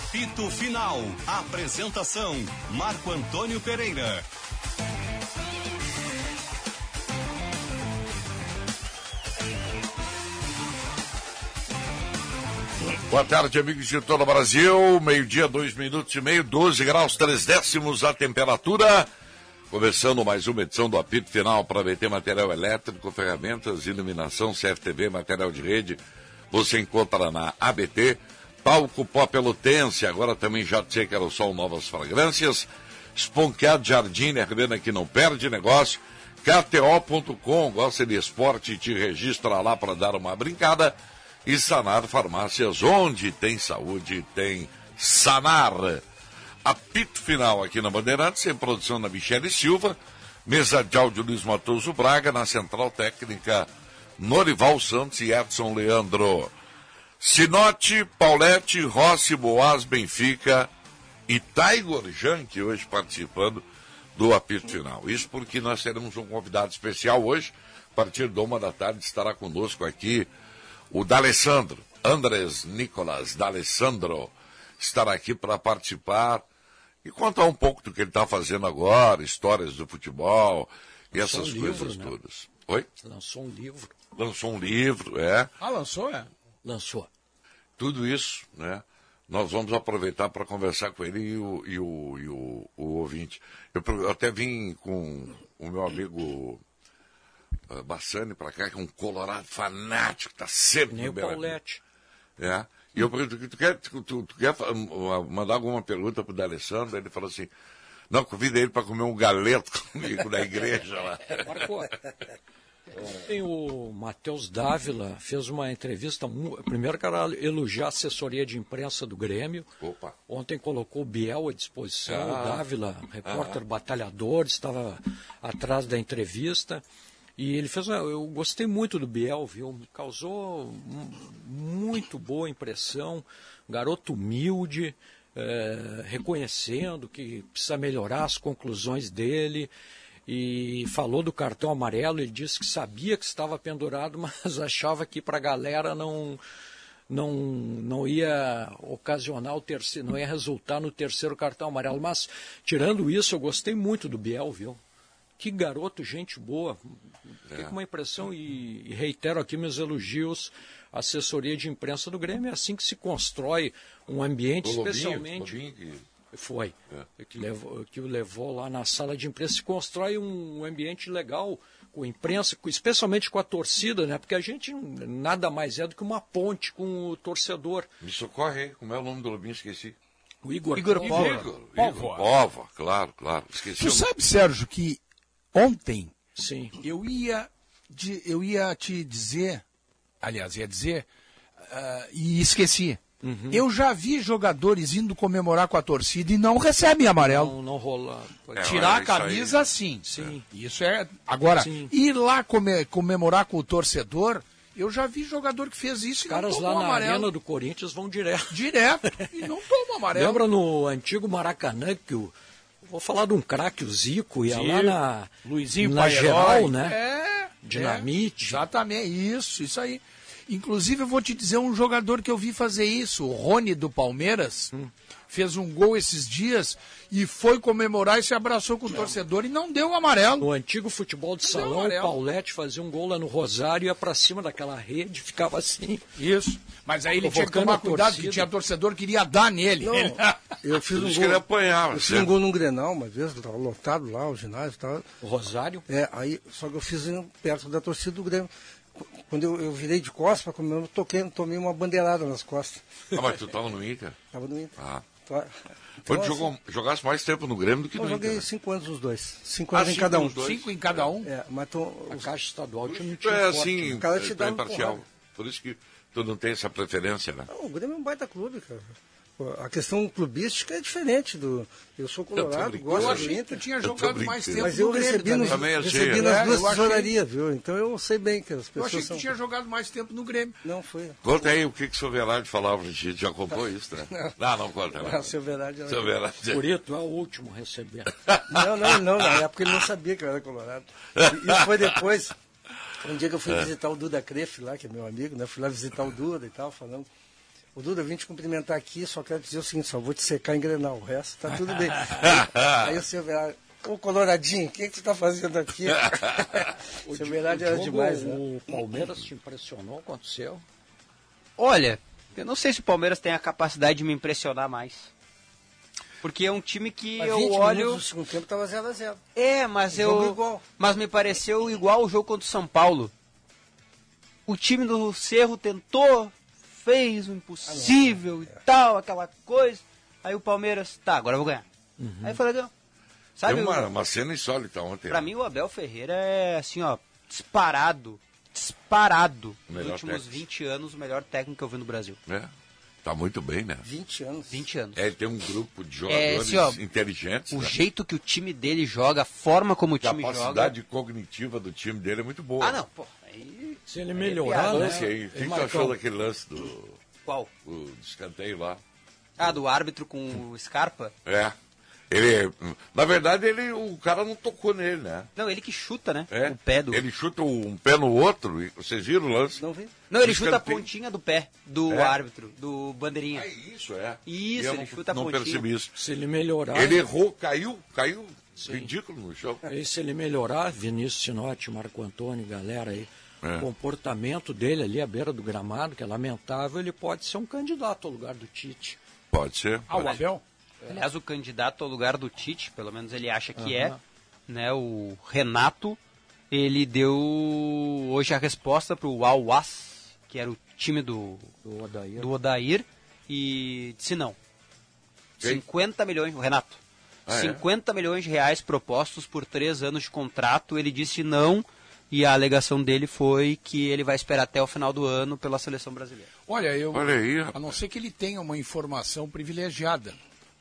Apito Final. Apresentação: Marco Antônio Pereira. Boa tarde, amigos de todo o Brasil. Meio-dia, dois minutos e meio, 12 graus, três décimos a temperatura. Começando mais uma edição do apito final para BT Material Elétrico, Ferramentas, Iluminação, CFTV, Material de Rede. Você encontra na ABT. Palco Pó Pelotense, agora também já sei que era o sol Novas Fragrâncias. Esponqueado Jardim, Hermana que não perde negócio. KTO.com, gosta de esporte, te registra lá para dar uma brincada e Sanar Farmácias, onde tem saúde, tem Sanar. Apito final aqui na Bandeirantes, em produção da Michele Silva, mesa de áudio Luiz Matoso Braga, na Central Técnica Norival Santos e Edson Leandro. Sinote, Paulette, Rossi, Boas, Benfica e Taigor Jank hoje participando do apito final. Isso porque nós teremos um convidado especial hoje, a partir de uma da tarde estará conosco aqui o D'Alessandro, Andres Nicolas D'Alessandro, estará aqui para participar e contar um pouco do que ele está fazendo agora, histórias do futebol e essas um coisas livro, né? todas. Oi? Lançou um livro. Lançou um livro, é. Ah, lançou, é? Lançou. Tudo isso, né? Nós vamos aproveitar para conversar com ele e o, e o, e o, o ouvinte. Eu, até vim com o meu amigo uh, Bassani para cá, que é um colorado fanático, está sempre Nem no o Paulette. É. E eu pergunto, tu quer, tu, tu, tu quer mandar alguma pergunta para o D'Alessandro? Ele falou assim, não, convida ele para comer um galeto comigo na igreja lá. Marcou. Tem o Matheus Dávila, fez uma entrevista. Primeiro, quero elogiar a assessoria de imprensa do Grêmio. Opa. Ontem colocou o Biel à disposição. Ah. O Dávila, repórter ah. batalhador, estava atrás da entrevista. E ele fez. Eu gostei muito do Biel, viu? Me causou muito boa impressão. Garoto humilde, é, reconhecendo que precisa melhorar as conclusões dele. E falou do cartão amarelo. Ele disse que sabia que estava pendurado, mas achava que para a galera não. Não, não ia ocasionar o terceiro, não ia resultar no terceiro cartão amarelo. Mas, tirando isso, eu gostei muito do Biel, viu? Que garoto, gente boa. Fiquei é. com uma impressão e, e, reitero aqui meus elogios à assessoria de imprensa do Grêmio. É assim que se constrói um ambiente, especialmente. Lobinho, Lobinho. Foi. É. Que, levou, que o levou lá na sala de imprensa. Se constrói um ambiente legal com a imprensa, especialmente com a torcida, né? Porque a gente nada mais é do que uma ponte com o torcedor. Me socorre, como é o nome do Lobinho? Esqueci. O Igor, Igor Pova. Igor, Igor Pova, claro, claro. Esqueci. Tu sabe, Sérgio, que ontem Sim. eu ia, de, eu ia te dizer, aliás, ia dizer, uh, e esqueci. Uhum. Eu já vi jogadores indo comemorar com a torcida e não recebem amarelo. Não, não rola. É, Tirar a camisa, aí... sim. sim. Isso é. Agora, sim. ir lá come, comemorar com o torcedor, eu já vi jogador que fez isso Os e caras não lá na amarelo. arena do Corinthians vão direto. Direto. e não tomam amarelo. Lembra no antigo Maracanã que o Vou falar de um craque, o Zico, ia Zico, lá na, Luizinho na geral, né? É, Dinamite. É, exatamente, isso, isso aí. Inclusive, eu vou te dizer um jogador que eu vi fazer isso, o Rony do Palmeiras. Hum fez um gol esses dias e foi comemorar e se abraçou com o torcedor e não deu o amarelo. No antigo futebol de não salão, o Paulette fazia um gol lá no Rosário, ia para cima daquela rede, ficava assim. Isso. Mas aí ele tinha que tomar cuidado, que tinha torcedor que queria dar nele. Não, ele... Eu fiz um gol. Ele apanhava, eu fiz um gol num Grenal uma vez, estava lotado lá, o ginásio estava. O Rosário? É, aí, só que eu fiz perto da torcida do Grêmio quando eu, eu, virei de costas para comer, eu toquei, tomei uma bandeirada nas costas. Ah, mas tu estava no Inter? Estava no Inter. Ah. Então, Quando jogou, assim, jogasse mais tempo no Grêmio do que no Inter? Eu joguei cinco anos os dois. Cinco ah, anos em cada um. Cinco em cada um? É, mas tô, a Caixa Estadual tinha, tinha É assim, cara te é, imparcial. Por isso que tu não tem essa preferência, né? Não, o Grêmio é um baita clube, cara. A questão clubística é diferente do. Eu sou colorado, eu gosto eu achei do Inter. Que tinha jogado mais tempo Mas eu recebi, nos, recebi nas duas tesourarias, viu? Então eu sei bem que as pessoas. Eu achei que são... tinha jogado mais tempo no Grêmio. Não foi. Conta aí o que, que o seu Velarde falava pra gente. Já contou isso, né? Não, não, não conta. Não, não seu Velarde. Seu Velarde. Purito é o último a receber. Não, não, não. Na época ele não sabia que eu era colorado. Isso foi depois. Um dia que eu fui é. visitar o Duda Crefe lá, que é meu amigo, né? Fui lá visitar o Duda e tal, falando. O Duda, eu vim te cumprimentar aqui, só quero dizer o seguinte, só vou te secar em Grenal, o resto tá tudo bem. Aí o seu Verade, ô Coloradinho, o que, que tu tá fazendo aqui? o seu Verade era demais, né? O Palmeiras te impressionou quanto o seu? Olha, eu não sei se o Palmeiras tem a capacidade de me impressionar mais. Porque é um time que Mas eu 20 olho. do segundo tempo tava 0x0. É, mas eu. igual. Mas me pareceu igual o jogo contra o São Paulo. O time do Cerro tentou, fez o impossível e tal, aquela coisa. Aí o Palmeiras, tá, agora eu vou ganhar. Aí foi legal. Sabe, Tem uma, o- uma cena insólita ontem. pra mim o Abel Ferreira é assim, ó, disparado, disparado nos últimos técnico. 20 anos, o melhor técnico que eu vi no Brasil. É, tá muito bem, né? 20 anos. 20 anos. É, ele tem um grupo de É, jogadores assim, ó, inteligentes. O né? jeito que o time dele joga, a forma como o A time joga. capacidade cognitiva do time dele é muito boa. Ah, não, pô. Se ele é melhorar, né? Lance aí. O que, tu achou daquele lance do, qual? do escanteio lá? Ah, do árbitro com o Scarpa? É. Ele, na verdade, ele, o cara não tocou nele, né? Não, ele que chuta, né? É. O pé do. Ele chuta um pé no outro, e vocês viram o lance? Não vi? Não, ele chuta a pontinha do pé do É. árbitro, do bandeirinha. É isso, é. Isso, E eu ele não, chuta a não pontinha. percebi isso. Se ele melhorar, Ele errou, caiu, caiu ridículo no chão. aí se ele melhorar, Vinícius Sinotti, Marco Antônio, galera aí, É. o comportamento dele ali à beira do gramado, que é lamentável, ele pode ser um candidato ao lugar do Tite. Pode ser. Ah, o Abel? Aliás, o candidato ao lugar do Tite, pelo menos ele acha que é, né? O Renato, ele deu hoje a resposta pro Al-Was, que era o time do, Do Odair. do Odair, e disse não. Quem? 50 milhões, o Renato. Ah, é? 50 milhões de reais propostos por três anos de contrato, ele disse não, e a alegação dele foi que ele vai esperar até o final do ano pela seleção brasileira. Olha, eu. Olha aí, A não ser que ele tenha uma informação privilegiada.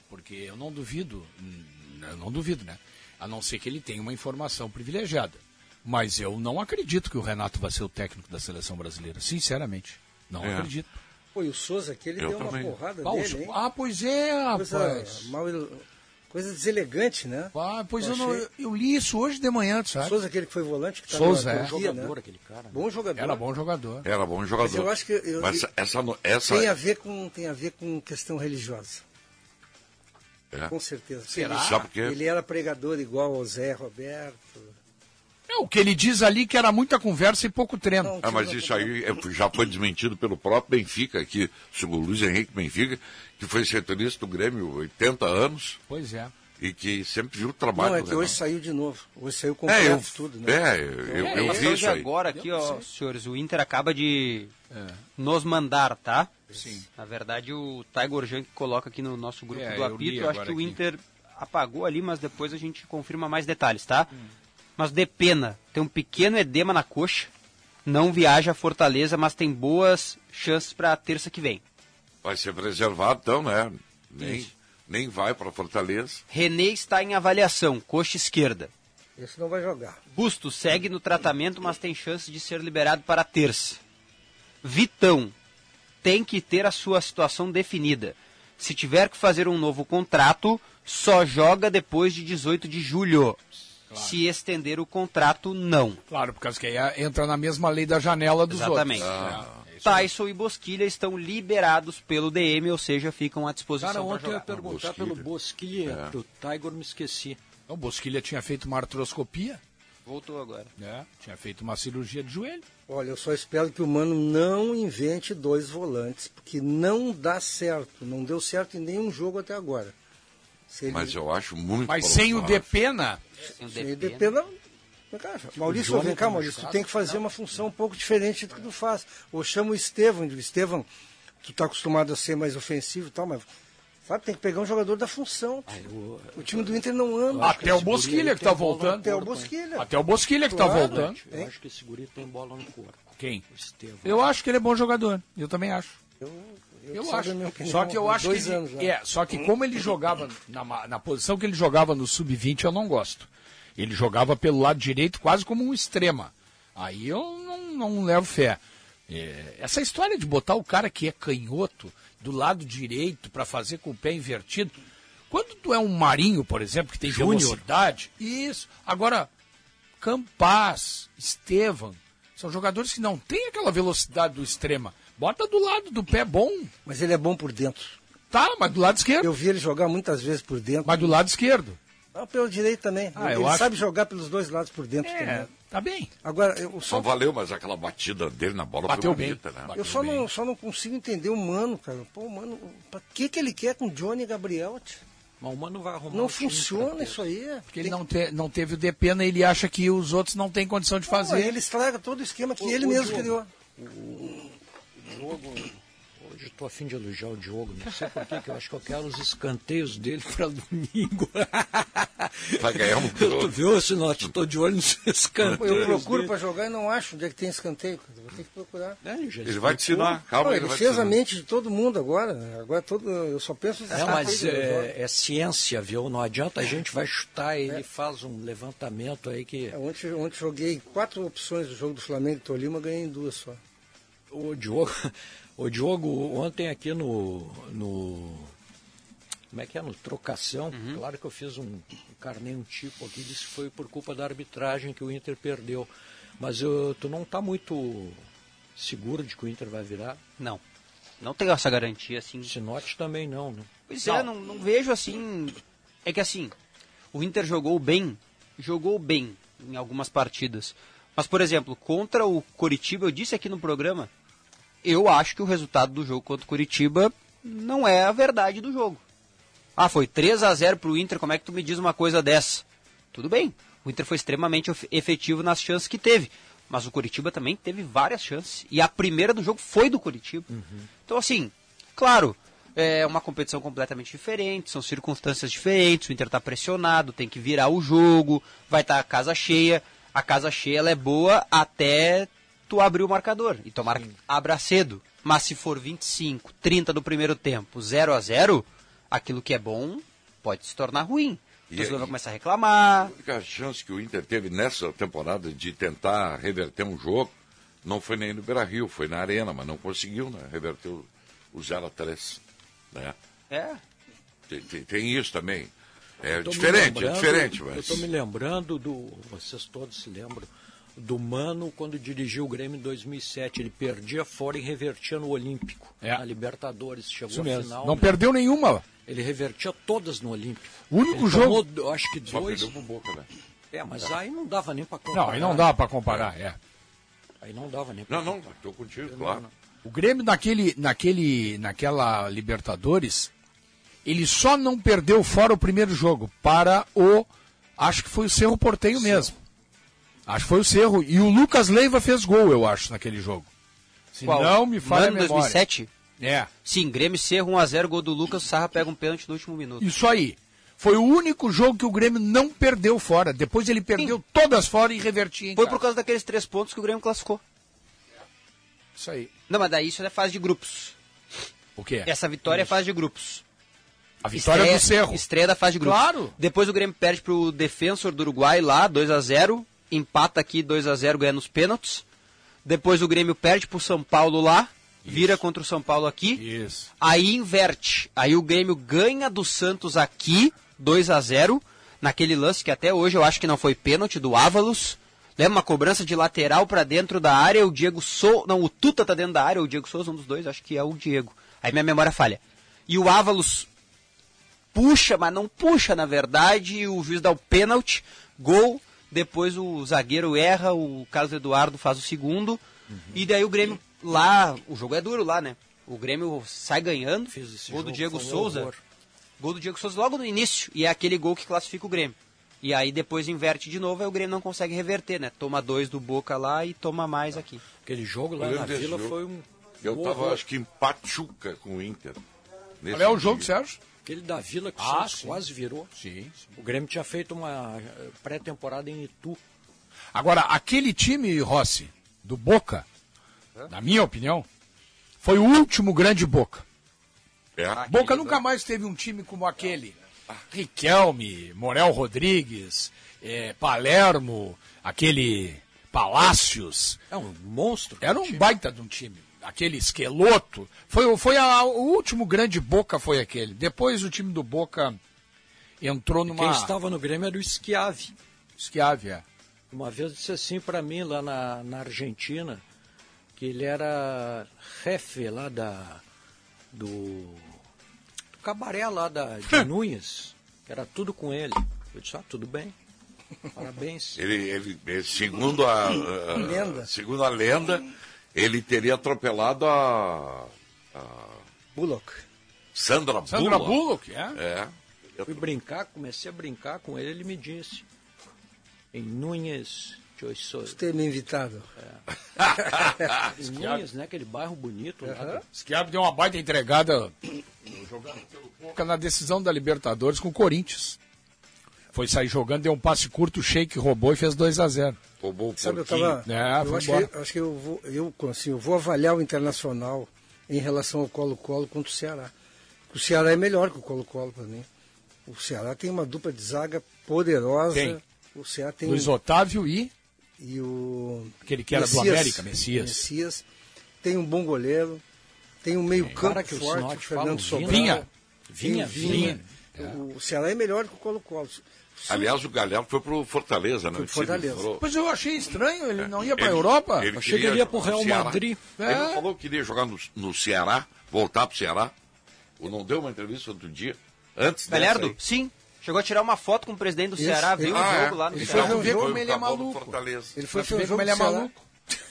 Porque eu não duvido. hum, Eu não duvido, né? A não ser que ele tenha uma informação privilegiada. Mas eu não acredito que o Renato vai ser o técnico da seleção brasileira. Sinceramente. Não É. acredito. Pô, e o Souza aqui, ele Eu deu também. uma porrada Ah, o- dele, hein? ah, pois é, Coisa, rapaz. mal, coisa deselegante, né? Ah, pois eu, Eu não, eu, li isso hoje de manhã, tu sabe? Souza, aquele que foi volante, que tá Souza, na é. Turquia, jogador, né? aquele cara. né? Bom jogador. Era bom jogador. Era bom jogador. Mas eu acho que eu- Mas essa, no- essa Tem a ver com, tem a ver com questão religiosa, é. com certeza. Será? Ele, Sabe por quê? ele era pregador igual ao Zé Roberto. É, o que ele diz ali que era muita conversa e pouco treino. Não, Ah, mas isso aí é- já foi desmentido pelo próprio Benfica, que, o Luiz Henrique Benfica, que foi setorista do Grêmio 80 anos Pois é. e que sempre viu o trabalho Não, é do que hoje saiu de novo. Hoje saiu É, completo eu, tudo, né? é, eu, eu, É, eu a vi questão isso aí. agora aqui, ó, senhores, o Inter acaba de nos mandar, tá? Sim. Na verdade, o Tiger Jean que coloca aqui no nosso grupo É, do apito, eu acho que o aqui. Inter apagou ali, mas depois a gente confirma mais detalhes, tá? Mas de pena, tem um pequeno edema na coxa, não viaja a Fortaleza, mas tem boas chances para terça que vem. Vai ser preservado, então, né? Nem, Isso. nem vai para Fortaleza. René está em avaliação, coxa esquerda. Esse não vai jogar. Busto segue no tratamento, mas tem chance de ser liberado para terça. Vitão tem que ter a sua situação definida. Se tiver que fazer um novo contrato, só joga depois de 18 de julho. Se estender o contrato, não. Claro, por causa que aí entra na mesma lei da janela dos Exatamente. outros. É, isso Tyson e Bosquilha estão liberados pelo DM, ou seja, ficam à disposição Cara, ontem eu ia perguntar Bosquilha. pelo Bosquilha, É. pro Tiger, me esqueci. O Bosquilha tinha feito uma artroscopia, Voltou agora. né? tinha feito uma cirurgia de joelho. Olha, eu só espero que o Mano não invente dois volantes, porque não dá certo. Não deu certo em nenhum jogo até agora. Ele, Mas eu acho muito Mas sem o. Depena, Sem o se ele DP, né? dependa... Vem cá, Maurício, vem cá, Maurício. Tu tem que fazer uma função um pouco diferente do que tu faz. Ou chama o Estevão. digo, Estevão, tu tá acostumado a ser mais ofensivo e tal, mas... Sabe, tem que pegar um jogador da função. eu- o time do Inter não anda. até o Bosquilha que tá voltando. Até o Bosquilha. Até o Bosquilha que tá voltando. Eu acho que esse guri tem bola no corpo. Quem? O Estevão. Eu acho que ele é bom jogador. Eu também acho. Eu, Eu só acho. opinião, Só que eu acho que ele, é, só que como ele jogava na, na posição que ele jogava no sub-20, eu não gosto. Ele jogava pelo lado direito quase como um extrema. Aí eu não, não levo fé. É, essa história de botar o cara que é canhoto do lado direito para fazer com o pé invertido. Quando tu é um Marinho, por exemplo, que tem Júnior. velocidade, isso. Agora, Campaz, Estevam, são jogadores que não têm aquela velocidade do extrema, Bota do lado do pé bom. Mas ele é bom por dentro. Tá, mas do lado esquerdo. Eu vi ele jogar muitas vezes por dentro. Mas do lado esquerdo. Ah, pelo direito também. Ah, ele eu acho- sabe jogar pelos dois lados por dentro É, também. tá bem. Agora, eu Não só, valeu, mas aquela batida dele na bola Bateu foi bonita, bem. né? eu só não, só não consigo entender o Mano, cara. Pô, o Mano, pra que, que ele quer com Johnny e Gabriel? tio? Mas o Mano vai arrumar Não um funciona isso aí. Porque ele não, te- não teve o DP, ele acha que os outros não têm condição de Não, fazer. ele estraga todo o esquema que Ô, ele ô, mesmo criou. Diogo, hoje eu tô afim de elogiar o Diogo, não sei por que eu acho que eu quero os escanteios dele para domingo. Vai ganhar um Tu jogo. viu, Sinote? Tô de olho nos escanteios. Eu procuro para jogar e não acho onde é que tem escanteio. cara. Vou ter que procurar. É, ele vai te ensinar, calma, Não, ele fez a mente de todo mundo agora. Agora todo, eu só penso em É, mas é, é ciência, viu? Não adianta a gente vai chutar, ele faz um levantamento aí que. É, Ontem, ontem joguei quatro opções do jogo do Flamengo e Tolima, ganhei em duas só. O Diogo, o Diogo ontem aqui no, no como é que é no trocação, claro que eu fiz um, carnê um tipo aqui disse que foi por culpa da arbitragem que o Inter perdeu, mas eu, tu não está muito seguro de que o Inter vai virar. Não. Não tenho essa garantia, assim. Sinote também não, né? Pois é, não, não vejo assim. É que assim, o Inter jogou bem, jogou bem em algumas partidas. Mas, por exemplo, contra o Coritiba, eu disse aqui no programa, eu acho que o resultado do jogo contra o Coritiba não é a verdade do jogo. Ah, foi 3 a 0 pro Inter, como é que tu me diz uma coisa dessa? Tudo bem, o Inter foi extremamente efetivo nas chances que teve. Mas o Coritiba também teve várias chances. E a primeira do jogo foi do Coritiba. Então, assim, claro, é uma competição completamente diferente, são circunstâncias diferentes, o Inter está pressionado, tem que virar o jogo, vai estar a casa cheia. A casa cheia ela é boa até tu abrir o marcador. E tomara que abra cedo. Mas se for 25, 30 do primeiro tempo, 0 a 0 aquilo que é bom pode se tornar ruim. E O torcedor vai começar a reclamar. A única chance que o Inter teve nessa temporada de tentar reverter um jogo não foi nem no Beira Rio, foi na Arena, mas não conseguiu né, reverter o, o 0 a 3 né? É, tem, tem- tem isso também. É diferente, é diferente, Eu mas. estou me lembrando do. Vocês todos se lembram. Do Mano quando dirigiu o Grêmio em 2007. Ele perdia fora e revertia no Olímpico. É. Na Libertadores. Chegou Isso à mesmo. final. Não né? perdeu nenhuma. Ele revertia todas no Olímpico. O único Ele jogo- tomou, eu acho que Só dois. perdeu pro Boca, né? É, mas aí não dava nem para comparar. Não, aí não dá pra comparar, é. Aí não dava nem pra Não, não, estou contigo, claro. O Grêmio naquele, naquele, naquela Libertadores, ele só não perdeu fora o primeiro jogo para o, acho que foi o Cerro Portenho mesmo. Acho que foi o Cerro e o Lucas Leiva fez gol, eu acho, naquele jogo. Se Qual? não me falha a Mano, memória. 2007? É, Sim, Grêmio Cerro 1x0, gol do Lucas, Sarra pega um pênalti no último minuto. isso aí. Foi o único jogo que o Grêmio não perdeu fora. Depois ele perdeu todas fora e revertia em Foi casa. por causa daqueles três pontos que o Grêmio classificou. Isso aí. Não, mas daí isso é fase de grupos. O quê? Essa vitória é fase de grupos. A vitória estreia, do Cerro. Estreia da fase de grupos. Claro. Depois o Grêmio perde pro Defensor do Uruguai lá, 2 a 0 Empata aqui 2 a 0 ganha nos pênaltis. Depois o Grêmio perde pro São Paulo lá. Vira contra o São Paulo aqui. Isso. Aí inverte. Aí o Grêmio ganha do Santos aqui, 2 a 0 naquele lance que até hoje eu acho que não foi pênalti do Ávalos. Lembra uma cobrança de lateral pra dentro da área, o Diego Souza, não, o Tuta tá dentro da área, o Diego Souza, um dos dois, acho que é o Diego. Aí minha memória falha. E o Ávalos puxa, mas não puxa na verdade, e o juiz dá o pênalti, gol, depois o zagueiro erra, o Carlos Eduardo faz o segundo, e daí o Grêmio lá, o jogo é duro lá, né? O Grêmio sai ganhando, Fiz esse gol do Diego Souza, horror. gol do Diego Souza logo no início, e é aquele gol que classifica o Grêmio. E aí depois inverte de novo, aí o Grêmio não consegue reverter, né? Toma dois do Boca lá e toma mais aqui. Aquele jogo lá na Vila jogo. foi um. Eu horror. acho que em Pachuca com o Inter. Qual é o jogo, dia. Sérgio? Aquele da Vila que o Ah, Santos sim. quase virou. Sim. O Grêmio tinha feito uma eh, pré-temporada em Itu. Agora, aquele time, Rossi, do Boca, na minha opinião, foi o último grande Boca. É. Boca nunca mais teve um time como aquele. Riquelme, Morel Rodrigues, eh, Palermo, aquele Palácios. É um monstro. Era um time. baita de um time. Aquele esqueloto. Foi, o- foi a- o último grande Boca foi aquele. Depois o time do Boca entrou numa... Quem estava no Grêmio era o Schiavi. Schiavi, é. Uma vez disse assim para mim lá na, na Argentina que ele era chefe lá da. do. do cabaré lá da, de Nunes, que era tudo com ele. Eu disse, ah, tudo bem. Parabéns. Ele, ele, ele- segundo a, a- Lenda. segundo a lenda, ele teria atropelado a, a Bullock. Sandra, Sandra Bullock. Bullock, é? É. Eu fui brincar, comecei a brincar com ele, ele me disse. Em Nunes, eu sou. Você me invitado. Em Nunes, né? Aquele bairro bonito lá. Schiavi deu uma baita entregada jogando pelo Boca na decisão da Libertadores com o Corinthians. Foi sair jogando, deu um passe curto, o Sheik roubou e fez 2 a 0 Roubou o Sabe, eu tava. É, eu acho que, acho que eu vou, eu, assim, eu vou avaliar o Internacional em relação ao Colo-Colo contra o Ceará. O Ceará é melhor que o Colo-Colo para mim. O Ceará tem uma dupla de zaga poderosa. Tem. O Ceará tem Luiz Otávio e e o aquele que era do América, Messias. Messias. Tem um bom goleiro. Tem um meio campo Cara que o forte, o Fernando Sobral. Vinha. Vinha, Tem o vinha. O Ceará é melhor que o Colo-Colo. Aliás, o Galhardo foi pro Fortaleza, né? Foi pro Fortaleza. Ele falou- Mas eu achei estranho, ele não ia para a Ele- Europa. ele Achei que ele ia pro jogar no Real Ceará. Madrid. Ele É. falou que queria jogar no, no Ceará, voltar pro Ceará. O não deu uma entrevista outro dia. Antes Galhardo, aí. sim. Chegou a tirar uma foto com o presidente do Isso, Ceará, ele- viu Ah, o é. jogo lá no Ele Ceará. foi ver o mas ele é maluco. Fortaleza. Ele foi ver o como ele é Ceará. maluco.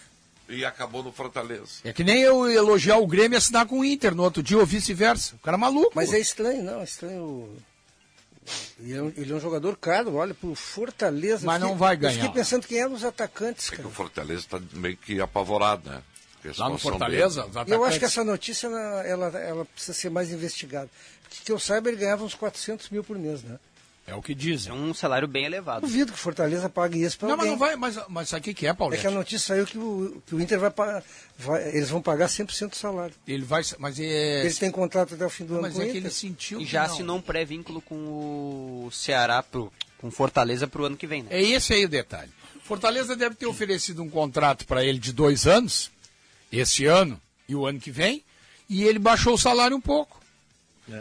E acabou no Fortaleza. É que nem eu elogiar o Grêmio e assinar com o Inter no outro dia ou vice-versa. O cara é maluco. Mas é estranho, não, é estranho. Ele é, um, ele é um jogador caro, olha, pro Fortaleza. Mas Eu fiquei- não vai Eu ganhar. fiquei pensando quem eram os atacantes, É que cara. o Fortaleza está meio que apavorado, né? Lá no Fortaleza, eu acho que essa notícia ela, ela, ela precisa ser mais investigada. Porque que eu saiba, ele ganhava uns 400 mil por mês, né? É o que É dizem. um salário bem elevado. Duvido que o Fortaleza pague isso para Não, mas alguém. não vai. Mas, mas sabe o que, que é, É Paulete? que a notícia saiu que o, que o Inter vai, pagar, vai Eles vão pagar 100% do salário. Ele vai. Mas é. Ele tem contrato até o fim do ano Mas com o é que Inter. ele sentiu. E que já não. assinou um pré-vínculo com o Ceará, pro, com Fortaleza pro ano que vem, né? É esse aí o detalhe. Fortaleza deve ter oferecido um contrato para ele de dois anos, esse ano e o ano que vem, e ele baixou o salário um pouco.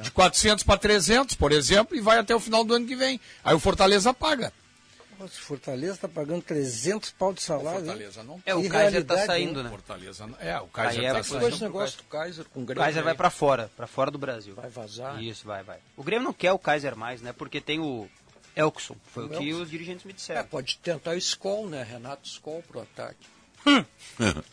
De 400 para 300, por exemplo, e vai até o final do ano que vem. Aí o Fortaleza paga. Nossa, o Fortaleza está pagando 300 pau de salário. hein? Fortaleza não É, o Que Kaiser tá realidade, saindo, né? Fortaleza não. É, o Kaiser é tá por Foi saindo. esse negócio do Kaiser com o O Grêmio. Kaiser vai pra fora, pra fora do Brasil. Vai vazar. Isso, vai, vai. O Grêmio não quer o Kaiser mais, né? Porque tem o Elkson. Foi o, que os dirigentes me É, disseram. pode tentar o Skol, né? Renato Skol pro ataque.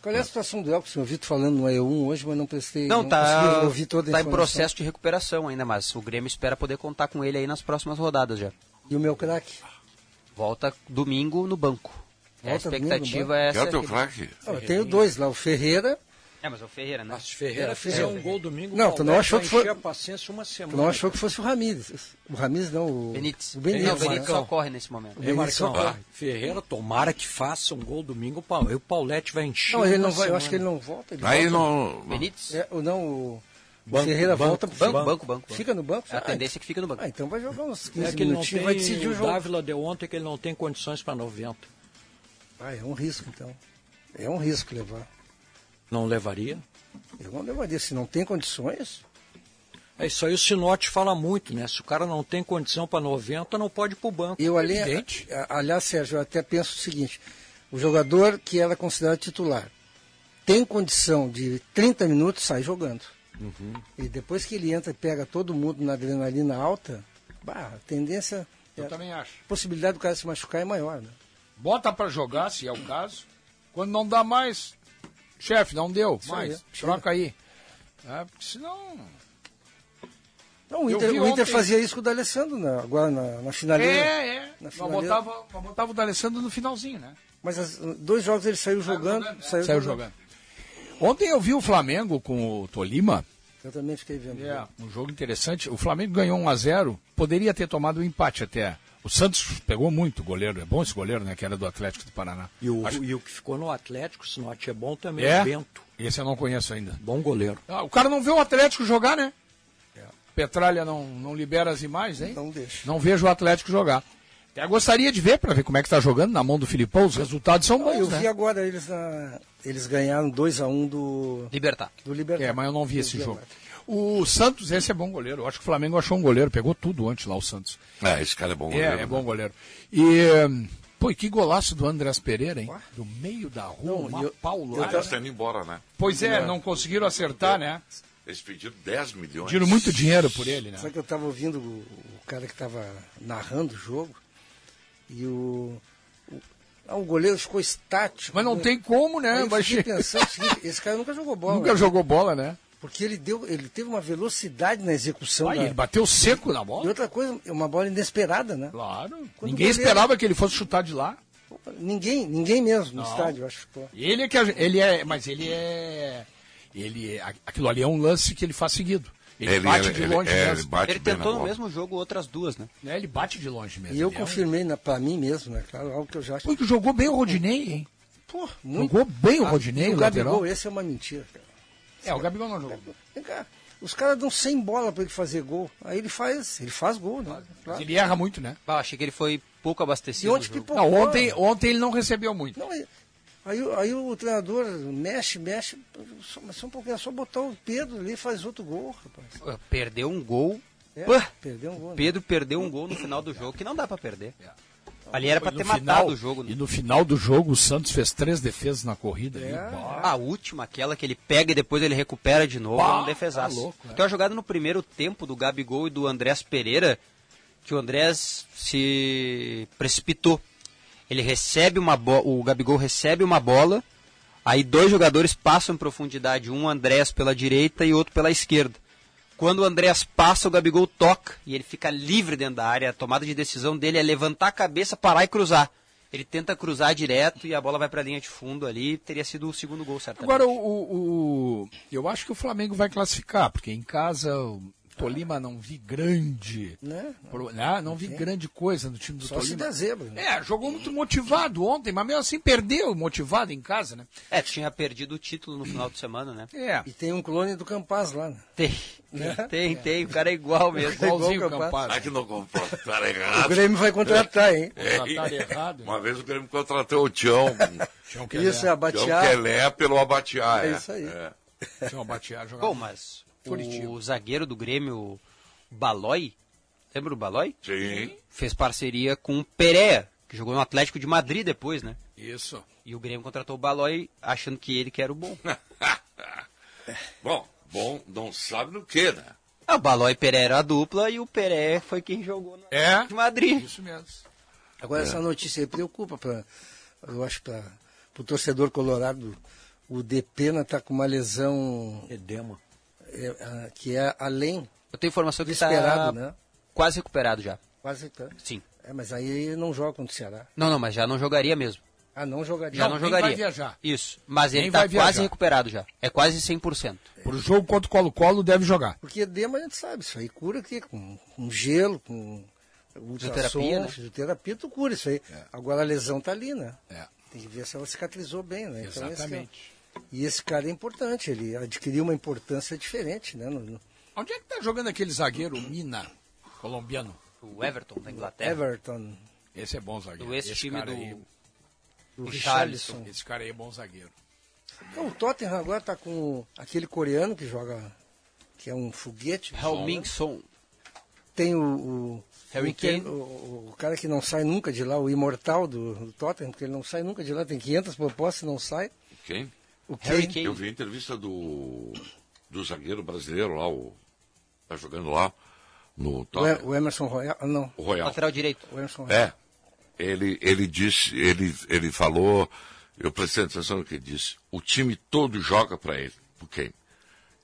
Qual é a situação do Elkson? Eu vi tu falando no E1 hoje, mas não prestei. Não, consegui tá, ouvir toda a tá em processo de recuperação ainda, mas o Grêmio espera poder contar com ele aí nas próximas rodadas já. E o meu craque? Volta domingo no banco. a Volta domingo no expectativa banco? é essa. o teu que- fraque? Ah, eu tenho dois lá, o Ferreira. É, mas é o Ferreira, né? Mas Ferreira É, fizer Ferreira. um gol domingo, Não, o tu não achou que foi- paciência uma semana. Tu não achou que fosse o Ramires. O Ramires não, o Benítez. O Benítez, não, o Benítez só corre nesse momento. O É, Benítez só corre. Ferreira, tomara que faça um gol domingo. o Pa- O Paulete vai encher. Não, ele não vai, eu acho que ele não volta. Ele Aí volta. não. Benítez? É, ou não, o, o Banco, Ferreira banco, volta. Banco, banco, banco, banco. Fica no banco? A tendência é que fica no banco. Ah, então vai jogar uns 15 É que ele não minutinhos tem, vai decidir o o jogo. Dávila deu ontem que ele não tem condições para 90. Ah, é um risco então. É um risco levar. Não levaria? Eu não levaria. Se não tem condições, É isso aí o Sinote fala muito, né? Se o cara não tem condição para 90, não pode ir pro banco. eu ali, a- aliás, Sérgio, eu até penso o seguinte: o jogador que era considerado titular tem condição de 30 minutos, sai jogando. Uhum. E depois que ele entra e pega todo mundo na adrenalina alta, bah, a tendência, Eu a também acho. possibilidade do cara se machucar é maior. Né? Bota pra jogar, se é o caso. Quando não dá mais, chefe, não deu Isso mais. aí, troca aí. É, porque senão. Não, o Inter, o Inter fazia isso com o D'Alessandro na, agora na, na finaleira. É, é. Na Mas finaleira. botava, botava o D'Alessandro no finalzinho, né? Mas as- dois jogos ele saiu jogando. Saiu, Saiu jogando. Ontem eu vi o Flamengo com o Tolima. Eu também fiquei vendo. É, um jogo interessante. O Flamengo ganhou 1 a 0 Poderia ter tomado um empate até. O Santos pegou muito o goleiro. É bom esse goleiro, né? Que era do Atlético do Paraná. E o, Acho- e o que ficou no Atlético, o Sinote é bom também, É? o Bento. Esse eu não conheço ainda. Bom goleiro. Ah, o cara não vê o Atlético jogar, né? Petralha não, não libera as imagens, hein? Não deixa. Não vejo o Atlético jogar. Até gostaria de ver para ver como é que está jogando na mão do Filipão. Os resultados são bons, Eu né? vi agora eles na, eles ganharam 2x1 do, Libertar. do Libertad. É, mas eu não vi esse jogo. agora. O Santos, esse é bom goleiro. Eu acho que o Flamengo achou um goleiro. Pegou tudo antes lá, o Santos. É, esse cara é bom goleiro. É, é bom goleiro. E, Pô, e que golaço do Andrés Pereira, hein? Do meio da rua, Não, uma e eu- paulada. Tá sendo embora, né? Pois é, não conseguiram acertar, né? Eles pediram 10 milhões. Pediram muito dinheiro por ele, né? Só que eu estava ouvindo o, o cara que estava narrando o jogo e o, o, ah, o goleiro ficou estático. Mas não tem como, né? Aí eu Vai pensando o seguinte, esse cara nunca jogou bola. Nunca né? jogou bola, né? Porque ele, deu, ele teve uma velocidade na execução. Aí da- ele bateu seco na E bola. outra coisa, é uma bola inesperada, né? Claro. Quando Ninguém goleiro- esperava que ele fosse chutar de lá. Ninguém, ninguém mesmo no estádio, eu acho que. Ele é que ele é, mas ele é, ele é, aquilo ali é um lance que ele faz seguido. Ele, bate de longe é, ele mesmo. Ele na tentou no bola. mesmo jogo outras duas, né? né? Ele bate de longe mesmo. E eu Ele é um- confirmei na, pra mim mesmo, né? Claro, algo que eu já acho. Pô, que jogou bem o Rodinei, hein? Pô, muito. Jogou bem o Ah, Rodinei, e o o Gabigol, lateral. esse é uma mentira, cara. É, o Gabigol não jogou. Vem cá, os caras dão 100 bola pra ele fazer gol. Aí ele faz, ele faz gol, né? Claro. Ele erra muito, né? Ah, achei que ele foi pouco E abastecido. onde no jogo. pipocou? Não, ontem, ontem ele não recebeu muito. Não, aí, aí, o- aí o treinador mexe, mexe. Só, mas só um pouquinho, é só botar o Pedro ali e faz outro gol, rapaz. Perdeu um gol. É, Pô, perdeu um gol. né? Pedro perdeu um gol no final do jogo que não dá pra perder. Ali era pra No ter final- matado o jogo. né? E no final do jogo, o Santos fez três defesas na corrida. É. ali. A última, aquela que ele pega e depois ele recupera de novo, Bah, é um defesaço. tá louco, né? Tem uma jogada no primeiro tempo do Gabigol e do Andrés Pereira, que o Andrés se precipitou. Ele recebe uma bola, o Gabigol recebe uma bola, aí dois jogadores passam em profundidade, um Andrés pela direita e outro pela esquerda. Quando o Andrés passa, o Gabigol toca e ele fica livre dentro da área. A tomada de decisão dele é levantar a cabeça, parar e cruzar. Ele tenta cruzar direto e a bola vai para a linha de fundo ali. Teria sido o segundo gol, certamente. Agora, o, o- o- eu acho que o Flamengo vai classificar, porque em casa Tolima não vi grande. Né? pro- né? Não vi grande coisa no time do Só se Tolima. der zebra. Né? É, jogou muito motivado ontem, mas mesmo assim perdeu motivado em casa, né? É, tinha perdido o título no final de semana, né? É. E tem um clone do Campaz lá, né? Tem, tem, tem. O cara é igual mesmo. Igualzinho igual o o Campaz. Campaz. Ah, que não comprou. Tá O errado. Grêmio vai contratar, hein? Contrataram errado. Uma vez o Grêmio contratou o Tião, um Isso é Tião abatear. Quelé pelo Abatiá. É isso aí. Tinha um batear jogado. Bom, mas Curitiba. o zagueiro do Grêmio, Balói, lembra o Balói? Sim. Fez parceria com o Pereira, que jogou no Atlético de Madrid depois, né? Isso. E o Grêmio contratou o Balói achando que ele que era o bom. Bom, bom, não sabe no que, né? Ah, o Balói e Pereira era a dupla e o Pereira foi quem jogou no É? Atlético de Madrid. Isso mesmo. Agora essa notícia aí preocupa para, eu acho para o torcedor colorado. O Depena está com uma lesão Edema. É, ah, que é além Eu tenho informação do que está esperado, né? quase recuperado já. Quase tá. Sim. É, mas aí não joga contra o Ceará. Não, não, mas já não jogaria mesmo. Ah, não jogaria. Já Não, não, jogaria. vai viajar. Isso. Mas ele vai está quase recuperado já. É quase 100%. Pro jogo contra o Colo-Colo deve jogar. Porque edema a gente sabe, isso aí cura aqui, com, com gelo, com Fisioterapia, né? fisioterapia, tu cura isso aí. Agora a lesão tá ali, né? É. Tem que ver se ela cicatrizou bem, né? Então, e esse cara é importante, ele adquiriu uma importância diferente, né? No, no Onde é que tá jogando aquele zagueiro Mina, colombiano? O Everton da Inglaterra. Everton, Esse é bom zagueiro. Do Esse cara do, aí- do Richarlison. Esse cara aí é bom zagueiro. Então, o Tottenham agora tá com aquele coreano que joga, que é um foguete. Helming Son. Tem o, o, Harry o, Kane. o- o cara que não sai nunca de lá, o imortal do, do Tottenham, porque ele não sai nunca de lá, tem 500 propostas e não sai. Quem? O Harry Kane. Kane. Eu vi a entrevista do, do zagueiro brasileiro lá, o, tá jogando lá no O, E- Tottenham. o Emerson Royal, ah, não, O Royal. Lateral direito. o Emerson Royal. É. Ele, ele disse, ele, ele falou, eu prestei atenção no que ele disse, o time todo joga para ele. Por quem?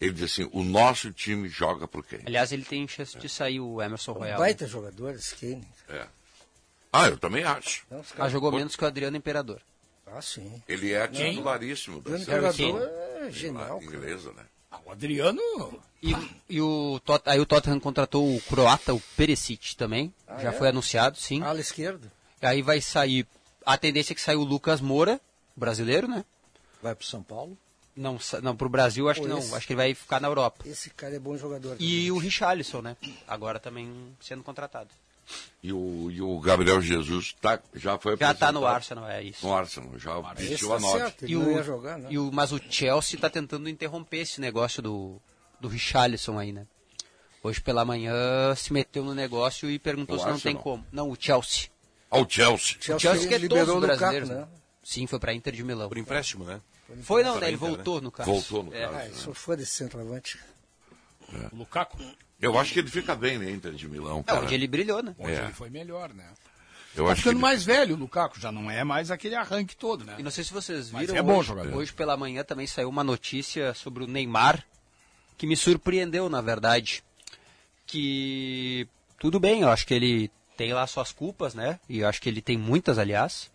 Ele disse assim, o nosso time joga por quem? Aliás, ele tem chance de sair o Emerson Royal. né? Baita jogador, esse Kane. É. Ah, eu também acho. Não, Ah, jogou menos que o Adriano Imperador. Ah, sim. Ele é titularíssimo O da seleção jogador é genial. cara. inglesa, né? Ah, o Adriano. E, e o Tot, aí o Tottenham contratou o croata, o Perisic também. Ah, já é? foi anunciado, sim. Ala esquerda. Aí vai sair. A tendência é que saia o Lucas Moura, brasileiro, né? Vai pro São Paulo. Não, não pro Brasil acho Pô, que não. esse- Acho que ele vai ficar na Europa. Esse cara é bom jogador. E o Richarlison, né? Agora também sendo contratado. E o, e o Gabriel Jesus tá, já foi Já tá no Arsenal, é isso. No Arsenal, já Esse vestiu tá a nota. E o, jogar, né? e o, mas o Chelsea está tentando interromper esse negócio do, do Richarlison aí, né? Hoje pela manhã se meteu no negócio e perguntou O se não tem Arsenal? como. Não, o Chelsea. Ao Chelsea. O Chelsea que é liberou todos o brasileiros, né? né? Sim, foi pra Inter de Milão. Por empréstimo, né? Foi não, né? Ele Inter, né? voltou no caso. Voltou no É. caso. Ah, eu sou fã desse centroavante. O Lukaku, Eu acho que ele fica bem na Inter de Milão, É, cara. onde ele brilhou, né? onde É. ele foi melhor, né? Eu Tá acho que ficando ele- mais velho o Lukaku, já não é mais aquele arranque todo, né? E não sei se vocês Mas viram, é bom hoje, jogador. hoje pela manhã também saiu uma notícia sobre o Neymar, que me surpreendeu, na verdade. Que tudo bem, eu acho que ele tem lá suas culpas, né? E eu acho que ele tem muitas, aliás.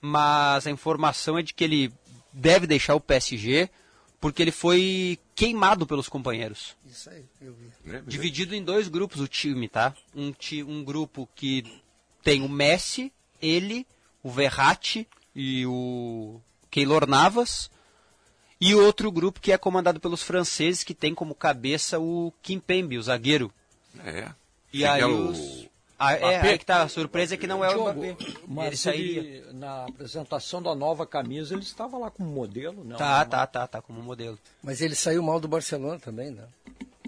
Mas a informação é de que ele deve deixar o PSG porque ele foi queimado pelos companheiros. Isso aí, eu vi. né? Dividido em dois grupos o time, tá? Um, ti, um grupo que tem o Messi, ele, o Verratti e o Keylor Navas. E outro grupo que é comandado pelos franceses, que tem como cabeça o Kimpembe, o zagueiro. É. E Achei aí os... o- Ah, é, Mbappé? aí que tá, a surpresa é que não é o Mbappé. Ele Mas sairia. ele, na apresentação da nova camisa, ele estava lá como modelo, não? Tá, tá, tá, tá, como modelo. Mas ele saiu mal do Barcelona também, né?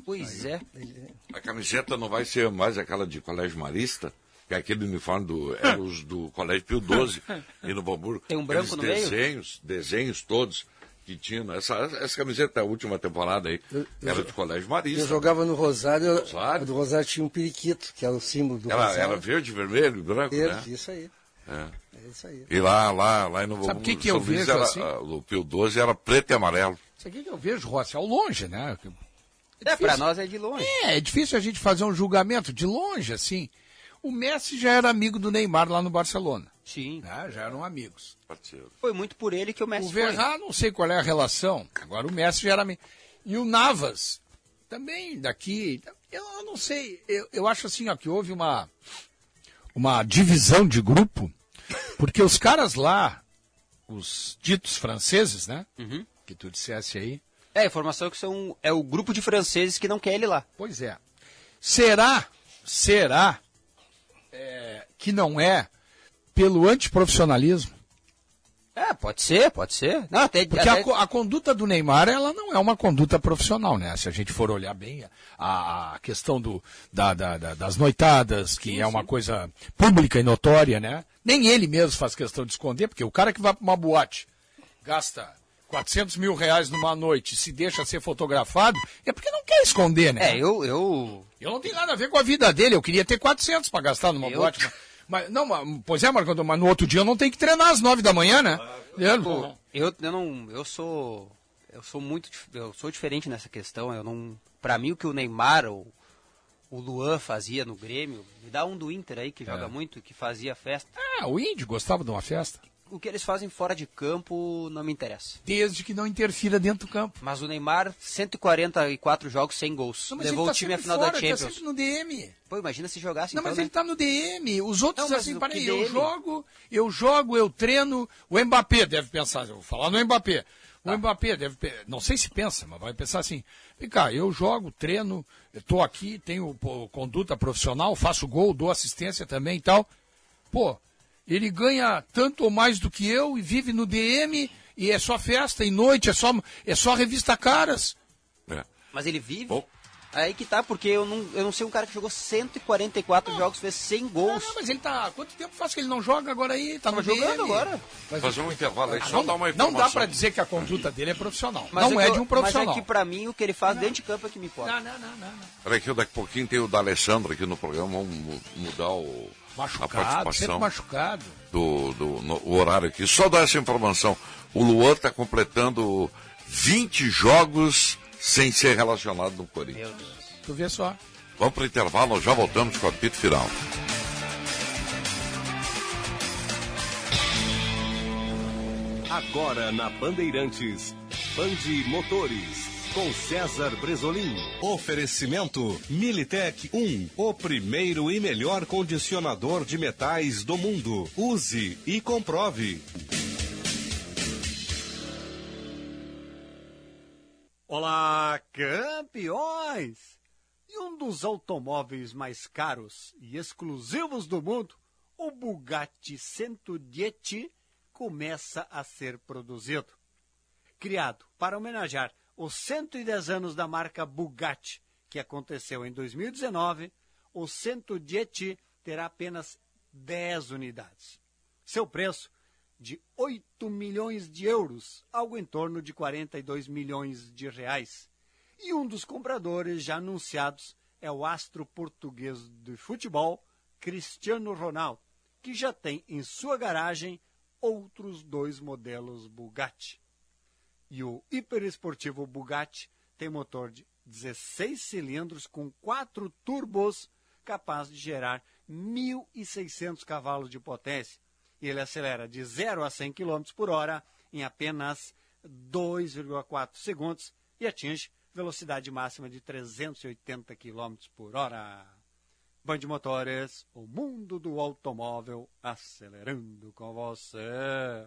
Pois é. Ele- A camiseta não vai ser mais aquela de colégio marista, que é aquele uniforme do, era os do colégio Pio XII, e no Bamburgo. Tem um branco Aqueles no meio? desenhos, desenhos todos que tinham. Essa, essa camiseta da última temporada aí, Eu- era de colégio marista. Eu jogava no Rosário, Rosário? a do Rosário tinha um periquito, que era o símbolo do Era, Rosário. era verde, vermelho, branco, Verde, né? isso aí. É. É isso aí. E lá, lá, lá no Sabe o que que eu Luís vejo era, assim? ah, O Pio XII era preto e amarelo. Isso aqui que eu vejo, Rossi, ao longe, né? É, pra nós é de longe. É, é difícil a gente fazer um julgamento de longe, assim. O Messi já era amigo do Neymar lá no Barcelona. Sim. Né? Já eram amigos. Foi muito por ele que o Messi O foi. Verrat, não sei qual é a relação. Agora o Messi já era amigo. E o Navas, também daqui. Eu não sei. Eu, eu acho assim, ó, que houve uma, uma divisão de grupo, porque os caras lá, os ditos franceses, né? Uhum. Que tu dissesse aí. É, a informação é que são, é o grupo de franceses que não quer ele lá. Pois é. Será, será é, que não é pelo antiprofissionalismo? É, pode ser, pode ser. Não, até, Porque até- a, a conduta do Neymar, ela não é uma conduta profissional, né? Se a gente for olhar bem a, a questão do, da- da- da- das noitadas, que é uma coisa pública e notória, né? Nem ele mesmo faz questão de esconder, porque o cara que vai para uma boate, gasta 400 mil reais numa noite e se deixa ser fotografado, é porque não quer esconder, né? É, eu, eu. Eu não tenho nada a ver com a vida dele, eu queria ter 400 para gastar numa Eu- boate. Mas, mas- não, mas, pois é, Antônio, mas no outro dia eu não tenho que treinar às 9 da manhã, né? Eu- Pô, eu, eu não. Eu sou. Eu sou muito. Eu sou diferente nessa questão. Eu não. Pra mim, o que o Neymar ou o Luan fazia no Grêmio, me dá um do Inter aí que joga muito, que fazia festa. Ah, o Índio gostava de uma festa. O que eles fazem fora de campo não me interessa. Desde que não interfira dentro do campo. Mas o Neymar, 144 jogos sem gols. Não, Levou ele tá o time à final fora, da ele tá Champions. sempre no DM. Pô, imagina se jogasse Não, então, mas né? ele tá no DM. Os outros, Não, assim, que eu jogo, eu jogo, eu treino. O Mbappé deve pensar, eu vou falar no Mbappé. O Tá. Mbappé deve, não sei se pensa, mas vai pensar assim, vem cá, eu jogo, treino, estou aqui, tenho pô, conduta profissional, faço gol, dou assistência também e tal. Pô, ele ganha tanto ou mais do que eu e vive no DM e é só festa e noite, é só, é só revista caras. É. Mas ele vive. Bom. Aí que tá, porque eu não, eu não sei um cara que jogou 144 jogos, fez 100 Não, gols. não, mas ele tá. Quanto tempo faz que ele não joga agora aí? Tá jogando DM. agora. Fazer um intervalo aí, Ah, só não, dar uma não informação. dá pra dizer que a conduta dele é profissional. Mas não é é, que de um profissional. Mas é que pra mim o que ele faz dentro de campo é que me importa. Não, não, não, não. não. Peraí que daqui a pouquinho tem o D'Alessandro aqui no programa, vamos mu- mudar o, a Machucado, participação sempre machucado. do, do no- o horário aqui. Só dar essa informação, o Luan está completando 20 jogos sem ser relacionado no Corinthians. Meu Deus. Tu vê só. Vamos para o intervalo, nós já voltamos com o apito final. Agora na Bandeirantes, Bande Motores, com César Bresolim. Oferecimento Militech 1, o primeiro e melhor condicionador de metais do mundo. Use e comprove. Olá, campeões! E um dos automóveis mais caros e exclusivos do mundo, o Bugatti 110 começa a ser produzido. Criado para homenagear os 110 anos da marca Bugatti, que aconteceu em 2019, o 110 terá apenas 10 unidades. Seu preço de 8 milhões de euros, algo em torno de 42 milhões de reais. E um dos compradores já anunciados é o astro português de futebol, Cristiano Ronaldo, que já tem em sua garagem outros dois modelos Bugatti. E o hiperesportivo Bugatti tem motor de 16 cilindros com quatro turbos, capaz de gerar 1.600 cavalos de potência. E ele acelera de 0 a 100 km por hora em apenas 2,4 segundos e atinge velocidade máxima de 380 km por hora. Band Motores, o mundo do automóvel acelerando com você.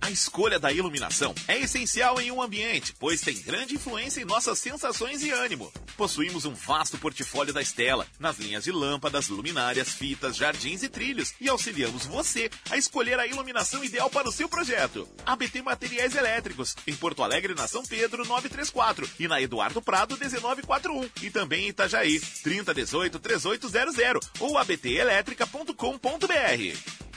A escolha da iluminação é essencial em um ambiente, pois tem grande influência em nossas sensações e ânimo. Possuímos um vasto portfólio da Estela, nas linhas de lâmpadas, luminárias, fitas, jardins e trilhos, e auxiliamos você a escolher a iluminação ideal para o seu projeto. ABT Materiais Elétricos, em Porto Alegre, na São Pedro, 934, e na Eduardo Prado, 1941, e também em Itajaí, 3018 3800 ou abtelétrica.com.br.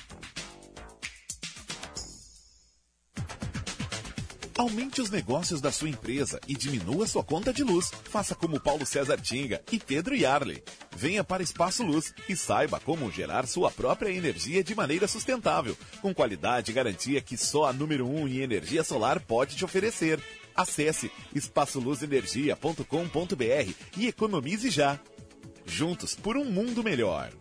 Aumente os negócios da sua empresa e diminua sua conta de luz. Faça como Paulo César Tinga e Pedro Yarley. Venha para Espaço Luz e saiba como gerar sua própria energia de maneira sustentável, com qualidade e garantia que só a número 1 um em energia solar pode te oferecer. Acesse espaçoluzenergia.com.br e economize já. Juntos por um mundo melhor.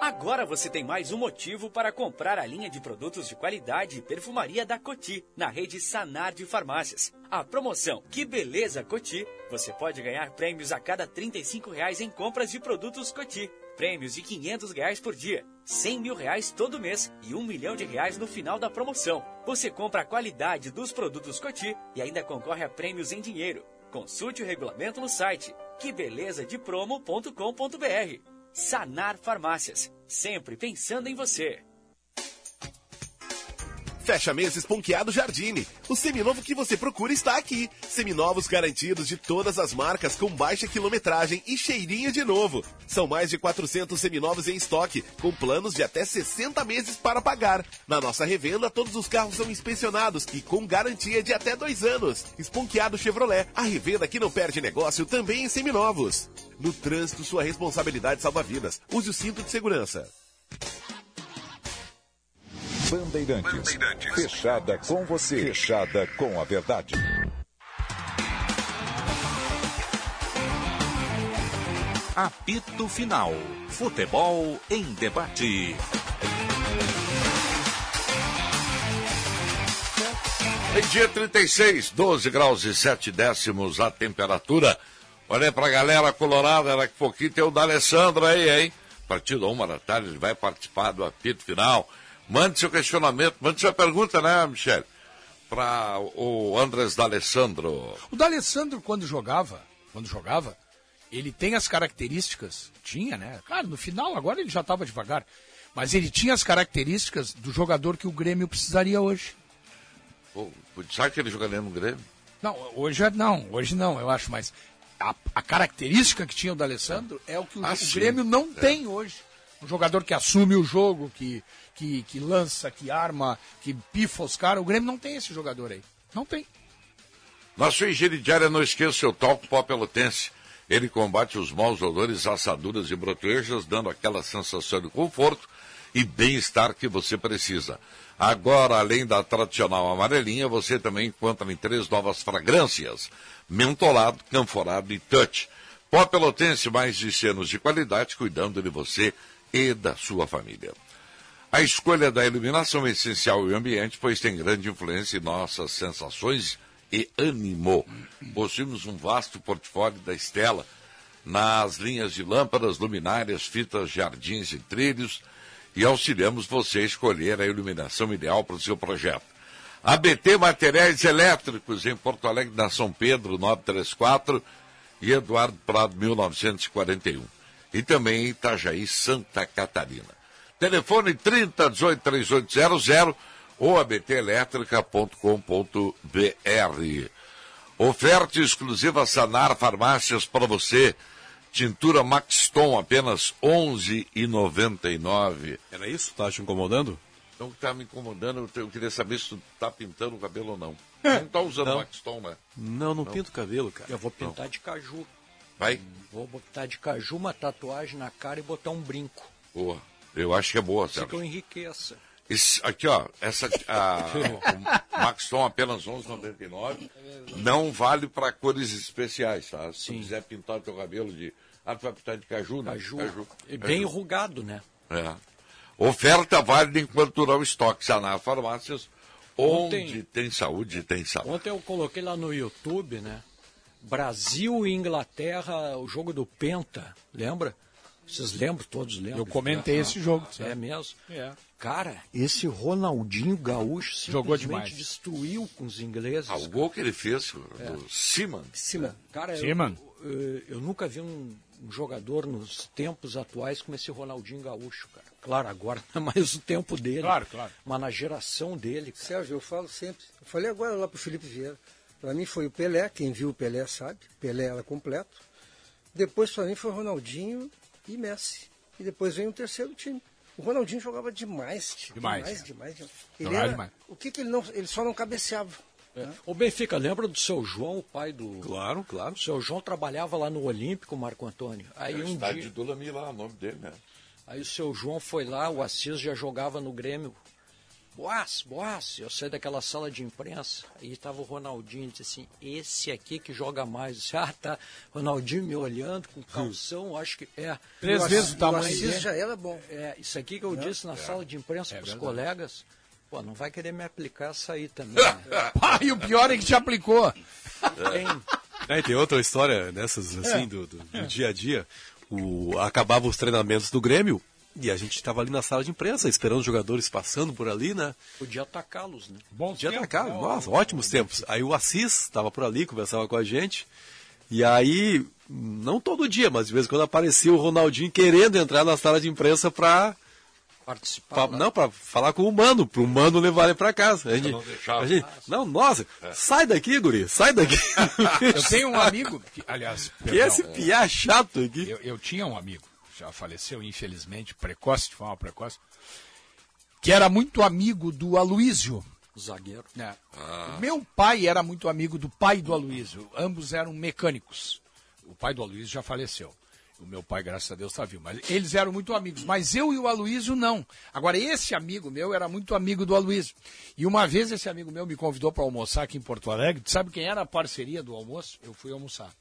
Agora você tem mais um motivo para comprar a linha de produtos de qualidade e perfumaria da Coti, na rede Sanar de Farmácias. A promoção Que Beleza Coti, você pode ganhar prêmios a cada 35 reais em compras de produtos Coti. Prêmios de 500 reais por dia, 100 mil reais todo mês e um milhão de reais no final da promoção. Você compra a qualidade dos produtos Coti e ainda concorre a prêmios em dinheiro. Consulte o regulamento no site quebelezadepromo.com.br. Sanar Farmácias, sempre pensando em você. Fecha mês esponqueado Jardine. O seminovo que você procura está aqui. Seminovos garantidos de todas as marcas com baixa quilometragem e cheirinho de novo. São mais de 400 seminovos em estoque, com planos de até 60 meses para pagar. Na nossa revenda, todos os carros são inspecionados e com garantia de até dois anos. Esponqueado Chevrolet, a revenda que não perde negócio também em seminovos. No trânsito, sua responsabilidade salva vidas. Use o cinto de segurança. Bandeirantes. Bandeirantes. Fechada com você. Fechada com a verdade. Apito Final. Futebol em debate. Em dia 36, 12 graus e 7 décimos a temperatura. Olha pra galera colorada, daqui a pouquinho tem o D'Alessandro aí, hein? A partir da uma da tarde ele vai participar do apito final. Mande seu questionamento, mande sua pergunta, né, Michele? Para o Andrés D'Alessandro. O D'Alessandro, quando jogava, quando jogava, ele tem as características, tinha, né? Claro, no final, agora ele já estava devagar, mas ele tinha as características do jogador que o Grêmio precisaria hoje. Pô, sabe que ele jogaria no Grêmio? Não, hoje é, não, hoje não, eu acho, mas a, a característica que tinha o D'Alessandro é o que o, ah, o Grêmio não é. tem hoje. Um jogador que assume o jogo, que, que, que lança, que arma, que pifa os caras. O Grêmio não tem esse jogador aí. Não tem. Sua higiene diária, não esqueça o seu talco pó pelotense. Ele combate os maus odores, assaduras e brotejas, dando aquela sensação de conforto e bem-estar que você precisa. Agora, além da tradicional amarelinha, você também encontra em três novas fragrâncias: mentolado, canforado e touch. Pó Pelotense, mais de de qualidade, cuidando de você e da sua família. A escolha da iluminação é essencial e ambiente, pois tem grande influência em nossas sensações e ânimo. Possuímos um vasto portfólio da Estela nas linhas de lâmpadas, luminárias, fitas, jardins e trilhos e auxiliamos você a escolher a iluminação ideal para o seu projeto. ABT Materiais Elétricos em Porto Alegre, na São Pedro, 934 e Eduardo Prado, 1941. E também em Itajaí, Santa Catarina. Telefone 30 18 3800 ou abtelétrica.com.br. Oferta exclusiva Sanar Farmácias para você. Tintura Maxton, apenas R$ 11,99. Era isso? Tá te incomodando? Não está me incomodando, eu, queria saber se tu tá pintando o cabelo ou não. Não tá usando Não. Maxton, né? Não, não, pinto o cabelo, cara. Eu vou pintar de caju. Vai? Vou botar de caju uma tatuagem na cara e botar um brinco. Boa. Eu acho que é boa, Assim que eu enriqueça. Esse- aqui, ó, essa, a, o Maxton apenas 11,99. Não vale para cores especiais, tá? Se tu quiser pintar o teu cabelo de. Ah, tu vai pintar de caju, né? Caju. E bem enrugado, né? É. Oferta válida enquanto durar o estoque. Sanar Farmácias, onde Ontem- tem saúde, tem saúde. Ontem eu coloquei lá no YouTube, né? Brasil e Inglaterra, o jogo do Penta, lembra? Vocês lembram, todos lembram? Eu comentei Ah, esse jogo, É mesmo? É. Cara, esse Ronaldinho Gaúcho Jogou simplesmente demais. destruiu com os ingleses. Ah, o gol que ele fez, É. do Siman. Siman. Cara, eu, Siman. eu, eu nunca vi um, um jogador nos tempos atuais como esse Ronaldinho Gaúcho, cara. Claro, agora não é mais o tempo dele. Claro, claro. Mas na geração dele, cara. Sérgio, eu falo sempre. Eu falei agora lá pro Felipe Vieira. Para mim foi o Pelé, quem viu o Pelé sabe. Pelé era completo. Depois para mim foi Ronaldinho e Messi. E depois vem o terceiro time. O Ronaldinho jogava demais. Demais, Demais, é. demais. demais. Ele, era, demais. O que, que ele não. Ele só não cabeceava. Né? O Benfica, lembra do seu João, o pai do. Claro, claro. O seu João trabalhava lá no Olímpico, Marco Antônio. Aí um Cidade dia. de Dolami lá, o nome dele, né? Aí o seu João foi lá, o Assis já jogava no Grêmio. Boas, boas, eu saí daquela sala de imprensa, aí estava o Ronaldinho, disse assim, esse aqui que joga mais. Eu disse, ah, tá, Ronaldinho me olhando com calção, acho que é. Três E o vezes Assis- o tamanho Assis já era bom. É, isso aqui que eu disse na sala de imprensa para os colegas, pô, não vai querer me aplicar essa aí também. né? Ah, e o pior é que te aplicou. Tem, É, e tem outra história dessas, assim, É. do, do- do dia a dia. O, acabava os treinamentos do Grêmio e a gente estava ali na sala de imprensa, esperando os jogadores passando por ali, né? podia atacá-los, né? Bom Podia tempo, atacar, né? nossa, ótimos tempos. Aí o Assis estava por ali, conversava com a gente. E aí, não todo dia, mas de vez em quando aparecia o Ronaldinho querendo entrar na sala de imprensa para Participar. Pra- não, para falar com o mano, pro mano levar ele pra casa. A gente, não deixava. a gente- não, nossa, sai daqui, guri, sai daqui. Eu tenho um amigo, que, aliás, que perdão, esse piá chato aqui. eu, eu tinha um amigo, já faleceu, infelizmente, precoce, de forma precoce, que era muito amigo do Aloísio. Zagueiro. né? O meu pai era muito amigo do pai do Aloísio. Ambos eram mecânicos. O pai do Aloísio já faleceu. O meu pai, graças a Deus, está vivo. Mas eles eram muito amigos. Mas eu e o Aloísio, não. Agora, esse amigo meu era muito amigo do Aloísio. E uma vez esse amigo meu me convidou para almoçar aqui em Porto Alegre. Sabe quem era a parceria do almoço? Eu fui almoçar.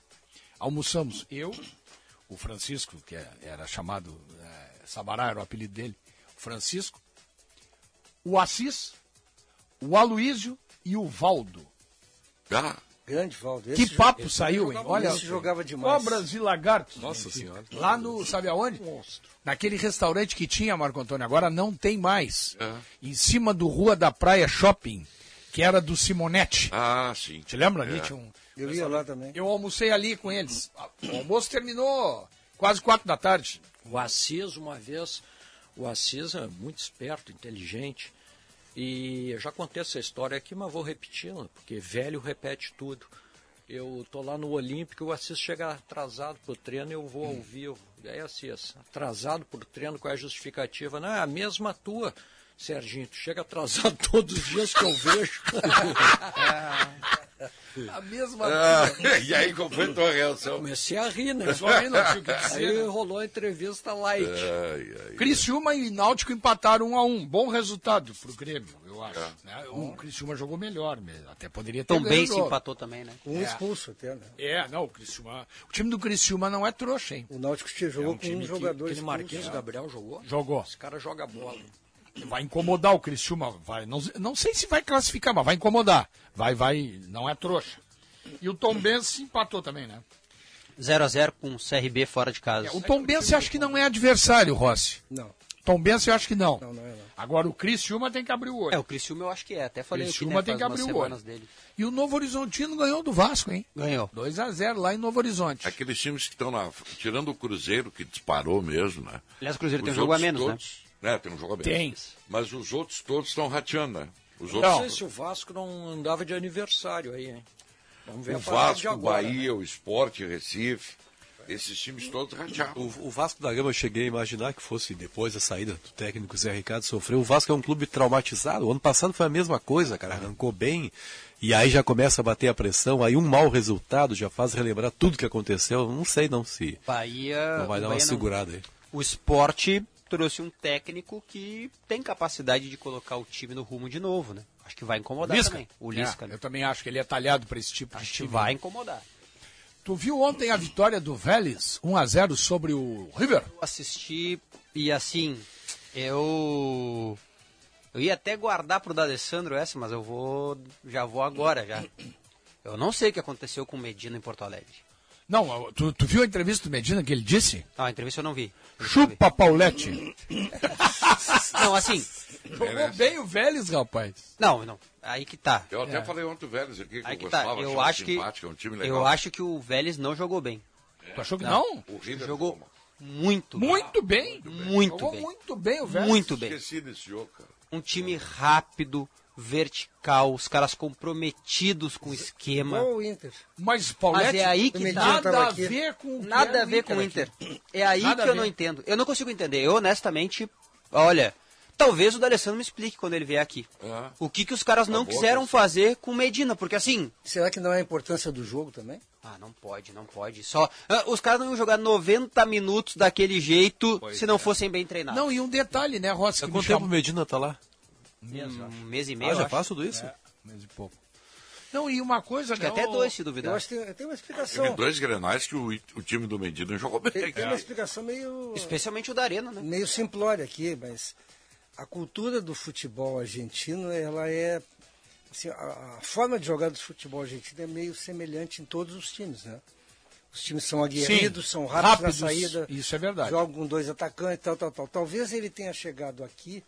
Almoçamos. Eu, o Francisco, que é- era chamado é, Sabará, era o apelido dele. O Francisco, o Assis, o Aloísio e o Valdo. Ah, Grande Valdo. Que Esse papo esse saiu, hein? jogava- Olha, esse jogava demais. Cobras e lagartos. Nossa gente. Senhora. Lá no, sabe aonde? Naquele restaurante que tinha, Marco Antônio, agora não tem mais. É. Em cima do Rua da Praia Shopping, que era do Simonetti. ah, sim. Te lembra ali? É. Tinha um... Eu ia lá também. Eu almocei ali com eles. O almoço terminou quase quatro da tarde. O Assis, uma vez, o Assis é muito esperto, inteligente. E eu já contei essa história aqui, mas vou repeti-la, porque velho repete tudo. Eu tô lá no Olímpico, o Assis chega atrasado pro treino, eu vou ao vivo. E aí, Assis, atrasado pro treino, qual é a justificativa? Não, é a mesma tua, Serginho. Tu chega atrasado todos os dias que eu vejo. A mesma Ah, e aí, qual foi a tua reação? Comecei a rir, né? Só aí não tinha o que dizer, Aí né? rolou a entrevista light. Ai, ai. Criciúma e Náutico empataram um a um. Bom resultado pro Grêmio, eu acho. É. né? O Criciúma jogou melhor, mesmo. até poderia ter o se empatou também, né? Um expulso até, né? É, não, o Criciúma. O time do Criciúma não é trouxa, hein? O Náutico tinha- jogou um com time um que- jogador Aquele expulso. Marquinhos Gabriel jogou? Jogou. Esse cara joga bola. Vai incomodar o Criciúma. Vai, não, não sei se vai classificar, mas vai incomodar. Vai, vai. Não é trouxa. E o Tom Benz empatou também, né? 0x0 com o CRB fora de casa. É, o Tom Bense acho que não é adversário, Rossi. Não. Tom Bense eu acho que não. Não, não é não. Agora o Criciúma tem que abrir o olho. É, o Criciúma eu acho que é. Até falei Criciúma aqui, né, tem que abrir umas o olho. semanas dele. E o Novo Horizontino ganhou do Vasco, hein? Ganhou. 2 a 0 lá em Novo Horizonte. Aqueles times que estão na. Tirando o Cruzeiro, que disparou mesmo, né? Aliás, o Cruzeiro tem Os um jogo a menos, né? todos, né? Tem um jogo a menos. Tem. Mas os outros todos estão rateando, né? Os Não outros. sei se o Vasco não andava de aniversário aí, hein? Vamos ver O a partir de Vasco, o agora, Bahia, o Sport, Recife. Esses times todos ratearam. O, o Vasco da Gama eu cheguei a imaginar que fosse depois da saída do técnico Zé Ricardo sofreu. O Vasco é um clube traumatizado. O ano passado foi a mesma coisa, cara. Arrancou bem e aí já começa a bater a pressão. Aí um mau resultado já faz relembrar tudo que aconteceu. Não sei não se Bahia. não vai o dar uma Bahia não. segurada aí. O esporte trouxe um técnico que tem capacidade de colocar o time no rumo de novo, né? Acho que vai incomodar Lisca? também. O Lisca, É, né? Eu também acho que ele é talhado para esse tipo de Acho que time. vai incomodar. Tu viu ontem a vitória do Vélez, 1 a 0 sobre o River? Eu assisti e assim, eu. Eu ia até guardar pro D'Alessandro essa, mas eu vou. Já vou agora já. Eu não sei o que aconteceu com o Medina em Porto Alegre. Não, tu, tu viu a entrevista do Medina que ele disse? Não, a entrevista eu não vi. Chupa Paulette. Não, assim. Jogou bem o Vélez, rapaz. Não, não. Aí que tá. Eu até É. falei ontem o Vélez aqui que Aí eu que tá. gostava, Eu achava acho que. é um time legal. Eu acho que o Vélez não jogou bem. Tu achou que não? O River Jogou muito bem. Muito bem. Muito Jogou bem. muito bem o Vélez. Muito bem. Esqueci desse jogo, cara. Um time rápido, vertical, os caras comprometidos com o esquema. Igual o Inter. Mas Mas é aí o que tá. nada a ver com o que Nada era a ver com o Inter. aqui. É aí Nada que eu não entendo. Eu não consigo entender. Eu, honestamente, olha, talvez o D'Alessandro me explique quando ele vier aqui. É. O que, que os caras não boa quiseram fazer com o Medina, porque assim... Será que não é a importância do jogo também? Ah, não pode, não pode. Só ah, Os caras não iam jogar 90 minutos daquele jeito se não fossem bem treinados. Não, e um detalhe, né, Rossi? Há quanto tempo o Medina tá lá? Um mês e meio, Ah, eu já acho. faz tudo isso? É, mês e pouco. Não, e uma coisa, Acho que né? até dois, se Eu duvidar. acho que tem, uma Teve explicação. dois grenais que o, o time do Medina jogou bem. Tem, tem uma explicação meio, Especialmente o da Arena, né? meio simplória aqui, mas a cultura do futebol argentino, ela é. assim, a, a forma de jogar do futebol argentino é meio semelhante em todos os times, né? Os times são aguerridos, Sim, são rápidos, rápidos, na saída. isso é verdade. Jogam com dois atacantes, tal, tal, tal. Talvez ele tenha chegado aqui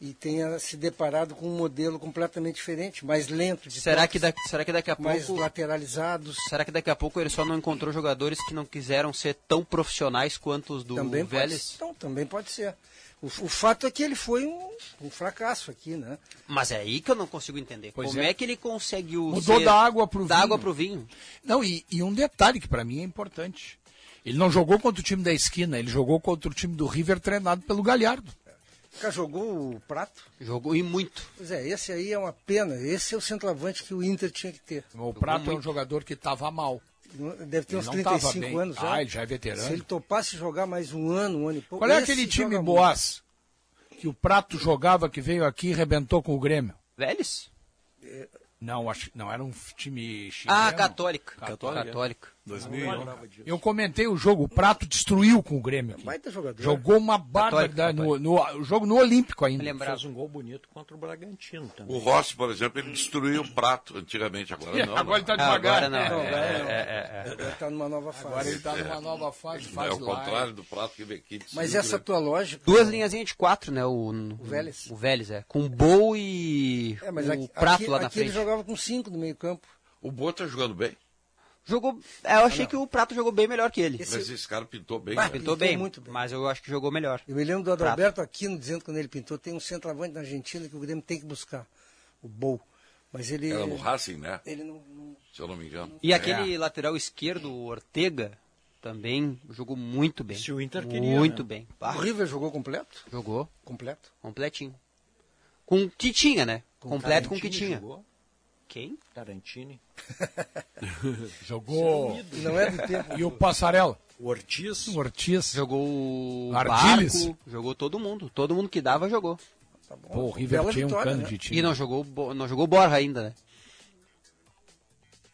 e tenha se deparado com um modelo completamente diferente, mais lento de Será toques, que, daqui, será que daqui a mais pouco... lateralizados. Será que daqui a pouco ele só não encontrou jogadores que não quiseram ser tão profissionais quanto os do também Vélez? Pode, então, também pode ser. O, o fato é que ele foi um, um fracasso aqui, né? Mas é aí que eu não consigo entender. Pois Como é. é. que ele conseguiu Mudou ser- da água pro da vinho. água pro vinho? Não, e, e um detalhe que para mim é importante. Ele não jogou contra o time da esquina, ele jogou contra o time do River treinado pelo Galhardo. Já jogou o prato? Jogou e muito. Pois é, esse aí é uma pena. Esse é o centroavante que o Inter tinha que ter. O Prato é um jogador que estava mal. Deve ter Ele uns não tava 35 bem. anos já. Ah, ele já é veterano. Se ele topasse jogar mais um ano, um ano e pouco. Qual é aquele time Boas que o Prato jogava que veio aqui e rebentou com o Grêmio? Vélez? Não, acho não era um time chileno. Ah, Católica. Católica. Católica. 2001. Eu comentei o jogo, o Prato destruiu com o Grêmio. aqui. Baita jogador. Jogou uma barbaridade no, no- o jogo no Olímpico ainda. Lembrava. Fez um gol bonito contra o Bragantino também. O Rossi, por exemplo, ele destruiu o prato antigamente, agora não. Agora ele tá Ah, devagar. agora não. É, é, é, é. Ele está numa nova fase. Agora ele tá numa nova fase, É fase o lá. contrário do prato que vem aqui. Mas essa tua lógica. Duas linhazinhas de quatro, né? O, o Vélez. O Vélez, é. Com o Bol e É, mas o aqui, Prato aqui, lá na aqui ele frente. jogava com cinco no meio-campo. O Boa tá jogando bem. Jogou. é, eu achei que o Prato jogou bem melhor que ele. Esse- Mas esse cara pintou bem. Ah, né? Pintou pintou bem, muito bem. mas eu acho que jogou melhor. Eu me lembro do Prato. Adalberto Aquino dizendo quando ele pintou: tem um centroavante na Argentina que o Grêmio tem que buscar. O Bol. Mas ele. Era no Racing, né? Ele não. não- Se eu não me engano. E aquele lateral esquerdo, o Ortega, também jogou muito bem. Se o Inter queria, Muito né? bem. O Ah, River jogou completo? jogou Completo. completinho. Com o que tinha, né? Com Completo com o que tinha. jogou. Quem? Tarantini. Jogou. E não é do tempo. E o Passarela? O Ortiz. O Ortiz. Jogou o Ardiles? Barco, jogou todo mundo. Todo mundo que dava jogou. Tá bom. Pô, o River Bela tinha um cano né? de time. E não jogou, não jogou Borja ainda, né?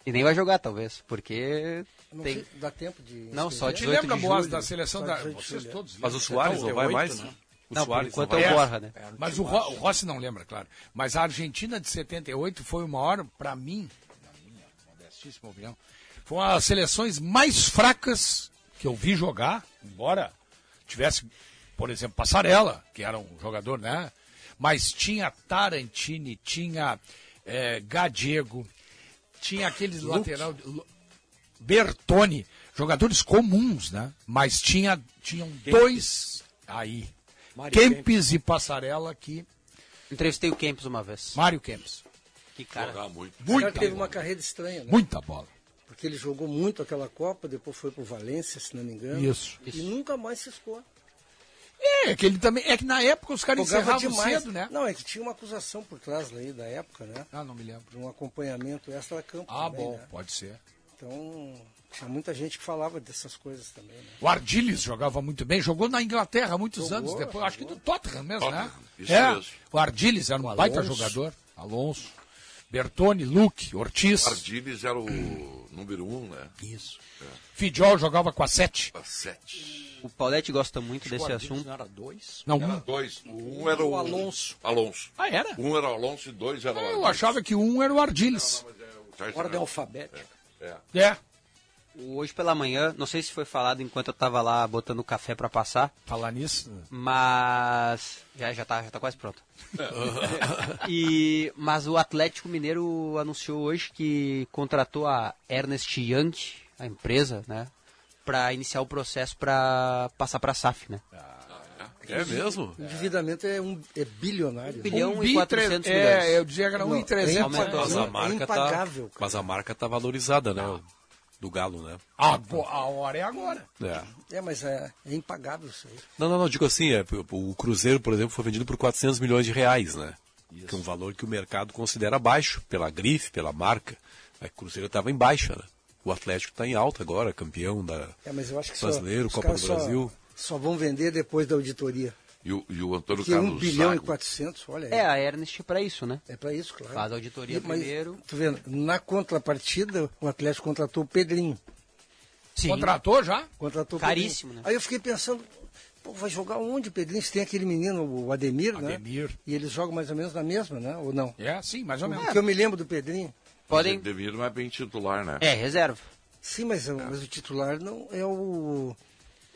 E nem vai jogar, talvez, porque Não tem... sei, dá tempo de. Não, só inscrever? Te 18 lembra, de Boas, julho. da seleção Só da. 18 de Vocês julho. todos Mas o. Soares não vai 78, mais? né? O Não, por Soares enquanto não é o? Borja, né? Mas o, Ro- o Rossi não lembra, claro. Mas a Argentina de 78 foi o maior, pra mim, na minha modestíssima opinião, foi uma das seleções mais fracas que eu vi jogar, embora tivesse, por exemplo, Passarella, que era um jogador, né? Mas tinha Tarantini, tinha é, Gadiego, tinha aquele Luke. lateral, Bertoni, jogadores comuns, né? Mas tinha, tinham dois aí, Mário Kempes e Passarella que... Entrevistei o Kempis uma vez. Mário Kempes. Que cara. Jogar muito. O cara Muita teve bola. uma carreira estranha, né? Muita bola. Porque ele jogou muito aquela Copa, depois foi pro Valência, se não me engano. Isso. E nunca mais ciscou. É, que ele também. É que na época os caras Jogava encerravam demais. cedo, né? Não, é que tinha uma acusação por trás aí da época, né? Ah, não me lembro. De um acompanhamento extra-campo. Ah, também, bom, né? pode ser. Então, tinha muita gente que falava dessas coisas também, né? O Ardiles jogava muito bem, jogou na Inglaterra muitos Jogou, anos depois, acho que do Tottenham mesmo, né? Tottenham, isso é, mesmo. o Ardiles era um O baita Alonso. jogador. Alonso, Bertone, Luque, Ortiz. Ardiles era o número um, né? Isso. Fidjol jogava com a sete. A sete. O Paulette gosta muito O desse Ardiles assunto. Não era dois? Não, Era um. dois. Um era o... O Alonso. Alonso. Ah, era? Um era o Alonso e dois era o Eu Ardiles. achava que um era o Ardiles. Ordem alfabética. É. É. Hoje pela manhã, não sei se foi falado enquanto eu tava lá botando o café pra passar, Falar nisso. mas já já tá, já tá quase pronto. e mas o Atlético Mineiro anunciou hoje que contratou a Ernest Young, a empresa, né, para iniciar o processo para passar para SAF, né? É mesmo? O endividamento é, um, é bilionário. Um bilhão Um e bi 400 tre- milhões. É, eu dizia que era Não, 1,300. é Aumentou. Mas a É tá, cara. mas a marca tá valorizada, né? Do Galo, né? Agora, a hora é agora. É. É, mas é, é impagável isso aí. Não, não, não, digo assim, é, o Cruzeiro, por exemplo, foi vendido por 400 milhões de reais, né? Que é um valor que o mercado considera baixo, pela grife, pela marca. Aí o Cruzeiro estava em baixa, né? O Atlético está em alta agora, campeão da É, mas eu acho que só, brasileiro, os Copa do só- Brasil. Só, vão vender depois da auditoria. E o, e o Antônio Porque 1 Carlos bilhão e Zago. 400, olha aí. É a Ernest é para isso, né? É para isso, claro. Faz a auditoria E- mas, primeiro. Tu vendo, na contrapartida, o Atlético contratou o Pedrinho. Sim. Contratou já? Contratou o Caríssimo, Pedrinho. né? Aí eu fiquei pensando, pô, vai jogar onde o Pedrinho? Se tem aquele menino, o Ademir, né? Ademir. E eles jogam mais ou menos na mesma, né? Ou não? É, sim, mais ou menos. Porque eu me lembro do Pedrinho. Podem. Demir não é bem titular, né? É, reserva. Sim, mas, mas o titular não é o...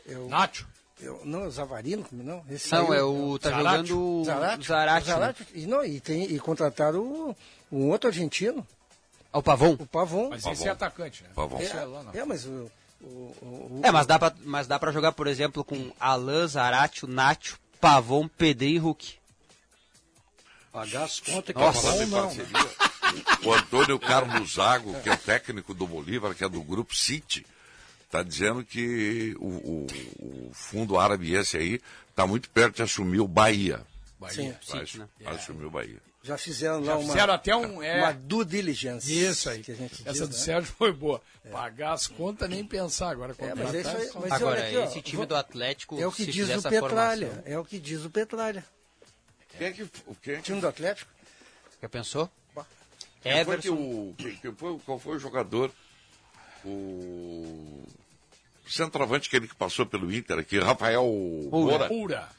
É o Nacho. É o- não, é o Zavarino, não? Esse Não, aí é o. Tá Zarate. jogando o Zarate. Né? E, não, e, tem, e contrataram o, um outro argentino, Ao Pavon. o Pavon. Mas esse é atacante, né? Pavon. É. É, mas o... o, o- É, mas dá, pra, mas dá pra jogar, por exemplo, com Alan, Zarate, Nacho, Pavon, Pedrinho e Hulk. Pagar as contas que Nossa. é bom, em não. parceria, o Antônio Carlos Zago, que é o técnico do Bolívar, que é do grupo City, está dizendo que o, o- o fundo árabe esse aí está muito perto de assumir o Bahia. Sim, Vai, City, né? vai assumir o Bahia. já fizeram Já lá uma, fizeram até um. É, uma due diligence. Isso aí. Que a gente Essa diz, do né? Sérgio foi boa. Pagar as contas, nem pensar agora. É, mas é isso aí. Mas Agora, aqui, ó, esse time vou- do Atlético, É o que se diz o Petralha. formação- É o que diz o Petralha. Quem é que, o quem é O que, time do Atlético? Já pensou? quem foi que Everson. o, foi, qual foi o jogador? O centroavante, aquele que passou pelo Inter aqui, Rafael Moura. Pura.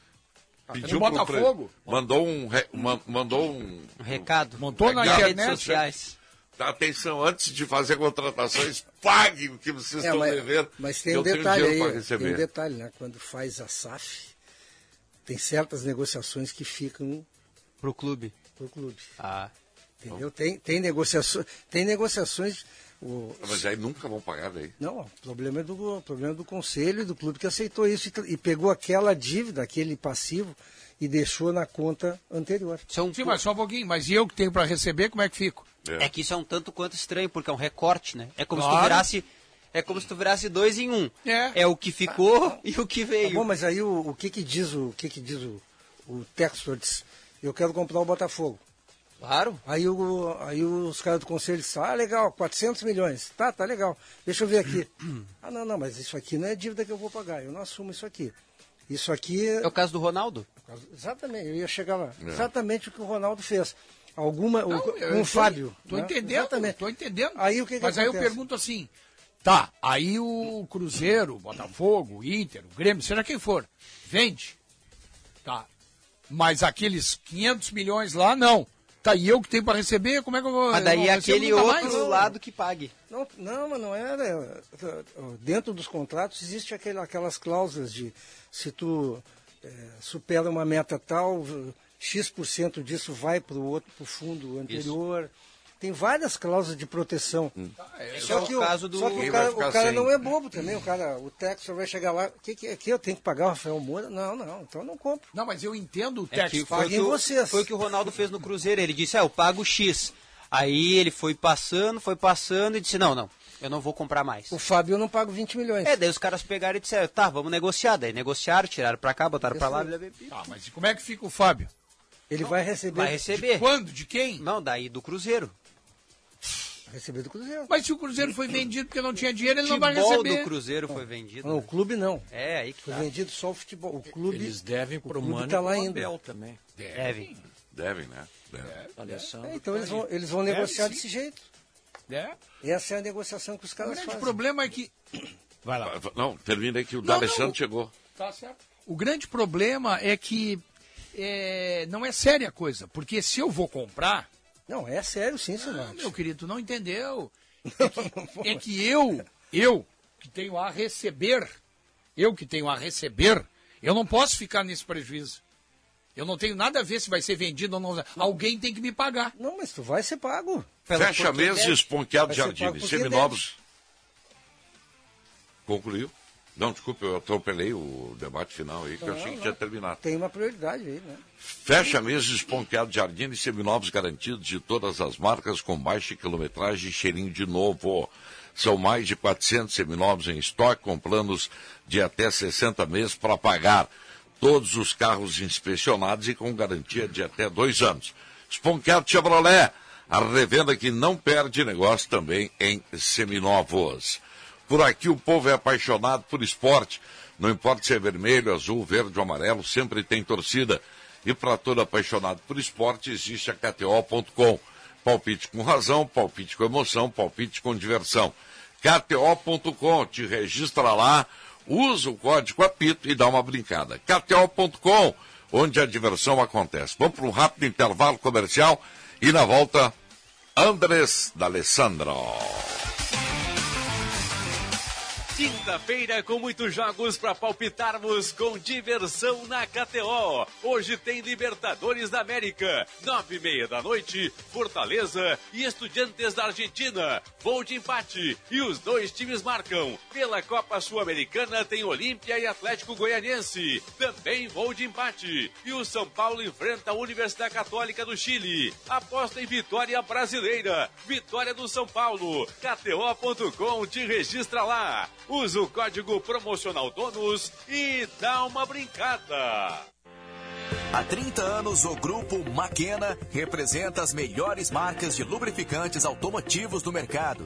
Pediu pro Botafogo. pre- mandou um, re- ma- mandou um, recado. Montou na internet. sociais. Tá, atenção, antes de fazer contratações, pague o que vocês É, estão mas, devendo. mas que tem um detalhe aí. Tem um detalhe, né? Quando faz a SAF, tem certas negociações que ficam Pro clube. pro clube. Ah. Entendeu? Tem, tem negociações. Tem negociações. O, Mas aí nunca vão pagar daí. Não, o problema é do, o problema é do conselho e do clube que aceitou isso e, e pegou aquela dívida, aquele passivo, e deixou na conta anterior. É, um Sim, mas só um pouquinho. Mas e eu que tenho para receber, como é que fico? é que isso é um tanto quanto estranho, porque é um recorte, né? É como se tu Claro. virasse. É como se tu virasse dois em um. É. É o que ficou e o que Tá veio. bom, mas aí o, o que que diz o, o que que diz o, o eu quero comprar o Botafogo. Claro. Aí, o, aí os caras do conselho disseram, ah, legal, 400 milhões. Tá, tá legal. Deixa eu ver aqui. ah, não, não, mas isso aqui não é dívida que eu vou pagar. Eu não assumo isso aqui. Isso aqui... É o caso do Ronaldo. Exatamente, eu ia chegar lá. Exatamente o que o Ronaldo fez. Alguma, o- Não, o Fábio. Tô né? entendendo, Exatamente. tô entendendo. Aí o que que Mas aí eu acontece? pergunto assim, tá, aí o Cruzeiro, o Botafogo, o Inter, o Grêmio, seja quem for, vende. Tá. Mas aqueles 500 milhões lá, não. Tá, e eu que tenho para receber, como é que eu vou. Mas daí é aquele nunca outro mais? lado que pague. Não, não, mas não era. Dentro dos contratos existe aquele, aquelas cláusulas de se tu eh, supera uma meta tal, X% disso vai para o outro, para o fundo anterior. Tem várias cláusulas de proteção. Esse Só é o que caso do- Só que o cara, o cara não é bobo também. O cara, o Texas vai chegar lá. O que, que é aqui? Eu tenho que pagar o Rafael Moura? Não, não. Então eu não compro. Não, mas eu entendo o É Tex que foi, o que o, vocês. foi o que o Ronaldo fez no Cruzeiro. Ele disse, ah, eu pago X. Aí ele foi passando, foi passando e disse, não, não, eu não vou comprar mais. O Fábio eu não pago 20 milhões. É, daí os caras pegaram e disseram, tá, vamos negociar. Daí negociaram, tiraram pra cá, botaram pra lá. Ah, mas e como é que fica o Fábio? Ele vai receber. Vai receber. Quando? De quem? Não, daí do Cruzeiro. Receber do Cruzeiro. Mas se o Cruzeiro foi vendido porque não tinha dinheiro, ele não vai Futebol receber. do Cruzeiro foi vendido. Não, o clube não. É, aí que Foi tá. vendido só o futebol. O clube. Eles devem o pro Mano tá lá ainda. Abel também. Deve. Devem, né? Devem. Alessandro. É, então eles vão, eles vão Deve negociar sim. desse jeito. É. Essa é a negociação que os O caras grande fazem. problema é que. Vai lá. Não, termina aí que o Não, D'Alessandro não. chegou. Tá certo. O grande problema é que é, não é séria a coisa, porque se eu vou comprar, Não, é sério sim, ah, senhor. meu querido, tu não entendeu. É que, é que eu, eu que tenho a receber, eu que tenho a receber, eu não posso ficar nesse prejuízo. Eu não tenho nada a ver se vai ser vendido ou não. Alguém tem que me pagar. Não, mas tu vai ser pago. Fecha meses, esponqueado porque Seminovos. Concluiu? Não, desculpe, eu atropelei o debate final aí, que eu Não, achei que não. tinha terminado. Tem uma prioridade aí, né? Fecha meses, esponqueado jardim e seminovos garantidos de todas as marcas com baixa quilometragem e cheirinho de novo. São mais de 400 seminovos em estoque com planos de até 60 meses para pagar todos os carros inspecionados e com garantia de até dois anos. Esponqueado Chevrolet, a revenda que não perde negócio também em seminovos. Por aqui o povo é apaixonado por esporte. Não importa se é vermelho, azul, verde ou amarelo, sempre tem torcida. E para todo apaixonado por esporte existe a KTO.com. Palpite com razão, palpite com emoção, palpite com diversão. KTO.com, te registra lá, usa o código apito e dá uma brincada. KTO.com, onde a diversão acontece. Vamos para um rápido intervalo comercial e na volta, Andrés D'Alessandro. Quinta-feira com muitos jogos para palpitarmos com diversão na KTO. Hoje tem Libertadores da América, nove e meia da noite, Fortaleza e Estudiantes da Argentina. Voo de empate e os dois times marcam. Pela Copa Sul-Americana tem Olímpia e Atlético Goianiense. Também voo de empate. E o São Paulo enfrenta a Universidade Católica do Chile. Aposta em vitória brasileira. Vitória do São Paulo. KTO.com te registra lá. Usa o código promocional DONUS e dá uma brincada. Há 30 anos, o grupo Maquena representa as melhores marcas de lubrificantes automotivos do mercado,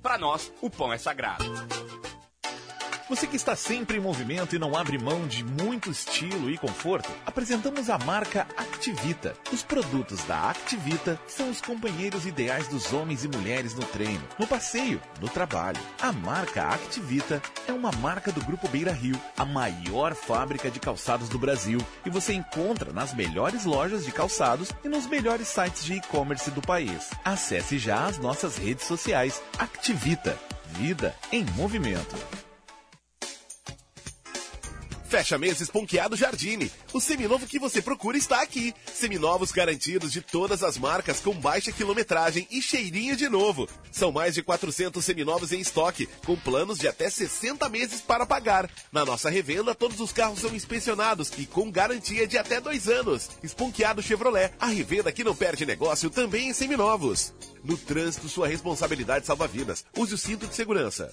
para nós, o pão é sagrado. Você que está sempre em movimento e não abre mão de muito estilo e conforto, apresentamos a marca Activita. Os produtos da Activita são os companheiros ideais dos homens e mulheres no treino, no passeio, no trabalho. A marca Activita é uma marca do Grupo Beira Rio, a maior fábrica de calçados do Brasil, e você encontra nas melhores lojas de calçados e nos melhores sites de e-commerce do país. Acesse já as nossas redes sociais Activita. Vida em movimento. Fecha mês esponqueado Jardine. O seminovo que você procura está aqui. Seminovos garantidos de todas as marcas com baixa quilometragem e cheirinho de novo. São mais de 400 seminovos em estoque, com planos de até 60 meses para pagar. Na nossa revenda, todos os carros são inspecionados e com garantia de até dois anos. Esponqueado Chevrolet, a revenda que não perde negócio também em seminovos. No trânsito, sua responsabilidade salva vidas. Use o cinto de segurança.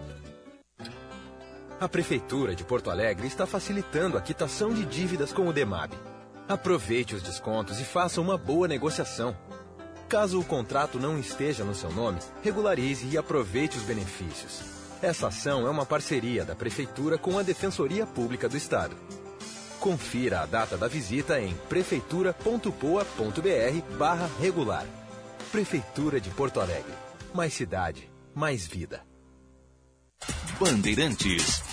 A Prefeitura de Porto Alegre está facilitando a quitação de dívidas com o DEMAB. Aproveite os descontos e faça uma boa negociação. Caso o contrato não esteja no seu nome, regularize e aproveite os benefícios. Essa ação é uma parceria da Prefeitura com a Defensoria Pública do Estado. Confira a data da visita em prefeitura.poa.br barra regular. Prefeitura de Porto Alegre. Mais cidade, mais vida. Bandeirantes.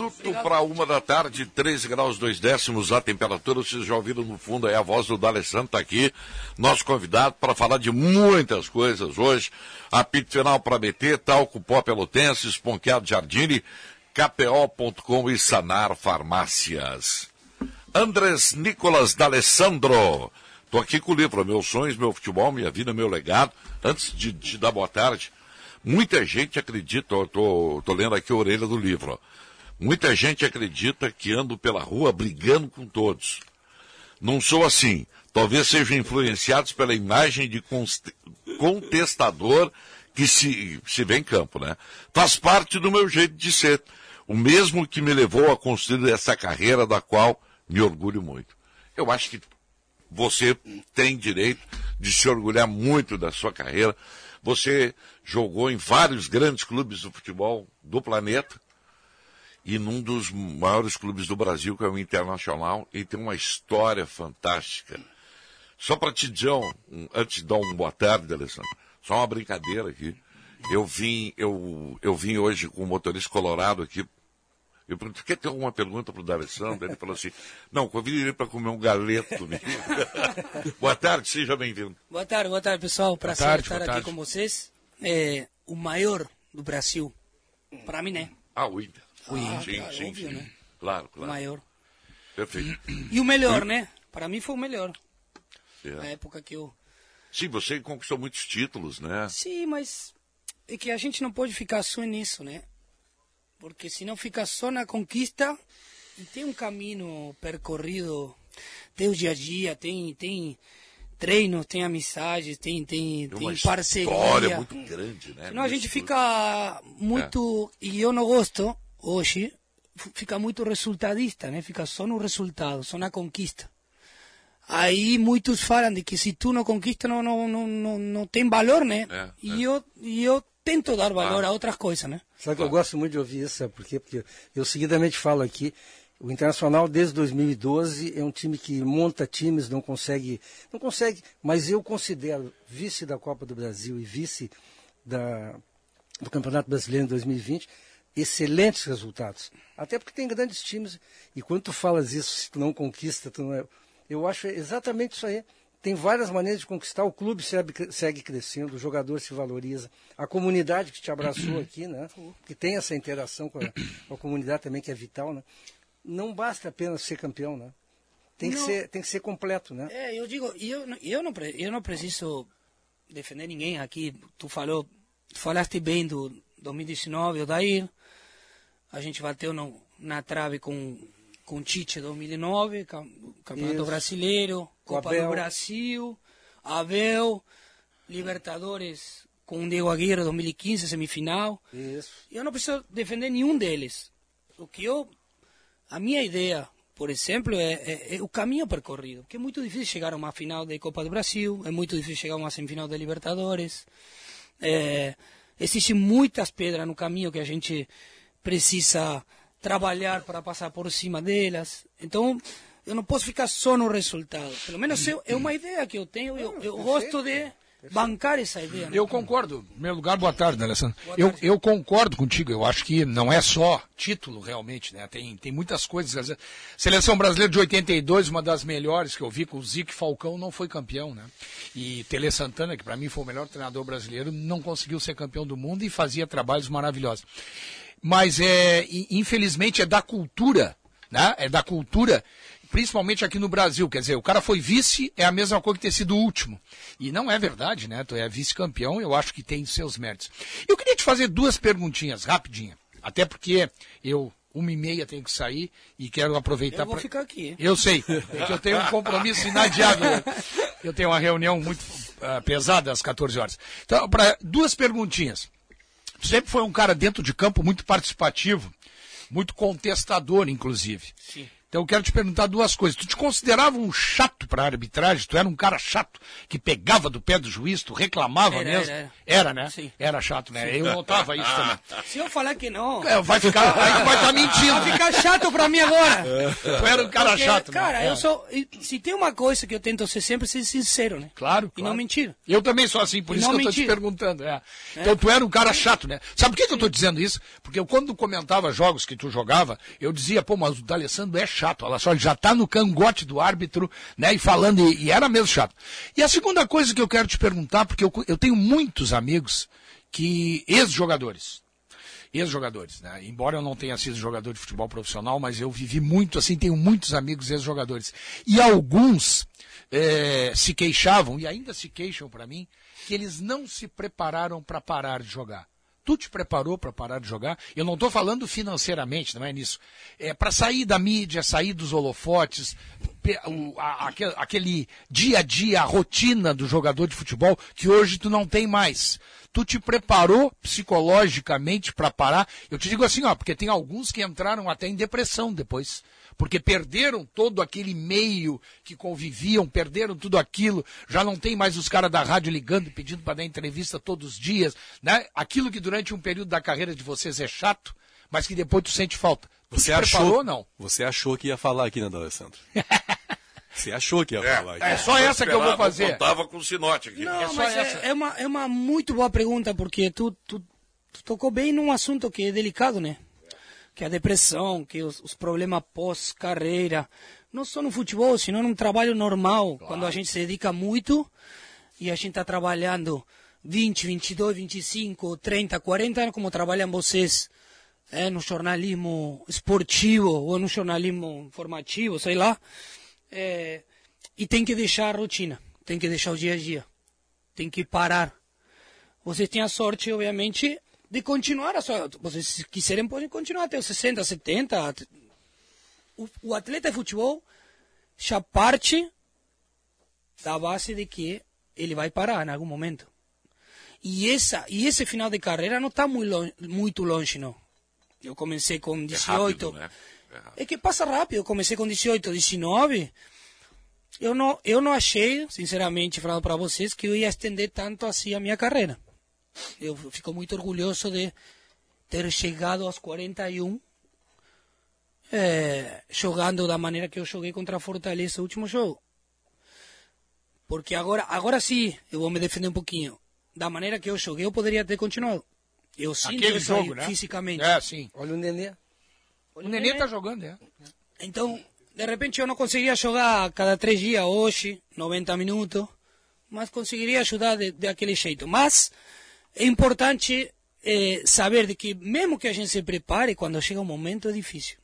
Minuto para uma da tarde, 13 graus 2 décimos a temperatura. Vocês já ouviram no fundo aí a voz do D'Alessandro está aqui, nosso convidado para falar de muitas coisas hoje. Apito final para BT, Talco Pó Pelotense, Esponqueado Jardine, KPO.com e Sanar Farmácias. Andres Nicolas D'Alessandro. Estou aqui com o livro Meus Sonhos, Meu Futebol, Minha Vida, Meu Legado. Antes de te dar boa tarde, muita gente acredita, eu tô, tô lendo aqui a orelha do livro, ó. Muita gente acredita que ando pela rua brigando com todos. Não sou assim. Talvez sejam influenciados pela imagem de contestador que se, se vê em campo, né? Faz parte do meu jeito de ser. O mesmo que me levou a construir essa carreira da qual me orgulho muito. Eu acho que você tem direito de se orgulhar muito da sua carreira. Você jogou em vários grandes clubes do futebol do planeta e num dos maiores clubes do Brasil, que é o Internacional, e tem uma história fantástica. Só para te dizer, um, um- antes de dar uma boa tarde, Alessandro, só uma brincadeira aqui. Eu vim, eu, eu vim hoje com o motorista colorado aqui. Eu perguntei, quer ter alguma pergunta para o D'Alessandro? Ele falou assim, não, convide ele para comer um galeto boa tarde, seja bem-vindo. Boa tarde, boa tarde, pessoal. Prazer tarde, estar aqui tarde. com vocês. É o maior do Brasil. Para mim, né? Ah, o Inter. Inter, sim, claro, sim, óbvio, sim. né? Claro, claro. maior. Perfeito. E o melhor, né? Para mim foi o melhor. É. Na época que eu. Sim, você conquistou muitos títulos, né? Sim, mas é que a gente não pode ficar só nisso, né? Porque se não fica só na conquista, e tem um caminho percorrido, tem o dia a dia, tem, tem treino, tem amizade, tem, tem, Tem tem uma parceria. história muito grande, né? Senão a gente fica muito. E eu não gosto, hoje, fica muito resultadista, né? Fica só no resultado, só na conquista. Aí muitos falam de que se tu não conquista, não, não, não, não, não tem valor, né? É, e, Eu, e eu tento dar valor Ah. a outras coisas, né? Sabe que eu gosto muito de ouvir isso, sabe por quê? Porque eu seguidamente falo aqui, o Internacional desde 2012 é um time que monta times, não consegue, não consegue, mas eu considero vice da Copa do Brasil e vice da, do Campeonato Brasileiro em 2020 excelentes resultados. Até porque tem grandes times e quando tu falas isso, se tu não conquista, tu não é... eu acho exatamente isso aí. Tem várias maneiras de conquistar, o clube segue, segue crescendo, o jogador se valoriza, a comunidade que te abraçou aqui, né? Que tem essa interação com a, com a comunidade também, que é vital, né? Não basta apenas ser campeão, né? Tem que, Não. ser, tem que ser completo, né? É, eu digo, eu, eu, não, eu não preciso defender ninguém aqui. Tu falou, tu falaste bem do 2019, o Dair. A gente bateu no, na trave com com o Tite 2009, cam- Campeonato Isso. Brasileiro, Copa Abel. do Brasil, Abel, Libertadores com o Diego Aguirre 2015, semifinal. Isso. Eu não preciso defender nenhum deles. O que eu, a minha ideia, por exemplo, é, é- é o caminho percorrido. Que é muito difícil chegar a uma final da Copa do Brasil, é muito difícil chegar a uma semifinal da Libertadores. É, Existem muitas pedras no caminho que a gente precisa trabalhar para passar por cima delas. Então, eu não posso ficar só no resultado. Pelo menos é uma ideia que eu tenho. Eu, eu gosto de bancar essa ideia. né? Eu concordo. Em primeiro lugar, boa tarde, Alessandro? Eu, eu concordo contigo. Eu acho que não é só título, realmente, né? Tem, tem muitas coisas. Seleção brasileira de 82, uma das melhores que eu vi, com o Zico e Falcão, não foi campeão, né? E Tele Santana, que para mim foi o melhor treinador brasileiro, não conseguiu ser campeão do mundo e fazia trabalhos maravilhosos. Mas, é, infelizmente, é da cultura, né? É da cultura principalmente aqui no Brasil. Quer dizer, o cara foi vice, é a mesma coisa que ter sido o último. E não é verdade, né? Tu é vice-campeão, eu acho que tem seus méritos. Eu queria te fazer duas perguntinhas, rapidinha. Até porque eu, uma e meia, tenho que sair e quero aproveitar Eu vou pra- ficar aqui. Eu sei, é que eu tenho um compromisso inadiável. Eu tenho uma reunião muito ah, pesada às 14 horas. Então, para duas perguntinhas. Sempre foi um cara dentro de campo muito participativo, muito contestador, inclusive. Sim. Então eu quero te perguntar duas coisas. Tu te considerava um chato para arbitragem? Tu era um cara chato que pegava do pé do juiz, tu reclamava Era, mesmo? era, Era, né? Sim. Era chato, né? Sim. Eu notava isso também. Se eu falar que não. É, vai ficar, tu vai estar mentindo. Vai ficar chato pra mim agora. Tu era um cara Porque, chato, né? Cara, É. eu sou. e Se tem uma coisa que eu tento ser sempre, ser sincero, né? Claro, E não mentir. Eu também sou assim, por E isso que eu estou te perguntando. é. Então tu era um cara chato, né? Sabe por que, que eu estou dizendo isso? Porque eu, quando comentava jogos que tu jogava, eu dizia, pô, mas o D'Alessandro é chato. Olha só, ele já tá no cangote do árbitro, né? E falando, e, e era mesmo chato. E a segunda coisa que eu quero te perguntar, porque eu, eu tenho muitos amigos que, ex-jogadores, ex-jogadores, né? Embora eu não tenha sido jogador de futebol profissional, mas eu vivi muito assim, tenho muitos amigos ex-jogadores. E alguns eh, se queixavam, e ainda se queixam para mim, que eles não se prepararam para parar de jogar. Tu te preparou para parar de jogar? Eu não estou falando financeiramente, não é nisso. É para sair da mídia, sair dos holofotes, aquele dia a dia, a rotina do jogador de futebol que hoje tu não tem mais. Tu te preparou psicologicamente para parar? Eu te digo assim, ó, porque tem alguns que entraram até em depressão depois porque perderam todo aquele meio que conviviam, perderam tudo aquilo, já não tem mais os caras da rádio ligando e pedindo para dar entrevista todos os dias, né? Aquilo que durante um período da carreira de vocês é chato, mas que depois tu sente falta. Tu Você te preparou achou, ou não? Você achou que ia falar aqui, né, Alessandro? Você achou que ia falar aqui. é só essa que eu vou fazer. Contava com o sinote aqui. Não, mas é, é uma, é uma muito boa pergunta, porque tu, tu, tu tocou bem num assunto que é delicado, né? Que é a depressão, que os, os problemas pós-carreira, não só no futebol, sino num trabalho normal, quando a gente se dedica muito e a gente está trabalhando 20, 22, 25, 30, 40 anos, como trabalham vocês é, no jornalismo esportivo ou no jornalismo informativo, sei lá. É, e tem que deixar a rotina, tem que deixar o dia a dia, tem que parar. Vocês têm a sorte, obviamente, de continuar a sua. Vocês, se quiserem, podem continuar até os 60, 70. at- O, o atleta de futebol já parte da base de que ele vai parar em algum momento. E, essa, e esse final de carreira não está muito longe, muito longe, não. Eu comecei com 18. rápido, né? É que passa rápido. Eu comecei com 18, 19. Eu não, eu não achei, sinceramente, falando para vocês, que eu ia estender tanto assim a minha carreira. Eu fico muito orgulhoso de ter chegado aos 41 eh, jogando da maneira que eu joguei contra a Fortaleza no último jogo. Porque agora, agora sim, eu vou me defender um pouquinho. Da maneira que eu joguei, eu poderia ter continuado. Eu sinto Aquele isso aí, jogo, né? fisicamente. É, sim. Olha o Nenê. O Nenê tá jogando, é. Então, de repente eu não conseguiria jogar cada três dias hoje, 90 minutos, mas conseguiria ajudar de, de aquele jeito. Mas é importante eh, saber de que mesmo que a gente se prepare, quando chega um momento é difícil.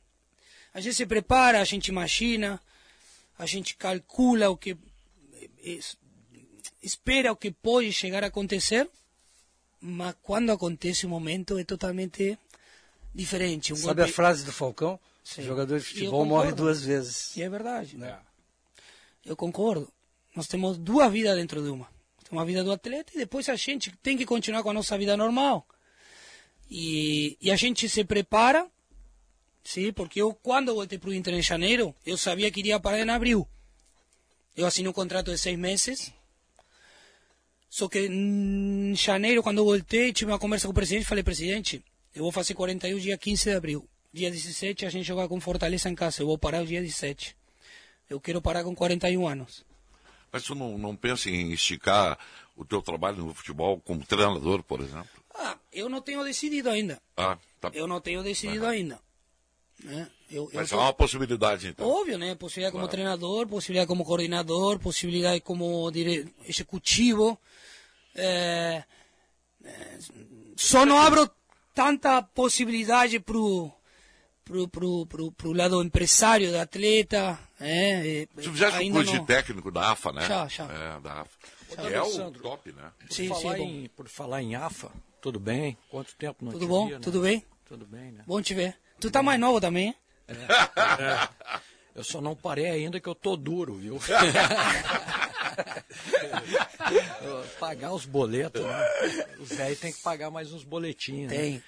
A gente se prepara, a gente imagina, a gente calcula o que eh, es- espera o que pode chegar a acontecer, mas quando acontece o momento é totalmente diferente. Um Sabe a golpe- frase do Falcão? Sim. O jogador de futebol morre duas vezes. E é verdade. né? Eu concordo. Nós temos duas vidas dentro de uma. Tem uma vida do atleta e depois a gente tem que continuar com a nossa vida normal. E, e a gente se prepara, sim, porque eu, quando voltei para o Inter em janeiro, eu sabia que iria parar em abril. Eu assinei um contrato de seis meses. Só que em janeiro, quando voltei, tive uma conversa com o presidente falei, presidente, eu vou fazer 41 dia 15 de abril. Dia 17 a gente joga com Fortaleza em casa. Eu vou parar o dia 17. Eu quero parar com 41 anos. Mas tu não, não pensa em esticar o teu trabalho no futebol como treinador, por exemplo? Ah, eu não tenho decidido ainda. Ah, tá. Eu não tenho decidido ainda. Né? Eu, Mas eu é uma possibilidade, então. Óbvio, né? Possibilidade como Claro. treinador, possibilidade como coordenador, possibilidade como dire... executivo. É... é, Só não abro tanta possibilidade pro pro, pro, pro, pro lado empresário do atleta. É, é, Tu fizeste um curso não. de técnico da AFA, né? Já, já. É, da AFA. Que é o top, né? Por, Sim, falar sim, em, por falar em AFA, tudo bem? Quanto tempo não Tudo te bom? via, né? Tudo bem? Tudo bem, né? Bom te ver. Tu tá mais novo também, hein? É. Eu só não parei ainda que eu tô duro, viu? Pagar os boletos, né? Os velhos tem que pagar mais uns boletinhos. né? Tem.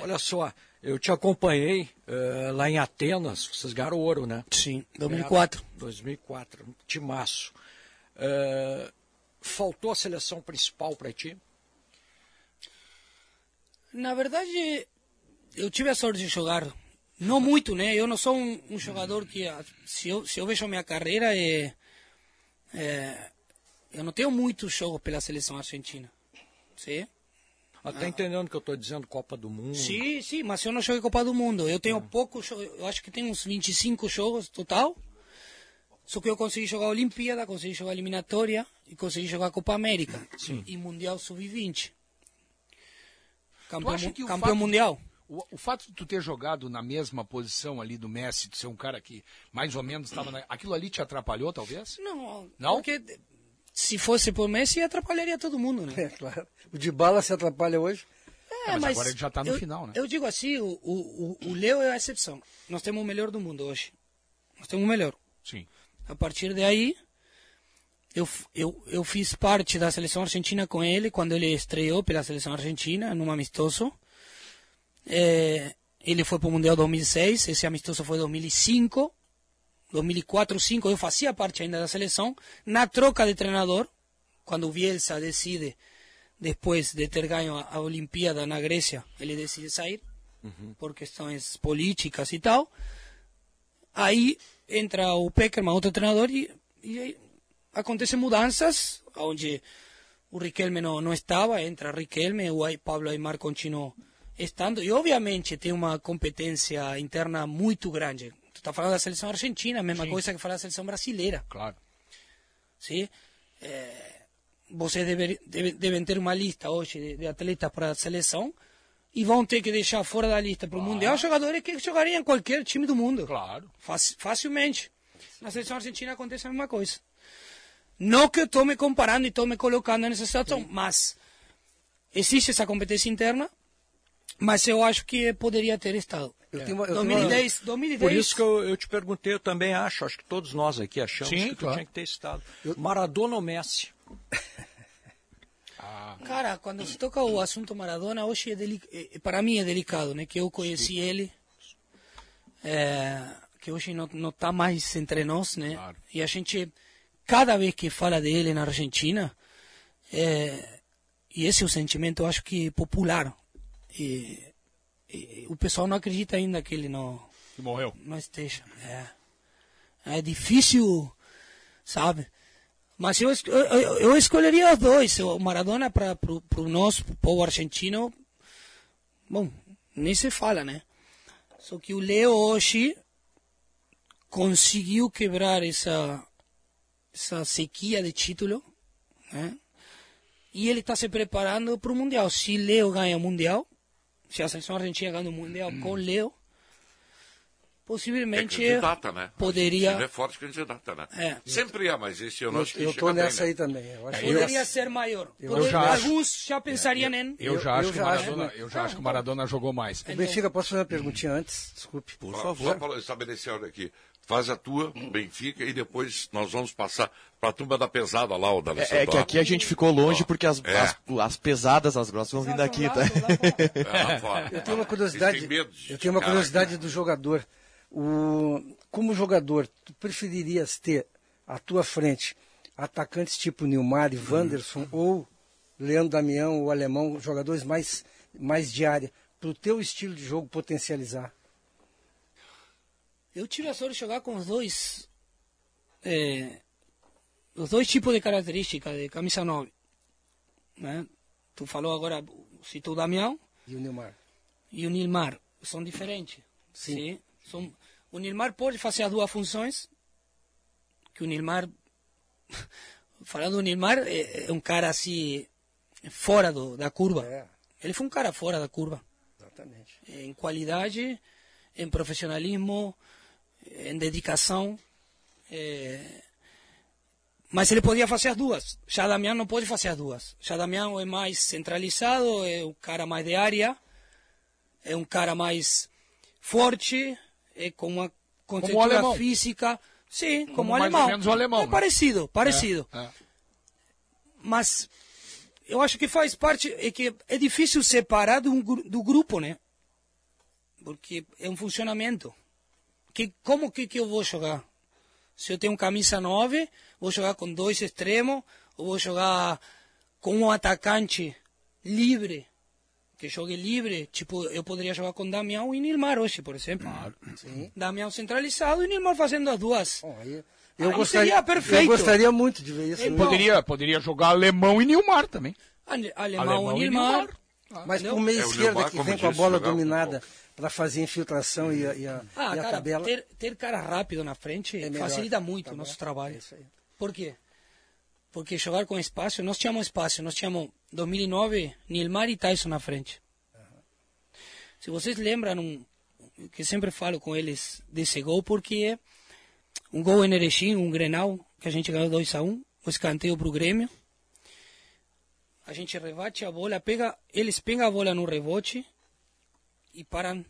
Olha só, eu te acompanhei eh, lá em Atenas, vocês ganharam ouro, né? Sim, 2004. Ganharam 2004, um timaço. Eh, faltou a seleção principal para ti? Na verdade, eu tive a sorte de jogar. Não muito, né? Eu não sou um, um jogador que, ah, se eu, se eu vejo a minha carreira, é, é, eu não tenho muitos jogos pela seleção argentina. Sim? Ah, tá entendendo que eu estou dizendo Copa do Mundo? Sim, sim, mas eu não joguei Copa do Mundo. Eu tenho poucos jogos, eu acho que tem uns 25 jogos total. Só que eu consegui jogar a Olimpíada, consegui jogar a eliminatória e consegui jogar a Copa América e Mundial Sub-20. Campeão, o campeão fato- mundial. O, o fato de tu ter jogado na mesma posição ali do Messi, de ser um cara que mais ou menos estava na... Aquilo ali te atrapalhou, talvez? Não, Não? Porque se fosse por Messi, atrapalharia todo mundo, né? É, claro. O de bala se atrapalha hoje. É, mas agora ele já tá no eu, final, né? Eu digo assim, o, o, o- o Leo é a exceção. Nós temos o melhor do mundo hoje. Nós temos o melhor. Sim. A partir daí, eu, eu, eu fiz parte da seleção argentina com ele quando ele estreou pela seleção argentina, num amistoso. É, ele foi para o Mundial 2006, esse amistoso foi 2005. 2004, 2005, eu fazia parte ainda da seleção. Na troca de treinador, quando o Bielsa decide, depois de ter ganho a, a Olimpíada na Grécia, ele decide sair, por questões políticas e tal. Aí entra o Peckerman, outro treinador, e, e aí acontecem mudanças, onde o Riquelme não, não estava, entra Riquelme, o Pablo Aymar continuou estando, e obviamente tem uma competência interna muito grande. Está falando da seleção argentina, a mesma Sim. coisa que falar da seleção brasileira. Claro. Sim? É, vocês dever, deve- devem ter uma lista hoje de, de atletas para a seleção e vão ter que deixar fora da lista para o Mundial jogadores que jogariam em qualquer time do mundo. Claro. facilmente. Na seleção argentina acontece a mesma coisa. Não que eu estou me comparando e estou me colocando nessa situação, mas existe essa competência interna, mas eu acho que poderia ter estado. Eu tenho uma- eu tenho 2010, 2010. Por isso que eu, eu te perguntei, eu também acho, acho que todos nós aqui achamos Sim, que tu claro. tinha que ter estado. Maradona ou Messi? Cara, quando se toca o assunto Maradona, hoje é deli- eh, para mim é delicado, né? Que eu conheci ele, é, que hoje não não está mais entre nós, né? E a gente, cada vez que fala dele na Argentina, é, e esse é o sentimento, eu acho que popular. E o pessoal não acredita ainda que ele não Que morreu. não esteja. É, é difícil, sabe? Mas eu, eu- eu escolheria os dois. O Maradona para o nosso pro povo argentino, bom, nem se fala, né? Só que o Leo hoje conseguiu quebrar essa, essa sequia de título, né? E ele está se preparando para o Mundial. Se Leo ganha o Mundial, se a seleção argentina ganha o Mundial com Leo, É possivelmente candidata, né? poderia... É forte candidata, né? É. Sempre é, mas esse Eu, acho que eu bem, nessa né? aí também. Eu acho que Poderia ser maior. Eu já acho. alguns já pensariam em... Eu já acho eu que já o acho, Maradona, eu já acho que o Maradona jogou mais. O Benfica, posso fazer uma perguntinha antes? Desculpe. Só, só para estabelecer aqui. Faz a tua, Benfica, e depois nós vamos passar para a turma da pesada lá, o da É, é que aqui a gente ficou longe porque as, É. as, as pesadas, as grossas vão vir daqui, tá? Eu tenho uma curiosidade. Eu tenho uma cara, curiosidade do jogador. O, como jogador, tu preferirias ter à tua frente atacantes tipo Nilmar e Wanderson ou Leandro Damião, o alemão, jogadores mais, mais de área, para o teu estilo de jogo potencializar? Eu tive a sorte de jogar com os dois. eh, os dois tipos de características de camisa 9. Né? Tu falou agora, citou o Damião E o Nilmar? e o Nilmar. São diferentes. Sim. São, o Nilmar pode fazer as duas funções. Que o Nilmar. Falando do Nilmar, é, é um cara assim. fora do, da curva. Ele foi um cara fora da curva. Exatamente. Em qualidade, em profissionalismo, em dedicação. é, Mas ele podia fazer as duas. Damião não pode fazer as duas. Damião é mais centralizado, é um cara mais de área, é um cara mais forte, é com uma alemão. física. Sim, como, Como o mais ou alemão. menos o alemão, É né? parecido, parecido. É, é. Mas eu acho que faz parte, é que é difícil separar do, do grupo, né? Porque é um funcionamento. Que, como que, que eu vou jogar? Se eu tenho um camisa 9, vou jogar com dois extremos, ou vou jogar com um atacante livre, que jogue livre, tipo, eu poderia jogar com Damião e Nilmar hoje, por exemplo. Damião centralizado e Nilmar fazendo as duas. Eu Aí gostaria, seria perfeito. eu gostaria muito de ver isso. Então? Poderia, poderia jogar alemão e Nilmar também. Ale- Alemão, Alemão e Nilmar. Mas Entendeu? pro meio É, o esquerda que vem com a bola dominada para fazer infiltração e a, e a, Ah, e a cara, tabela. ter, ter cara rápido na frente É facilita muito Tá o nosso trabalho. É. Por quê? Porque jogar com espaço, nós tínhamos espaço, nós tínhamos 2009 Nilmar e Tyson na frente. Se vocês lembram, um, que sempre falo com eles desse gol, porque é um gol em Erechim, um Grenal, que a gente ganhou 2 a 1 um, o escanteio para o Grêmio. A gente rebate a bola, pega, eles pegam a bola no rebote e param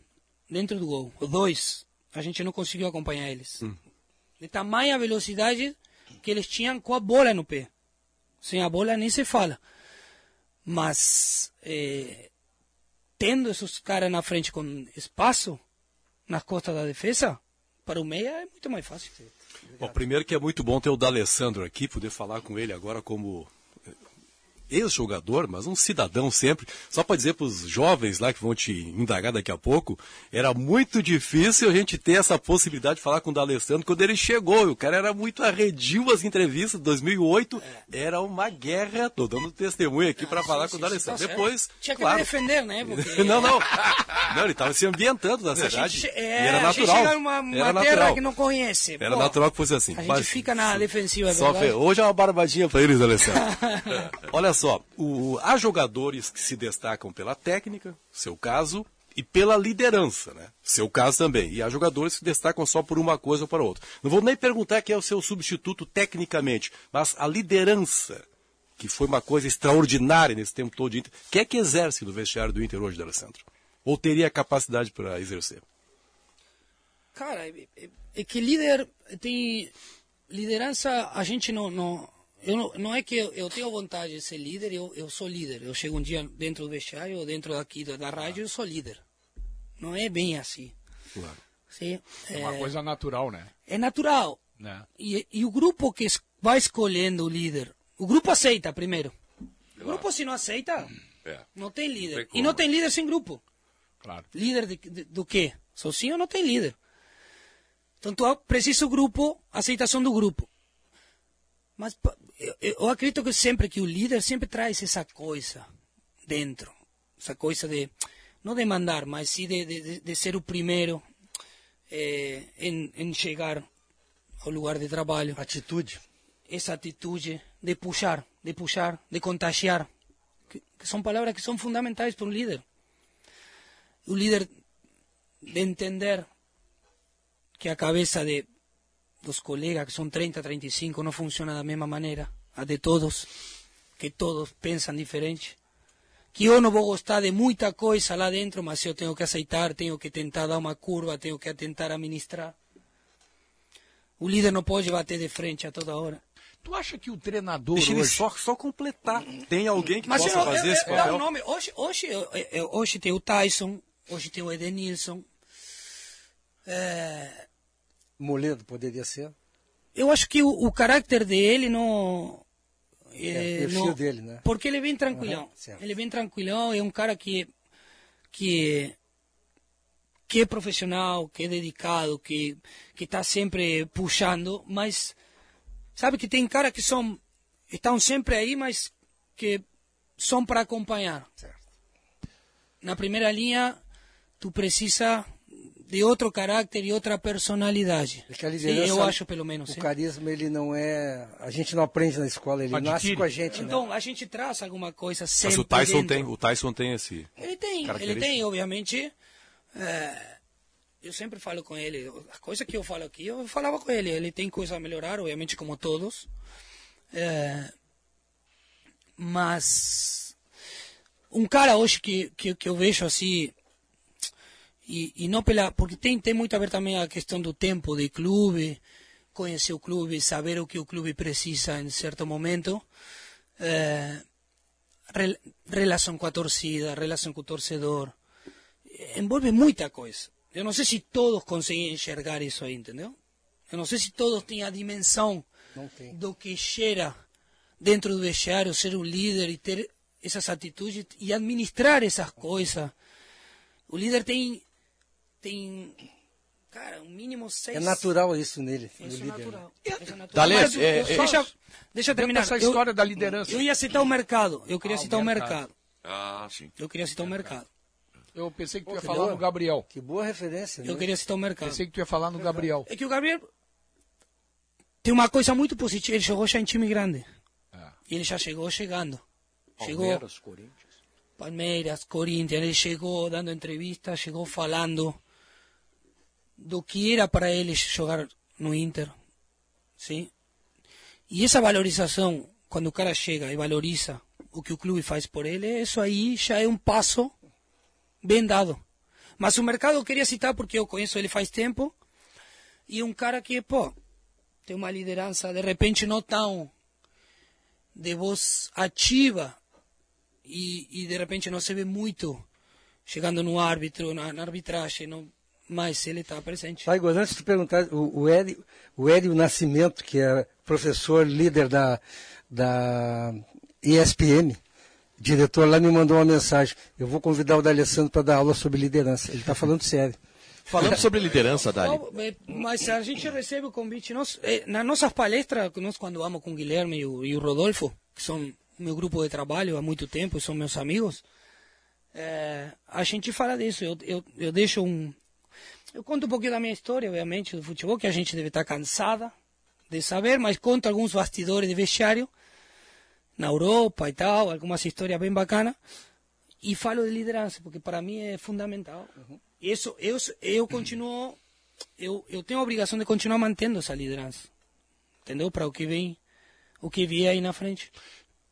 dentro do gol. Dois, a gente não conseguiu acompanhar eles. De tamanha velocidade que eles tinham com a bola no pé. Sem a bola nem se fala. Mas eh, tendo esses caras na frente com espaço nas costas da defesa, para o meia é muito mais fácil. Bom, primeiro que é muito bom ter o D'Alessandro aqui, poder falar com ele agora como ex-jogador, mas um cidadão sempre. Só para dizer para os jovens lá que vão te indagar daqui a pouco, era muito difícil a gente ter essa possibilidade de falar com o D'Alessandro quando ele chegou. O cara era muito arredio as entrevistas. 2008 era uma guerra. Tô dando testemunho aqui para falar com o D'Alessandro. Tá certo. Depois, Tinha que claro, me defender, né? Porque não, não. Não, ele estava se ambientando na A gente cidade. che- e é, era a gente natural. chega numa, numa era terra natural. que não conhece. Era Pô, natural que fosse assim. A gente Mas- fica na defensiva, é Hoje é uma barbadinha para eles, Alessandro. Olha só, o- há jogadores que se destacam pela técnica, seu caso, e pela liderança, né? Seu caso também. E há jogadores que destacam só por uma coisa ou para outra. Não vou nem perguntar quem é o seu substituto tecnicamente, mas a liderança, que foi uma coisa extraordinária nesse tempo todo de Inter. Quem é que exerce no vestiário do Inter hoje, Alessandro? Ou teria capacidade para exercer? Cara, é, é- é que líder tem liderança. A gente não não eu não, não é que eu, eu tenho vontade de ser líder. Eu, eu sou líder. Eu chego um dia dentro do vestiário ou dentro daqui da, da rádio eu sou líder. Não é bem assim. Claro. Sim, É uma coisa natural, né? é natural. Né? E, e o grupo que vai escolhendo o líder, o grupo aceita primeiro. O grupo se não aceita, É. não tem líder. tem e não tem líder sem grupo. Claro. Líder de, de- do quê? Sozinho não tem líder. Então tu precisa o grupo, aceitação do grupo. Mas eu, eu acredito que sempre que o líder sempre traz essa coisa dentro. Essa coisa de, não de mandar, mas sim de, de, de- ser o primeiro eh, em, em chegar ao lugar de trabalho. Atitude. Essa atitude de puxar, de puxar, de contagiar. Que, que são palavras que são fundamentais para um líder. O líder de entender que a cabeça de dos colegas, que são 30, 35, não funciona da mesma maneira, a de todos, que todos pensam diferente. Que eu não vou gostar de muita coisa lá dentro, mas eu tenho que aceitar, tenho que tentar dar uma curva, tenho que tentar administrar. O líder não pode bater de frente a toda hora. Tu acha que o treinador Deixa ele hoje... só, só completar. Tem alguém que Mas possa eu, fazer eu, esse eu, dar papel? um nome. Hoje, hoje, hoje tem o Tyson, hoje tem o Edenilson. É, Moledo poderia ser. eu acho que o, o caráter dele não. É, é, o não- dele, né? Porque ele é bem tranquilão. Certo. ele é bem tranquilão, é um cara que, que, que é profissional, que é dedicado, que que está sempre puxando, mas sabe que tem cara que são estão sempre aí, mas que são para acompanhar. Na primeira linha, tu precisa de outro caráter e outra personalidade. Sim, eu acho pelo menos. O sim. carisma, ele não é... A gente não aprende na escola, ele nasce Adquire. com a gente, né? Então, a gente traz alguma coisa sempre Mas o Tyson dentro. tem, o Tyson tem esse. Ele tem, ele tem, obviamente. é, eu sempre falo com ele, a coisa que eu falo aqui, eu falava com ele. Ele tem coisa a melhorar, obviamente, como todos. É, mas um cara hoje que, que, que eu vejo assim, e, e não pela. Porque tem, tem muito a ver também a questão do tempo de clube, conhecer o clube, saber o que o clube precisa em certo momento. É, rel- relação com a torcida, relação com o torcedor. Envolve muita coisa. Eu não sei se todos conseguem enxergar isso aí, entendeu? Eu não sei se todos têm a dimensão do que cheira dentro do vestiário, ser um líder e ter essas atitudes e administrar essas coisas. O líder tem, tem cara, um mínimo seis... É natural isso nele, Isso é natural. né? Isso é natural. Dale, Mas, é, é, deixa, deixa eu terminar. Dentro dessa Eu- história da liderança. Eu ia citar o mercado. Eu queria Ah, citar o mercado. mercado. Ah, sim. Eu queria citar o mercado. Eu pensei que tu ia que falar boa. no Gabriel. Que boa referência, Eu né? queria citar o mercado. Pensei que tu ia falar no Gabriel. É que o Gabriel tem uma coisa muito positiva. Ele jogou já em time grande. E ele já chegou chegando. Chegou Palmeiras, Corinthians. Palmeiras, Corinthians. Ele chegou dando entrevistas, chegou falando do que era para ele jogar no Inter. Sim? E essa valorização, quando o cara chega e valoriza o que o clube faz por ele, isso aí já é um passo bem dado. Mas o mercado eu queria citar porque eu conheço ele faz tempo e um cara que, pô, tem uma liderança, de repente não tão de voz ativa e, e de repente não se vê muito chegando no árbitro, na, na arbitragem, não, mas ele está presente. Vai, Igor, antes de perguntar, o, o, Hélio, o Hélio Nascimento, que é professor, líder da, da ESPM, diretor lá, me mandou uma mensagem. Eu vou convidar o D'Alessandro para dar aula sobre liderança. Ele está falando sério. Falando sobre liderança, Dali. Eh, Mas a gente recebe o convite. Nós, eh, nas nossas palestras, nós quando vamos com o Guilherme e o, e o Rodolfo, que são meu grupo de trabalho há muito tempo, são meus amigos, eh, a gente fala disso. Eu, eu, eu deixo um. Eu conto um pouquinho da minha história, obviamente, do futebol, que a gente deve estar cansada de saber, mas conto alguns bastidores de vestiário na Europa e tal, algumas histórias bem bacanas. E falo de liderança, porque para mim é fundamental. Isso, eu, eu continuo, eu, eu tenho a obrigação de continuar mantendo essa liderança. Entendeu? Para o que vem, o que vier aí na frente.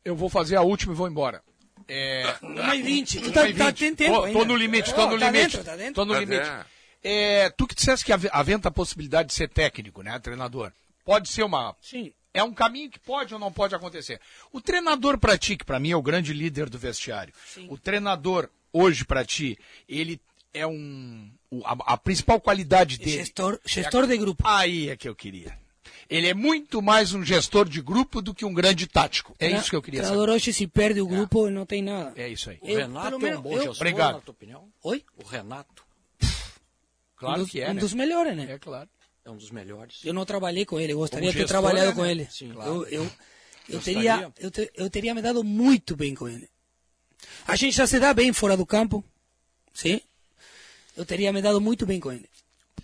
Eu vou fazer a última e vou embora. É... E vinte. Tu Uma tá, e tá, vinte. tem tempo Tô, no limite, tô Oh, no tá limite. Dentro, tá dentro? Tô no Tá limite. dentro. É, tu que disseste que ave- aventa a possibilidade de ser técnico, né, treinador. Pode ser uma... Sim. É um caminho que pode ou não pode acontecer. O treinador pra ti, que pra mim é o grande líder do vestiário. O treinador, hoje pra ti, ele é um... o- A, a principal qualidade dele... Gestor, gestor de grupo. Aí é que eu queria. Ele é muito mais um gestor de grupo do que um grande tático. É isso que eu queria O saber. treinador hoje, se perde o grupo, não tem nada. É isso aí. O Eu, Renato pelo é um bom eu- gestor, Obrigado. na tua opinião? Oi? O Renato Claro um dos, que é, um né? dos melhores, né? É claro. é um dos melhores. Eu não trabalhei com ele, eu gostaria de ter gestor, trabalhado é, com né? ele. Sim, eu, claro. eu, eu, Gostaria. teria, eu, te- eu teria me dado muito bem com ele. A gente já se dá bem fora do campo, sim? Eu teria me dado muito bem com ele.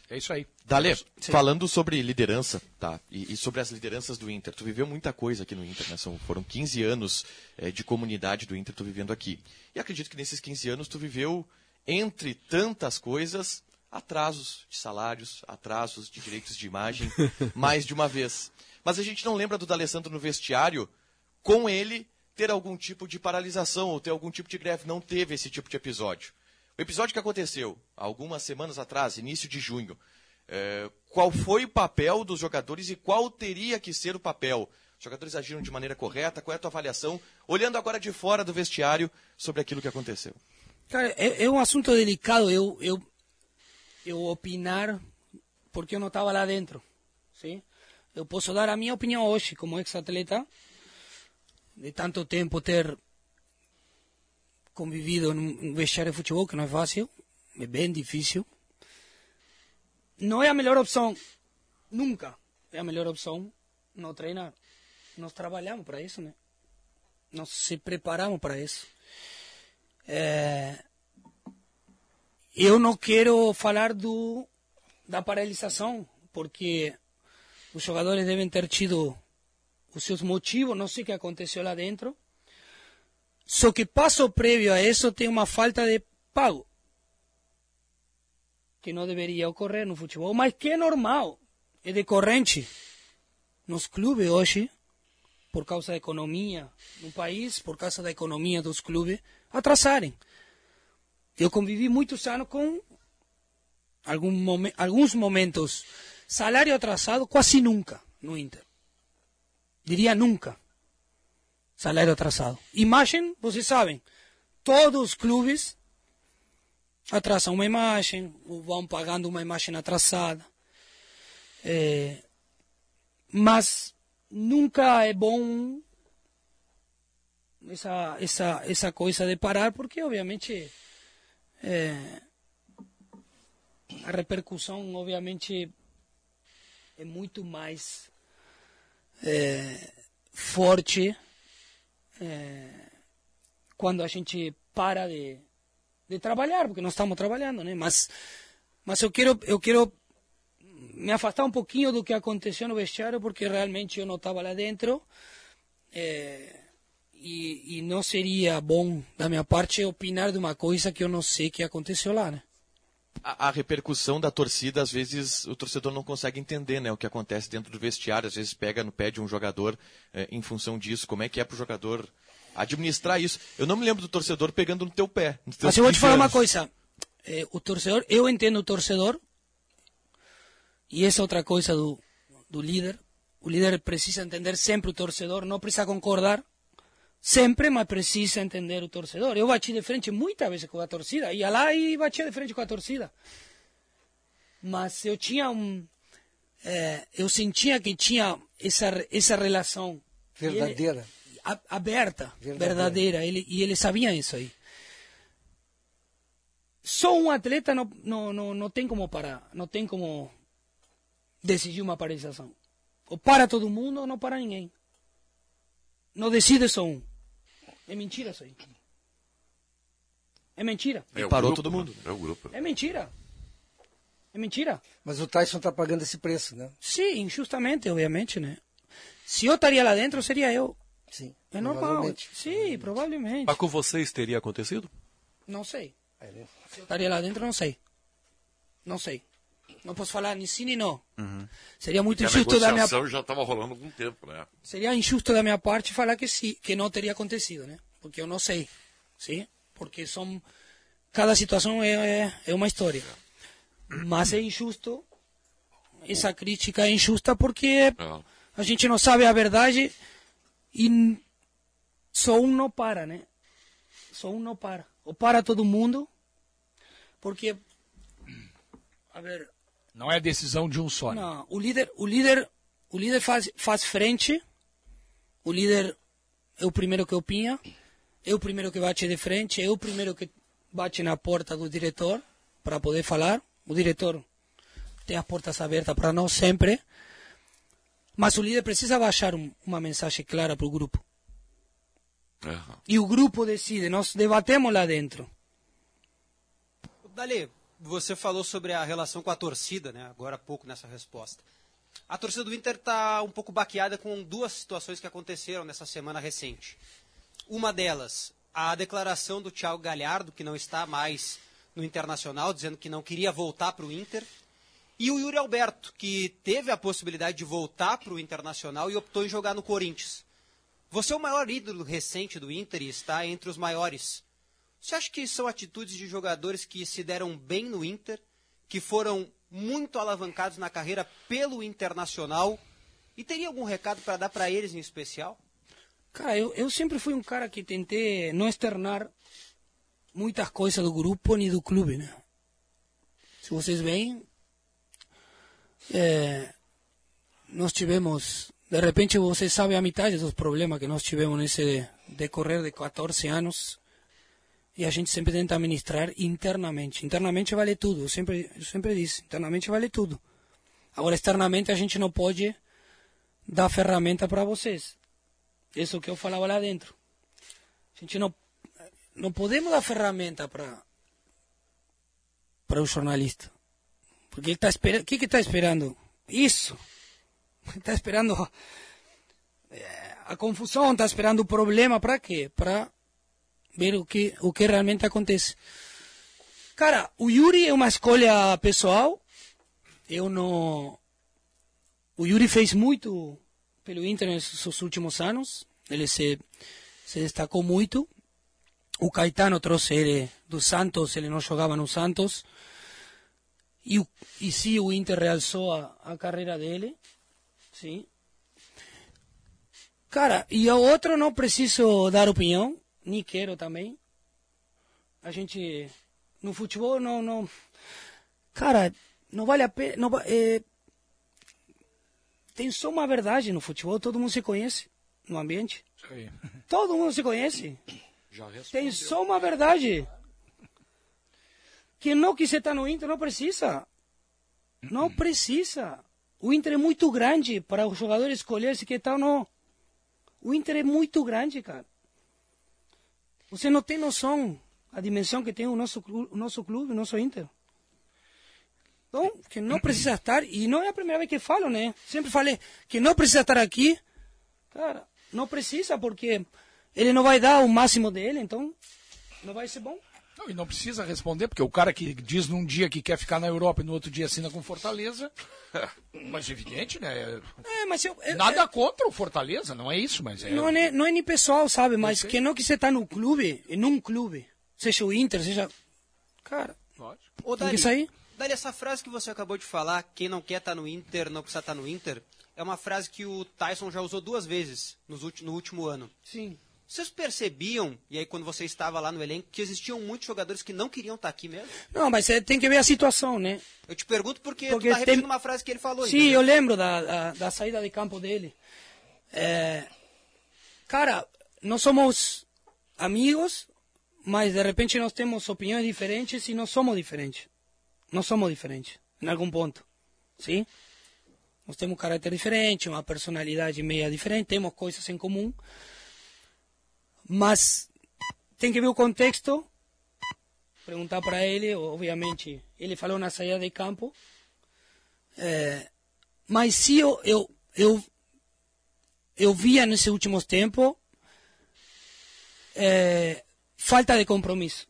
É isso aí. Dale, falando sobre liderança, tá? E, e sobre as lideranças do Inter. Tu viveu muita coisa aqui no Inter, né? São, foram 15 anos eh, de comunidade do Inter tu vivendo aqui. E acredito que nesses 15 anos tu viveu, entre tantas coisas, atrasos de salários, atrasos de direitos de imagem, mais de uma vez. Mas a gente não lembra do D'Alessandro no vestiário com ele ter algum tipo de paralisação ou ter algum tipo de greve. Não teve esse tipo de episódio. O episódio que aconteceu há algumas semanas atrás, início de junho, É, qual foi o papel dos jogadores e qual teria que ser o papel? Os jogadores agiram de maneira correta? Qual é a tua avaliação, olhando agora de fora do vestiário, sobre aquilo que aconteceu? Cara, é, é um assunto delicado eu, eu, eu opinar porque eu não estava lá dentro. Sim? Eu posso dar a minha opinião hoje, como ex-atleta, de tanto tempo ter convivido num vestiário de futebol, que não é fácil, é bem difícil. Não é a melhor opção, nunca é a melhor opção não treinar. Nós trabalhamos para isso, né? Nós se preparamos para isso. É... Eu não quero falar do da paralisação, porque os jogadores devem ter tido os seus motivos, não sei o que aconteceu lá dentro. Só que passo prévio a isso tem uma falta de pago, que não deveria ocorrer no futebol, mas que é normal, é decorrente nos clubes hoje, por causa da economia no país, por causa da economia dos clubes, atrasarem. Eu convivi muitos anos com momen alguns momentos. Salário atrasado quase nunca no Inter. Diria nunca. Salário atrasado. Imagem, vocês sabem, todos os clubes atrasam uma imagem, ou vão pagando uma imagem atrasada. É, mas nunca é bom essa, essa, essa coisa de parar, porque obviamente é, a repercussão obviamente é muito mais é, forte é, quando a gente para de, de trabalhar, porque nós estamos trabalhando, né? Mas, mas eu quero eu quero me afastar um pouquinho do que aconteceu no vestiário, porque realmente eu não estava lá dentro. É, e, e não seria bom da minha parte opinar de uma coisa que eu não sei que aconteceu lá, né? A, a, repercussão da torcida, às vezes o torcedor não consegue entender né, o que acontece dentro do vestiário, às vezes pega no pé de um jogador eh, em função disso. Como é que é para o jogador administrar isso? Eu não me lembro do torcedor pegando no teu pé. Mas eu vou te falar uma coisa. É, o torcedor, eu entendo o torcedor, e essa é outra coisa do, do líder. O líder precisa entender sempre o torcedor, não precisa concordar sempre, mas precisa entender o torcedor. Eu bati de frente muitas vezes com a torcida, ia lá e batia de frente com a torcida. Mas eu tinha um. É, eu sentia que tinha essa, essa relação. Verdadeira. Ele, a, aberta, verdadeira. verdadeira. Ele, e ele sabia isso aí. Só um atleta não, não, não, não tem como parar, não tem como decidir uma paralisação. Ou para todo mundo ou não para ninguém. Não decide só um. É mentira isso aí. É mentira. É parou grupo, todo mundo. É o grupo. É mentira. É mentira. Mas o Tyson está pagando esse preço, né? Sim, injustamente, obviamente, né? Se eu estaria lá dentro, seria eu. Sim. É normal. Sim, provavelmente. Mas com vocês teria acontecido? Não sei. Se eu estaria lá dentro, não sei. Não sei. Não posso falar nem sim nem não. Uhum. Seria muito Porque injusto da minha já estava rolando algum tempo, né? Seria injusto da minha parte falar que sim, que não teria acontecido, né? Porque eu não sei, sim? Porque são cada situação é, é, é uma história. Mas é injusto essa crítica é injusta porque a gente não sabe a verdade e só um não para, né? Só um não para. Ou para todo mundo, porque a ver, não é decisão de um só. Né? Não, o líder, o líder, o líder faz, faz frente. O líder é o primeiro que opina, é o primeiro que bate de frente, é o primeiro que bate na porta do diretor para poder falar. O diretor tem as portas abertas para nós sempre. Mas o líder precisa baixar um, uma mensagem clara para o grupo. Uhum. E o grupo decide, nós debatemos lá dentro. Dali, você falou sobre a relação com a torcida, né? Agora há pouco nessa resposta. A torcida do Inter está um pouco baqueada com duas situações que aconteceram nessa semana recente. Uma delas, a declaração do Thiago Galhardo, que não está mais no Internacional, dizendo que não queria voltar para o Inter. E o Yuri Alberto, que teve a possibilidade de voltar para o Internacional e optou em jogar no Corinthians. Você é o maior ídolo recente do Inter e está entre os maiores. Você acha que são atitudes de jogadores que se deram bem no Inter, que foram muito alavancados na carreira pelo Internacional. E teria algum recado para dar para eles em especial? Cara, eu, eu sempre fui um cara que tentei não externar muitas coisas do grupo nem do clube, né? Se vocês veem, é, nós tivemos, de repente você sabe a metade dos problemas que nós tivemos nesse decorrer de 14 anos e a gente sempre tenta administrar internamente. Internamente vale tudo, eu sempre, eu sempre disse, internamente vale tudo. Agora, externamente a gente não pode dar ferramenta para vocês. Isso que eu falava lá dentro. A gente não, não podemos dar ferramenta para para o jornalista. Porque ele está esperando. O que está esperando? Isso. Está esperando eh, a confusão, está esperando o problema para quê? Para ver o que, o que realmente acontece. Cara, o Yuri é uma escolha pessoal. Eu não. O Yuri fez muito pelo Inter nesses últimos anos. Ele se, se destacou muito. O Caetano trouxe ele do Santos, ele não jogava no Santos. E, e sim, o Inter realçou a, a carreira dele. Sim. Cara, e o outro não preciso dar opinião, nem quero também. A gente, no futebol, não. não cara, não vale a pena. Não, é, tem só uma verdade no futebol, todo mundo se conhece no ambiente. Todo mundo se conhece. Tem só uma verdade. Quem não quiser estar no Inter não precisa. Não precisa. O Inter é muito grande para o jogador escolher se quer estar ou não. O Inter é muito grande, cara. Você não tem noção a dimensão que tem o nosso, o nosso clube, o nosso Inter. Então, que não precisa estar, e não é a primeira vez que falo, né? Sempre falei que não precisa estar aqui. Cara, não precisa, porque ele não vai dar o máximo dele, então não vai ser bom. Não, e não precisa responder, porque o cara que diz num dia que quer ficar na Europa e no outro dia assina com Fortaleza. Mas evidente, né? É, mas eu, eu- Nada contra o Fortaleza, não é isso, mas é. Não é, não é nem pessoal, sabe? Mas que não que você tá no clube, em um clube, seja o Inter, seja. Cara, Ô, tem Dali, que sair. Dali, essa frase que você acabou de falar, quem não quer estar no Inter, não precisa estar no Inter, é uma frase que o Tyson já usou duas vezes no último ano. Sim. Vocês percebiam, e aí quando você estava lá no elenco, que existiam muitos jogadores que não queriam estar aqui mesmo? Não, mas é, tem que ver a situação, né? Eu te pergunto porque, Porque tu tá repetindo tem- uma frase que ele falou. Sim, eu lembro da, da, da saída de campo dele. É, cara, nós somos amigos, mas de repente nós temos opiniões diferentes e não somos diferentes. Não somos diferentes, em algum ponto. Sim? Nós temos um caráter diferente, uma personalidade meia diferente, temos coisas em comum. Mas tem que ver o contexto. Perguntar para ele, obviamente, ele falou na saída de campo. É, mas se eu, eu, eu, eu via nesses últimos tempos é, falta de compromisso.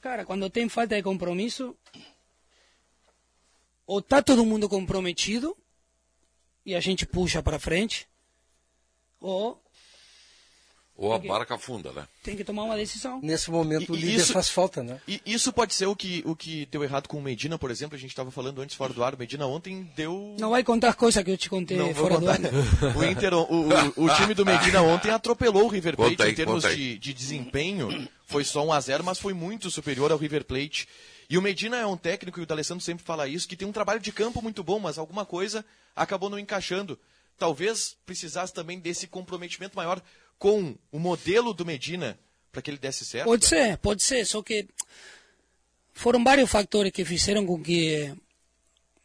Cara, quando tem falta de compromisso, ou tá todo mundo comprometido e a gente puxa para frente, ou Ou a barca afunda, né? tem que tomar uma decisão. Nesse momento o E- e líder isso- faz falta, né? E isso pode ser o que, o que deu errado com o Medina, por exemplo. A gente estava falando antes fora do ar. O Medina ontem deu. Não vai contar as coisas que eu te contei Não fora do ar. O, Inter, o, o- o time do Medina ontem atropelou o River Plate em termos de, de desempenho. Foi só 1 a 0 mas foi muito superior ao River Plate. E o Medina é um técnico, e o D'Alessandro sempre fala isso, que tem um trabalho de campo muito bom, mas alguma coisa acabou não encaixando. Talvez precisasse também desse comprometimento maior com o modelo do Medina para que ele desse certo. Pode ser, pode ser, só que foram vários fatores que fizeram com que,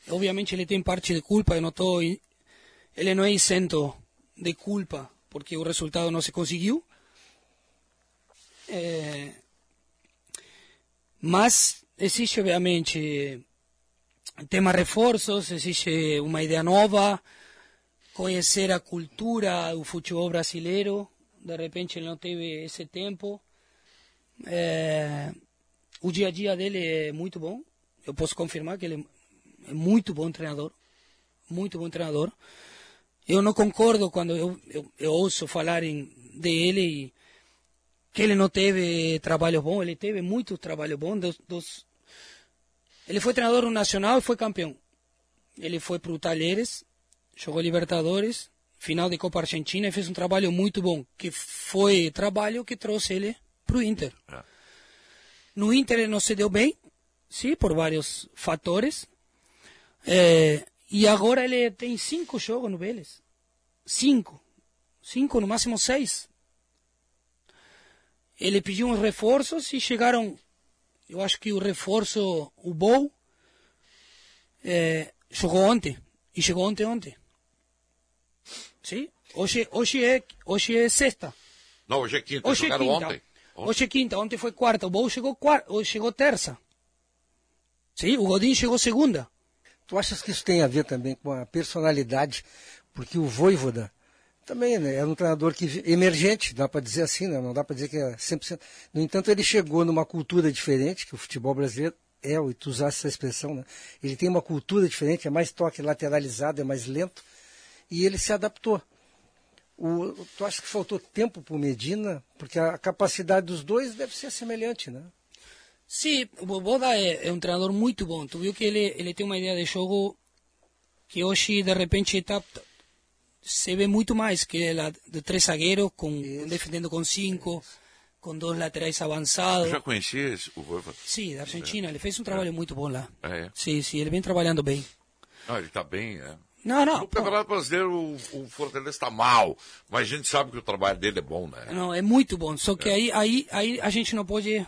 obviamente ele tem parte de culpa, eu não tô, ele não é isento de culpa, porque o resultado não se conseguiu. É, mas existe, obviamente, tema reforços, existe uma ideia nova, conhecer a cultura do futebol brasileiro, de repente ele não teve esse tempo. É, o dia a dia dele é muito bom. Eu posso confirmar que ele é muito bom treinador. Muito bom treinador. Eu não concordo quando eu, eu, eu ouço falar em, dele e que ele não teve trabalho bom. Ele teve muito trabalho bom. Dos, dos, Ele foi treinador Nacional e foi campeão. Ele foi para o Talheres, jogou Libertadores, final de Copa Argentina e fez um trabalho muito bom, que foi trabalho que trouxe ele para o Inter. No Inter ele não se deu bem, sim, por vários fatores. É, e agora ele tem cinco jogos no Vélez. Cinco. Cinco, no máximo seis. Ele pediu uns reforços e chegaram. Eu acho que o reforço, o Bou, é, jogou ontem. E chegou ontem, ontem. Sim? Hoje, hoje, é, hoje é sexta. Não, hoje é quinta, Hoje é jogaram quinta. ontem. Hoje é quinta, ontem foi quarta. O Bou chegou, quarta, hoje chegou terça. Sim, o Godinho chegou segunda. Tu achas que isso tem a ver também com a personalidade? Porque o Voivoda também né, era um treinador que emergente, dá para dizer assim, né? não dá para dizer que é 100%. No entanto, ele chegou numa cultura diferente, que o futebol brasileiro é, e tu usaste essa expressão, né? ele tem uma cultura diferente, é mais toque lateralizado, é mais lento, e ele se adaptou. O, tu acha que faltou tempo para o Medina? Porque a capacidade dos dois deve ser semelhante, né? Sim, o Boboda é, é um treinador muito bom. Tu viu que ele, ele tem uma ideia de jogo que hoje, de repente, tá, se vê muito mais, que é de três zagueiros, com, defendendo com cinco, com dois laterais avançados. Eu já conhecia o Voivoda. Sim, da Argentina. Ele fez um trabalho muito bom lá. É, é. Sim, sim, ele vem trabalhando bem. Não, ele está bem, é. Não, não. No Campeonato Brasileiro, o, o Fortaleza está mal, mas a gente sabe que o trabalho dele é bom, né? Não, é muito bom. Só que aí, aí, aí a gente não pode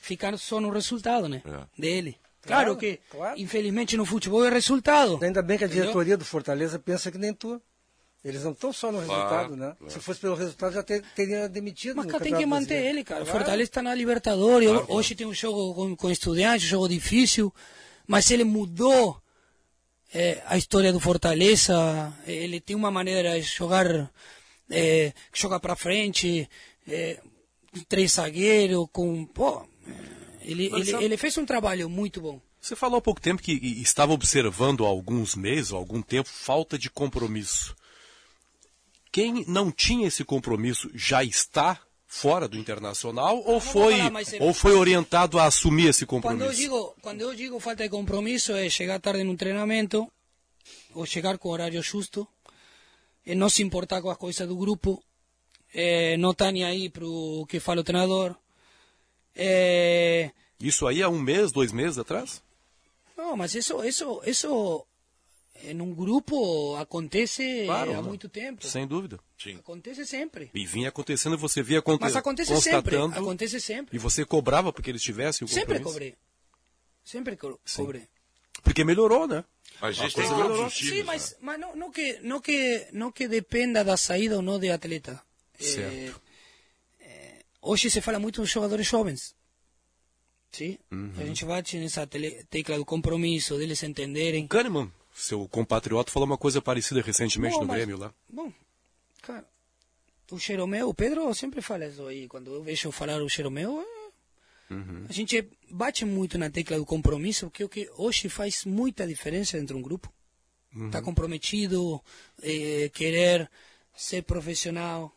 ficar só no resultado, né? Dele. Claro, Claro, que, infelizmente, no futebol é resultado. Ainda bem que a Entendeu? diretoria do Fortaleza pensa que nem tu. Eles não estão só no Claro, resultado, né? claro. Se fosse pelo resultado, já ter, teria demitido. Mas cara, tem que manter Brasileiro. ele, cara. O Claro. Fortaleza está na Libertadores. Claro, claro. Hoje tem um jogo com, com estudiantes, um jogo difícil. Mas ele mudou eh, a história do Fortaleza. Ele tem uma maneira de jogar, eh, jogar para frente, eh, com três zagueiros, com. Pô, ele, ele, ele fez um trabalho muito bom. Você falou há pouco tempo que estava observando há alguns meses, ou algum tempo, falta de compromisso. Quem não tinha esse compromisso já está fora do internacional ou foi ou foi orientado a assumir esse Quando eu compromisso? digo, quando eu digo falta de compromisso é chegar tarde num treinamento ou chegar com horário justo, é não se importar com as coisas do grupo, é não estar nem aí para o que fala o treinador. É, Isso aí há um mês, dois meses atrás? não, mas isso, isso, isso em um grupo acontece Claro, há não. muito tempo. Sem dúvida. Acontece sempre. E vinha acontecendo, você via aconte Mas acontece sempre. Acontece sempre. E você cobrava porque eles tivessem o Sempre compromisso? cobrei. Sempre co- cobrei. Porque melhorou, né? A gente tem melhorou. os times. Sim, mas, mas não, não, que, não, que, não que dependa da saída ou não de atleta. Certo. É, é, hoje se fala muito dos jogadores jovens. Sim? Uhum. A gente bate nessa tecla do compromisso, deles entenderem. Kahneman, seu compatriota, falou uma coisa parecida recentemente Bom, no mas- Grêmio lá. Bom, cara, o Jeromeu, o Pedro sempre fala isso aí. Quando eu vejo falar o Jeromeu, é Uhum. A gente bate muito na tecla do compromisso, porque é o que hoje faz muita diferença dentro de um grupo. Uhum. Estar comprometido, eh, querer ser profissional,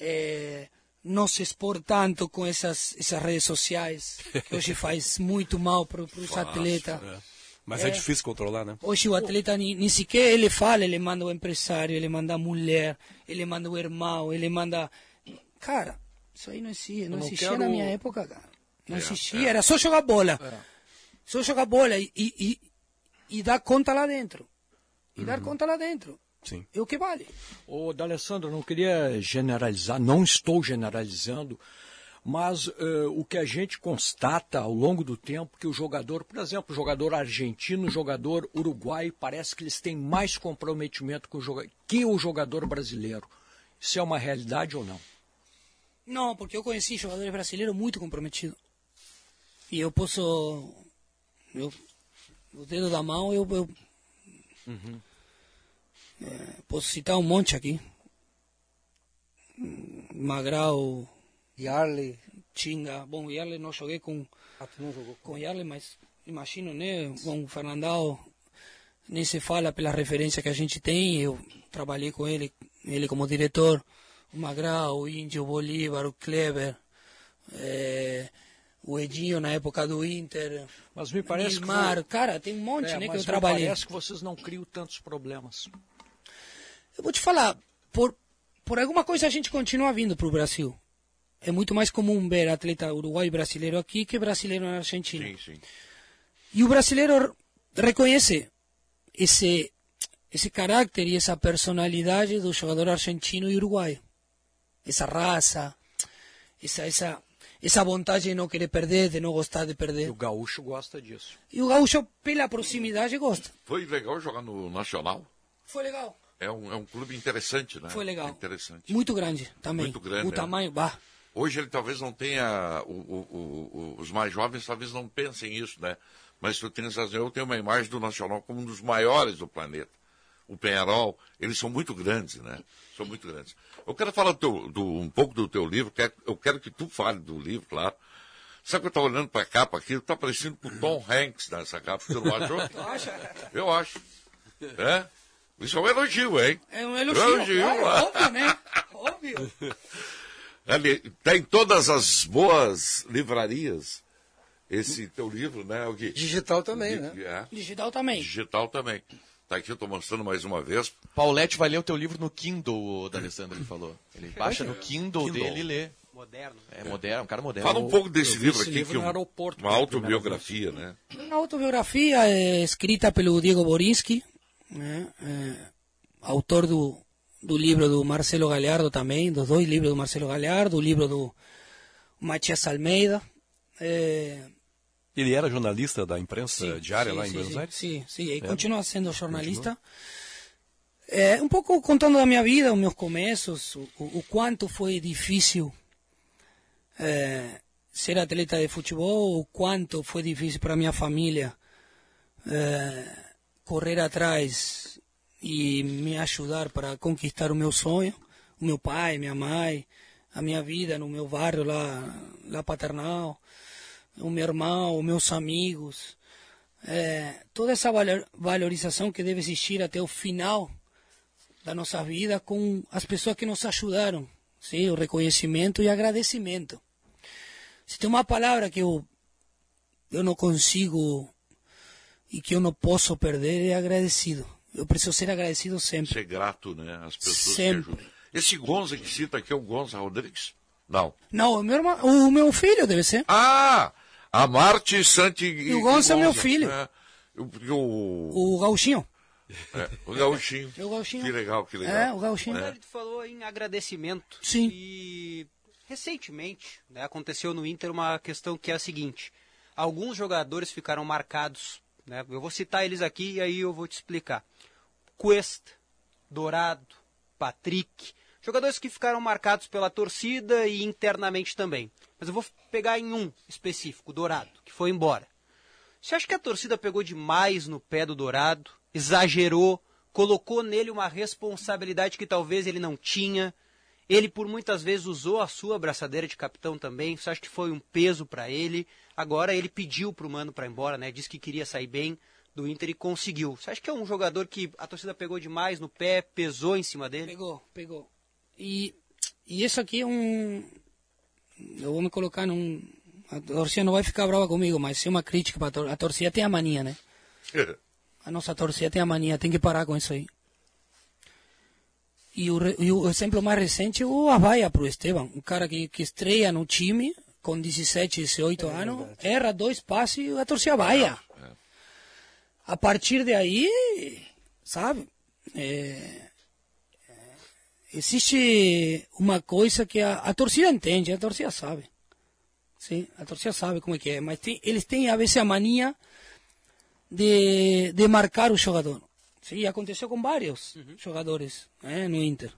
eh, não se expor tanto com essas, essas redes sociais, que hoje faz muito mal para os atletas. é. Mas é. É. difícil controlar, né? Hoje o atleta nem, nem sequer ele fala, ele manda o empresário, ele manda a mulher, ele manda o irmão, ele manda... Cara, isso aí não existia, não, não existia quero- na minha época, cara. Não É, existia, é. era só jogar bola. Só jogar bola e, e, e, e dar conta lá dentro. E dar conta lá dentro. Sim. É o que vale. Ô, D'Alessandro, não queria generalizar, não estou generalizando, mas eh, o que a gente constata ao longo do tempo que o jogador, por exemplo, o jogador argentino, o jogador uruguaio, parece que eles têm mais comprometimento com o joga- que o jogador brasileiro. Isso é uma realidade ou não? Não, porque eu conheci jogadores brasileiros muito comprometidos. E eu posso. Eu, o dedo da mão, eu, eu eh, posso citar um monte aqui. Magral. Yarley. Tinga. Bom, Yarley não joguei com. Ah, tu não jogou com Yarley, mas imagino, né? Bom, o Fernandão nem se fala pela referência que a gente tem. Eu trabalhei com ele, ele como diretor. O Magral, o Índio, o Bolívar, o Kleber, eh, o Edinho na época do Inter. Mas me parece Neymar, que... cara, tem um monte, É, né, que mas eu me trabalhei. parece que vocês não criam tantos problemas. Eu vou te falar, por, por alguma coisa a gente continua vindo para o Brasil. É muito mais comum ver atleta uruguaio e brasileiro aqui que brasileiro na Argentina. Sim, sim. E o brasileiro reconhece esse, esse caráter e essa personalidade do jogador argentino e uruguaio. Essa raça, essa, essa, essa vontade de não querer perder, de não gostar de perder. O gaúcho gosta disso. E o gaúcho, pela proximidade, gosta. Foi legal jogar no Nacional. Foi legal. É um, é um clube interessante, né? Foi legal. Interessante. Muito grande também. Muito grande, O é. tamanho, bah. Hoje ele talvez não tenha. o- o- o- os mais jovens talvez não pensem isso, né? Mas tu tens razão, eu tenho uma imagem do Nacional como um dos maiores do planeta. O Penharol, eles são muito grandes, né? São muito grandes. Eu quero falar do do- um pouco do teu livro, quero- eu quero que tu fale do livro, claro. Sabe que eu estou olhando para a capa aqui, tá parecendo com o Tom Hanks nessa capa, você não achou? Eu acho. É? Isso é um elogio, hein? É um elogio, claro, óbvio, né? Óbvio. Ali, tem todas as boas livrarias esse teu livro, né? O que, Digital também, né? É, Digital também. digital também. Tá aqui, eu tô mostrando mais uma vez. Paulette vai ler o teu livro no Kindle, o D'Alessandro ele falou. Ele baixa no Kindle, Kindle. dele e lê. Moderno. É moderno, um cara moderno. Fala um pouco desse livro aqui, livro que é um- aeroporto uma autobiografia, né? Uma autobiografia eh, escrita pelo Diego Borinsky, né? eh, autor do, do livro do Marcelo Galhardo também, dos dois livros do Marcelo Galhardo, o livro do Matias Almeida. eh, Ele era jornalista da imprensa diária sim, lá em sim, Buenos sim, Aires? Sim, sim, e É. continua sendo jornalista. É, um pouco contando da minha vida, os meus começos, o, o o quanto foi difícil é, ser atleta de futebol, o quanto foi difícil para minha família é, correr atrás e me ajudar para conquistar o meu sonho. O meu pai, minha mãe, a minha vida no meu bairro lá, lá paternal, o meu irmão, os meus amigos. É, toda essa valor- valorização que deve existir até o final da nossa vida com as pessoas que nos ajudaram. Sim, o reconhecimento e agradecimento. Se tem uma palavra que eu, eu não consigo e que eu não posso perder, é agradecido. Eu preciso ser agradecido sempre. Ser grato, né? As pessoas Sempre. que ajudam. Esse Gonza que cita aqui é o Gonza Rodrigues? Não. Não, o meu, irmão, o meu filho deve ser. Ah! A Marte Santi E o Gonza é meu filho. É, o, o, O gauchinho. é, o Gauchinho. O gauchinho. Que legal, que legal. É, o gauchinho. É. Ele falou em agradecimento. Sim. E recentemente né, aconteceu no Inter uma questão que é a seguinte: alguns jogadores ficaram marcados. Né, eu vou citar eles aqui e aí eu vou te explicar. Cuesta, Dourado, Patrick, jogadores que ficaram marcados pela torcida e internamente também. Mas eu vou pegar em um específico, Dourado, que foi embora. Você acha que a torcida pegou demais no pé do Dourado, exagerou, colocou nele uma responsabilidade que talvez ele não tinha? Ele por muitas vezes usou a sua braçadeira de capitão também. Você acha que foi um peso para ele? Agora ele pediu pro mano para ir embora, né? Disse que queria sair bem do Inter e conseguiu. Você acha que é um jogador que a torcida pegou demais no pé, pesou em cima dele? Pegou, pegou. E, e isso aqui é um. Eu vou me colocar num. A torcida não vai ficar brava comigo, mas é uma crítica para a torcida. A torcida tem a mania, né? A nossa torcida tem a mania, tem que parar com isso aí. E o, re- e o exemplo mais recente é o Avaia pro Esteban, um cara que, que estreia no time com 17, 18 anos, erra dois passes e a torcida vaia. A partir de aí, sabe, é, é, existe uma coisa que a, a torcida entende, a torcida sabe. Sim, a torcida sabe como é que é, mas tem- eles têm a vezes a mania de, de marcar o jogador. Sim, aconteceu com vários jogadores né, no Inter.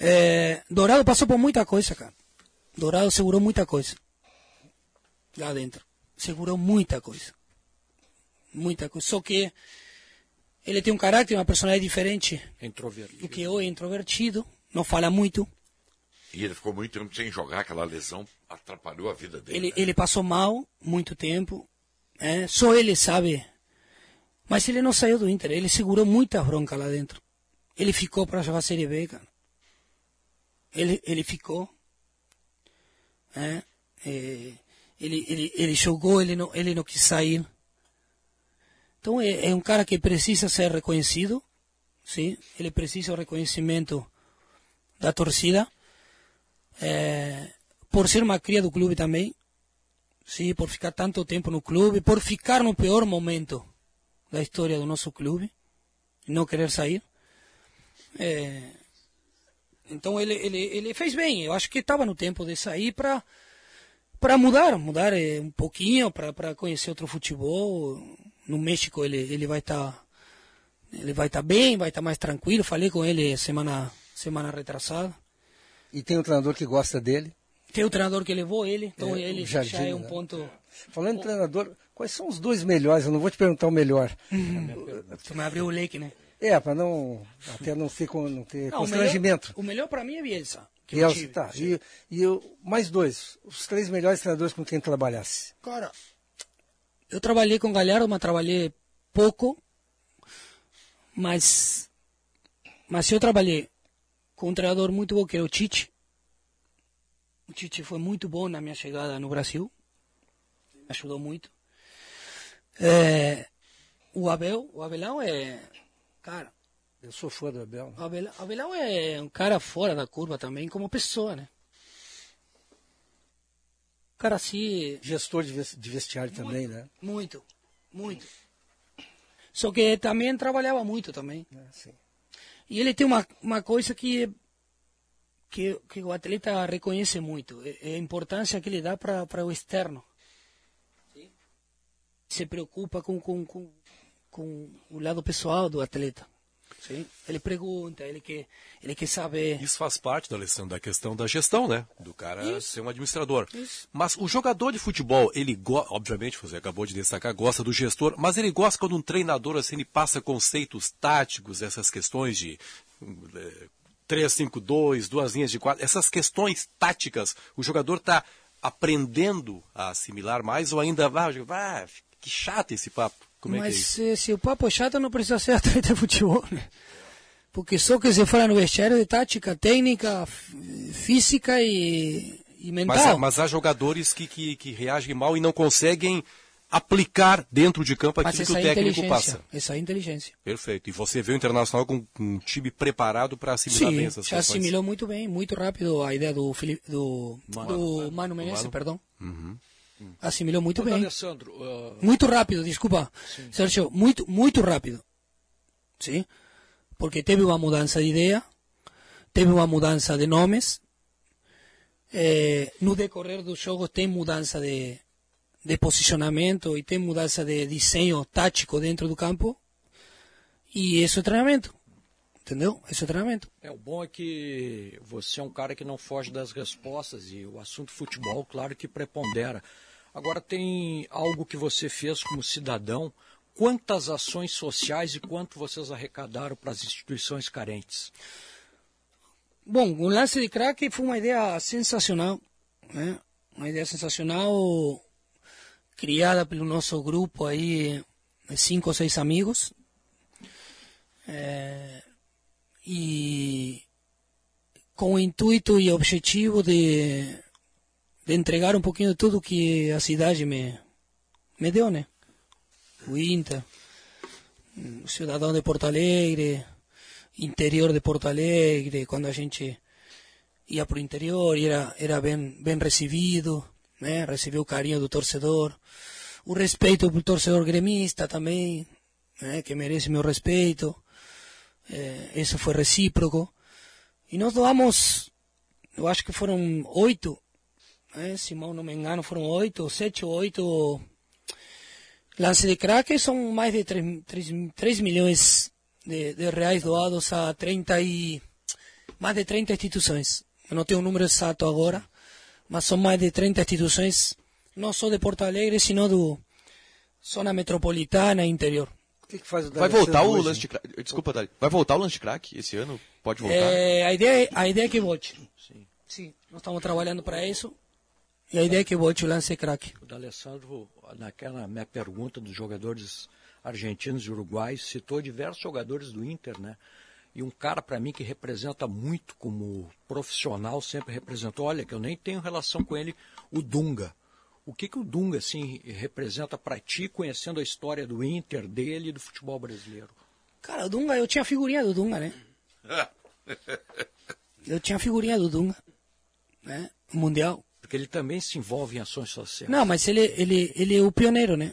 É, Dourado passou por muita coisa, cara. Dourado segurou muita coisa lá dentro. Segurou muita coisa. Muita coisa. Só que ele tem um caráter, uma personalidade diferente Introvertido. do que eu, é introvertido, não fala muito. E ele ficou muito tempo sem jogar, aquela lesão atrapalhou a vida dele. Ele, ele passou mal muito tempo. é, Só ele sabe. Mas ele não saiu do Inter. Ele segurou muita bronca lá dentro. Ele ficou para jogar Série B, cara. Ele, ele ficou. é, é, Ele, ele, ele jogou, ele não, ele não quis sair. Então é, é um cara que precisa ser reconhecido, sim. Ele precisa do reconhecimento da torcida, é, por ser uma cria do clube também, sim, por ficar tanto tempo no clube, por ficar no pior momento da história do nosso clube, não querer sair. É, então ele, ele, ele fez bem. Eu acho que estava no tempo de sair para para mudar, mudar eh, um pouquinho, para conhecer outro futebol. No México ele ele vai estar ele vai estar bem, vai estar mais tranquilo. Falei com ele semana semana retrasada. E tem um treinador que gosta dele? Tem o treinador que levou ele, então É, ele o já Jardim, é um né? ponto. Falando em treinador, quais são os dois melhores? Eu não vou te perguntar o melhor. Tu me abriu o leque, né? É, para não até não ter, não ter Não, o constrangimento. melhor, o melhor para mim é Bielsa. que eu Bielsa, tive. tá. E, e eu, mais dois. Os três melhores treinadores com quem trabalhasse. Cara, eu trabalhei com Galhardo, mas trabalhei pouco. Mas, mas eu trabalhei com um treinador muito bom que era o Tite. O Tite foi muito bom na minha chegada no Brasil. Me ajudou muito. É, o Abel, o Abelão é, cara, Eu sou fã do Abel. o Abelão, Abelão é um cara fora da curva também, como pessoa, né? Cara assim, Gestor de ves- de vestiário também, né? Muito, muito. Só que também trabalhava muito também. sim. E ele tem uma, uma coisa que, que que o atleta reconhece muito, é é a importância que ele dá para o externo. Se preocupa com, com, com, com o lado pessoal do atleta. Sim. Ele pergunta, ele quer, ele quer saber. Isso faz parte, da Alessandro, da questão da gestão, né? Do cara Isso. ser um administrador. Isso. Mas o jogador de futebol, ele gosta, obviamente, você acabou de destacar, gosta do gestor, mas ele gosta quando um treinador assim ele passa conceitos táticos, essas questões de eh, 3-5-2, duas linhas de quatro, essas questões táticas, o jogador está aprendendo a assimilar mais ou ainda vai, vai que chato esse papo. Como é é Mas isso? eh, se o papo é chato, não precisa ser atleta de futebol, né? Porque só que se fala no vestiário de tática, técnica, física e, e mental. Mas, há- mas há jogadores que, que, que reagem mal e não conseguem aplicar dentro de campo aquilo que o é técnico passa. Essa é inteligência. Perfeito. E você vê o Internacional com um time preparado para assimilar bem Sim, essas já assimilou muito bem, muito rápido a ideia do, Fili- do, Mano. do Mano Menezes, Mano. perdão. Uhum. Assimilou muito Ô, bem. Alessandro, ah, Muito rápido, desculpa. Sérgio, muito, muito rápido. Sim? Porque teve uma mudança de ideia, teve uma mudança de nomes. eh, no decorrer dos jogos tem mudança de, de posicionamento e tem mudança de desenho tático dentro do campo. E isso é treinamento. Entendeu? Isso é treinamento. É, o bom é que você é um cara que não foge das respostas e o assunto futebol, claro que prepondera. Agora tem algo que você fez como cidadão. Quantas ações sociais e quanto vocês arrecadaram para as instituições carentes? Bom, o lance de crack foi uma ideia sensacional, né? Uma ideia sensacional criada pelo nosso grupo aí, cinco ou seis amigos. É, e com o intuito e objetivo de, de entregar um pouquinho de tudo que a cidade me, me deu, né? O Inter, o cidadão de Porto Alegre, interior de Porto Alegre, quando a gente ia para o interior era, era bem, bem recebido, né? recebeu o carinho do torcedor, o respeito pelo torcedor gremista também, né? que merece meu respeito, eh, isso foi recíproco. E nós doamos, eu acho que foram oito, né? se mal não me engano, foram oito, sete ou oito lance de crack, são mais de 3, milhões de, de reais doados a 30 e mais de 30 instituições. Eu não tenho o número exato agora, mas são mais de 30 instituições, não só de Porto Alegre, sino do zona metropolitana e interior. O que, que faz o Vai voltar o lance de crack? Desculpa, Dali. Vai voltar o lance de crack esse ano? Pode voltar? É, a, ideia, a ideia é que volte. Sim. Sim, nós estamos trabalhando para isso. E a ideia é que o lance de crack. O D'Alessandro, naquela minha pergunta dos jogadores argentinos e uruguaios, citou diversos jogadores do Inter, né? E um cara para mim que representa muito como profissional, sempre representou, olha, que eu nem tenho relação com ele, o Dunga. O que, que o Dunga assim, representa para ti, conhecendo a história do Inter, dele e do futebol brasileiro? Cara, o Dunga, eu tinha figurinha do Dunga, né? Eu tinha figurinha do Dunga, né? No Mundial. Porque ele também se envolve em ações sociais. Não, mas ele, ele, ele é o pioneiro, né?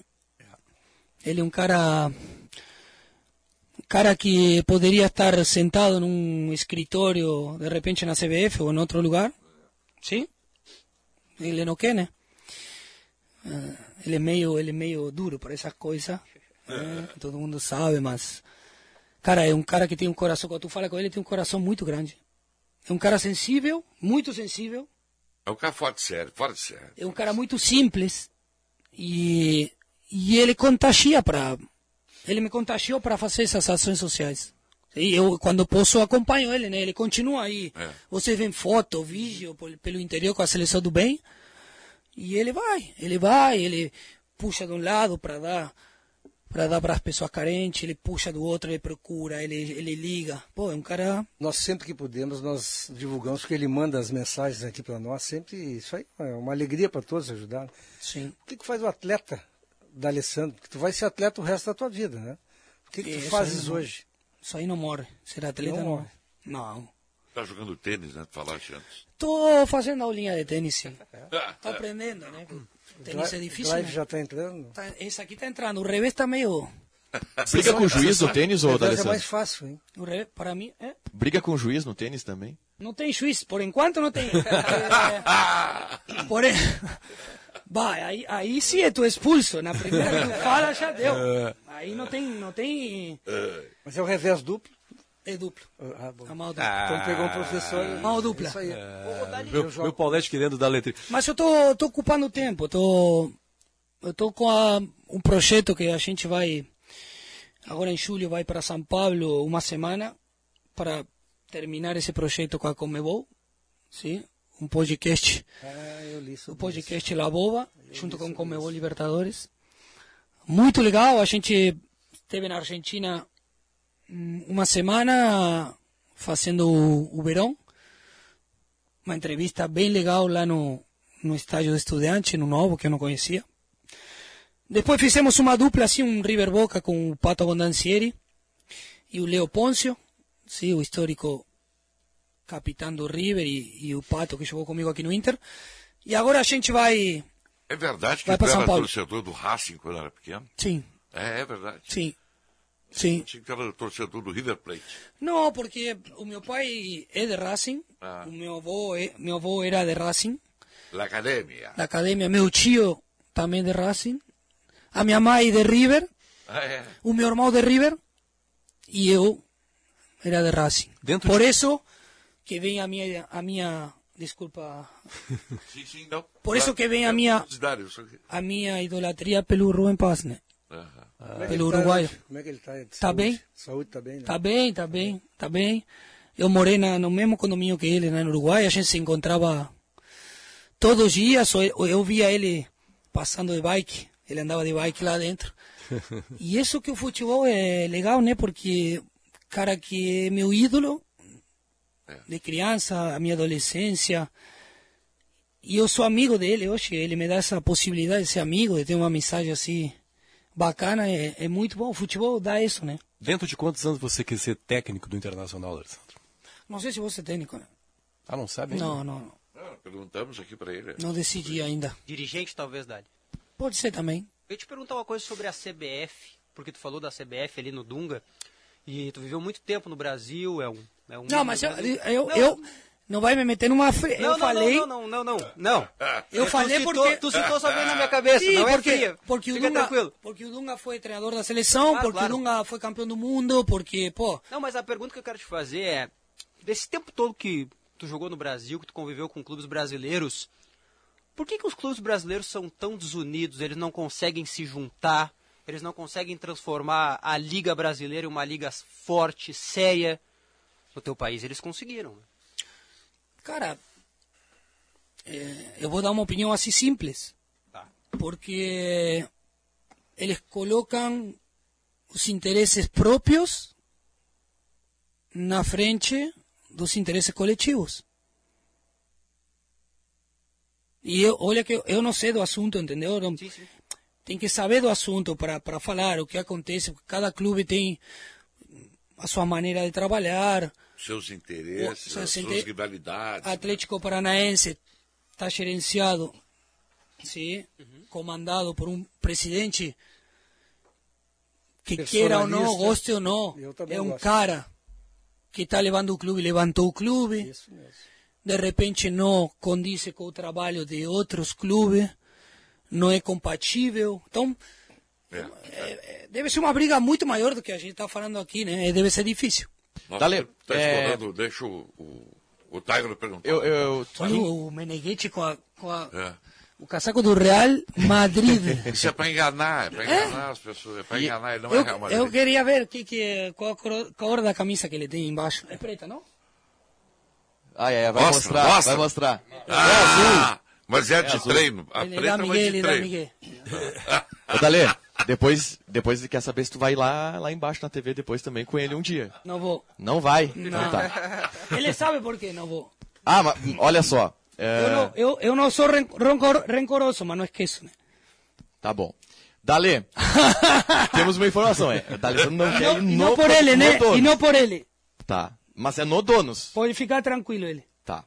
Ele é um cara. Um cara que poderia estar sentado num escritório, de repente na CBF ou em outro lugar. Sim? Ele não quer, né? Ah, ele é meio, ele é meio duro para essas coisas. né? Todo mundo sabe, mas. Cara, é um cara que tem um coração. Quando tu fala com ele, tem um coração muito grande. É um cara sensível, muito sensível. É um cara fora de sério, fora de sério. É um cara muito simples e, e ele contagia para ele me contagiou para fazer essas ações sociais. E eu quando posso acompanho ele, né? Ele continua aí. É. Você vê foto, vídeo pelo interior com a seleção do bem e ele vai, ele vai, ele puxa de um lado para dar para dar para as pessoas carentes, ele puxa do outro, ele procura, ele ele liga. Pô, é um cara Nós sempre que podemos, nós divulgamos, porque ele manda as mensagens aqui para nós, sempre isso aí é uma alegria para todos ajudar. Sim. O que, que faz o atleta da Alessandro? Que tu vai ser atleta o resto da tua vida, né? O que, que tu Isso fazes não- hoje? Isso aí não morre. Ser atleta Não não, morre. Não. Tá jogando tênis, né? Tu falaste antes. Tô fazendo aulinha de tênis, sim. Tô aprendendo, né? Tênis é difícil, Drive né? já está entrando? Tá, esse aqui tá entrando. O revés tá meio... Briga com o juiz no tênis, ô Revés é mais fácil, hein? O revés, para mim, é... Briga com o juiz no tênis também? Não tem juiz. Por enquanto não tem. É, porém... Vai, aí, aí sim é tu expulso. Na primeira que fala, já deu. É. Aí não tem... Não tem... Mas é o revés duplo? É duplo. Ah, bom. A mal dupla. Então pegou um professor. Mal dupla. Isso aí. Meu, meu Paulete querendo dar letra. Mas eu tô, tô ocupando tempo, tô, eu tô com a- um projeto que a gente vai, agora em julho vai para São Paulo uma semana para terminar esse projeto com a Comebol, sim? Um podcast, Ah, eu li o sobre podcast La Boba, junto com Comebol Libertadores. Muito legal, a gente esteve na Argentina uma semana fazendo o, o verão, uma entrevista bem legal lá no, no estádio do Estudante, no novo, que eu não conhecia. Depois fizemos uma dupla, assim, um River Boca com o Pato Bondancieri e o Leo Poncio, sim, o histórico capitão do River e, e o Pato que jogou comigo aqui no Inter. E agora a gente vai... É verdade que Vai pra São Paulo. torcedor do Racing quando era pequeno? Sim, É, é verdade. sim, sim. Tinha que era torcedor do River Plate. Não, porque o meu pai é de Racing, Ah. o meu avô, é, meu avô era de Racing, La Academia. da academia, meu tio também de Racing, a minha mãe de River, Ah, é. o meu irmão de River e eu era de Racing. Dentro Por de- isso que vem a minha, a minha, desculpa, Sim, sim, não. Por isso que vem a minha- a minha idolatria pelo Rubem Paz, né? É Pelo ele tá? Como é que ele está? Tá bem? Saúde tá bem, né? Tá bem, tá bem, tá bem. Eu morei na, no mesmo condomínio que ele, né, no Uruguai, a gente se encontrava todos os dias, eu, eu via ele passando de bike, ele andava de bike lá dentro. E isso que o futebol é legal, né? Porque, cara, que é meu ídolo de criança, a minha adolescência. E eu sou amigo dele hoje, ele me dá essa possibilidade de ser amigo, de ter uma amizade assim bacana, é, é muito bom. O futebol dá isso, né? Dentro de quantos anos você quer ser técnico do Internacional, Alessandro? Não sei se você é técnico, né? Ah, não sabe ainda? Não, não, não. Ah, perguntamos aqui para ele. Não decidi ainda. Dirigente, talvez, Dali. Pode ser também. Eu ia te perguntar uma coisa sobre a CBF, porque tu falou da CBF ali no Dunga, e tu viveu muito tempo no Brasil, é um... É um Não, mas eu, eu, Não, eu não vai me meter numa fria. Não, Eu não, falei. Não, não, não, não, não. Eu Tu falei citou- porque. Tu citou só veio na minha cabeça, Sim, não é porque, fria. Porque o, Fica Dunga, tranquilo. porque o Dunga foi treinador da seleção, Claro, porque claro. o Dunga foi campeão do mundo, porque, pô. Não, mas a pergunta que eu quero te fazer é, desse tempo todo que tu jogou no Brasil, que tu conviveu com clubes brasileiros, por que, que os clubes brasileiros são tão desunidos? Eles não conseguem se juntar, eles não conseguem transformar a Liga Brasileira em uma liga forte, séria. No teu país eles conseguiram. Cara, é, eu vou dar uma opinião assim simples. Porque eles colocam os interesses próprios na frente dos interesses coletivos. E eu, olha que eu, não sei do assunto, entendeu? Não- Tem que saber do assunto para falar o que acontece. Cada clube tem a sua maneira de trabalhar. Seus interesses, as suas inter- rivalidades. Atlético Paranaense está gerenciado, sim, comandado por um presidente que queira ou não, goste ou não, é um gosto. cara que está levando o clube, levantou o clube, de repente não condiz com o trabalho de outros clubes, não é compatível, então é, deve ser uma briga muito maior do que a gente está falando aqui, né? Deve ser difícil. Nossa, Dale, tá é- deixa o, o, o Tiger perguntar. Eu, eu, Olha o Meneghetti com, a, com a- É. o casaco do Real Madrid. Isso é para enganar, é para enganar as pessoas, é para enganar, ele não é eu, Real Madrid. eu queria ver que, que, qual a cor, cor da camisa que ele tem embaixo. É preta, não? Ah, é, vai Mostra, mostrar, mostra. vai mostrar. Ah, mas é, É de azul. treino. A ele dá preta vai Miguel, de ele dá treino. Miguel. Ô, Dalê, depois, depois ele quer saber se tu vai lá, lá embaixo na TV depois também com ele um dia. Não vou. Não vai? Não. Então tá. Ele sabe por que não vou. Ah, mas olha só. é, Eu, não, eu, eu não sou rancor, rencoroso, mas não esqueço. Né? Tá bom. Dalê, temos uma informação, é. D'Alessandro não quer ir E no, não por ele, né? donos. E não por ele. Tá. Mas é no donos. Pode ficar tranquilo ele. Tá.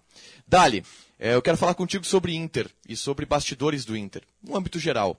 Dali, é, eu quero falar contigo sobre Inter e sobre bastidores do Inter, no âmbito geral.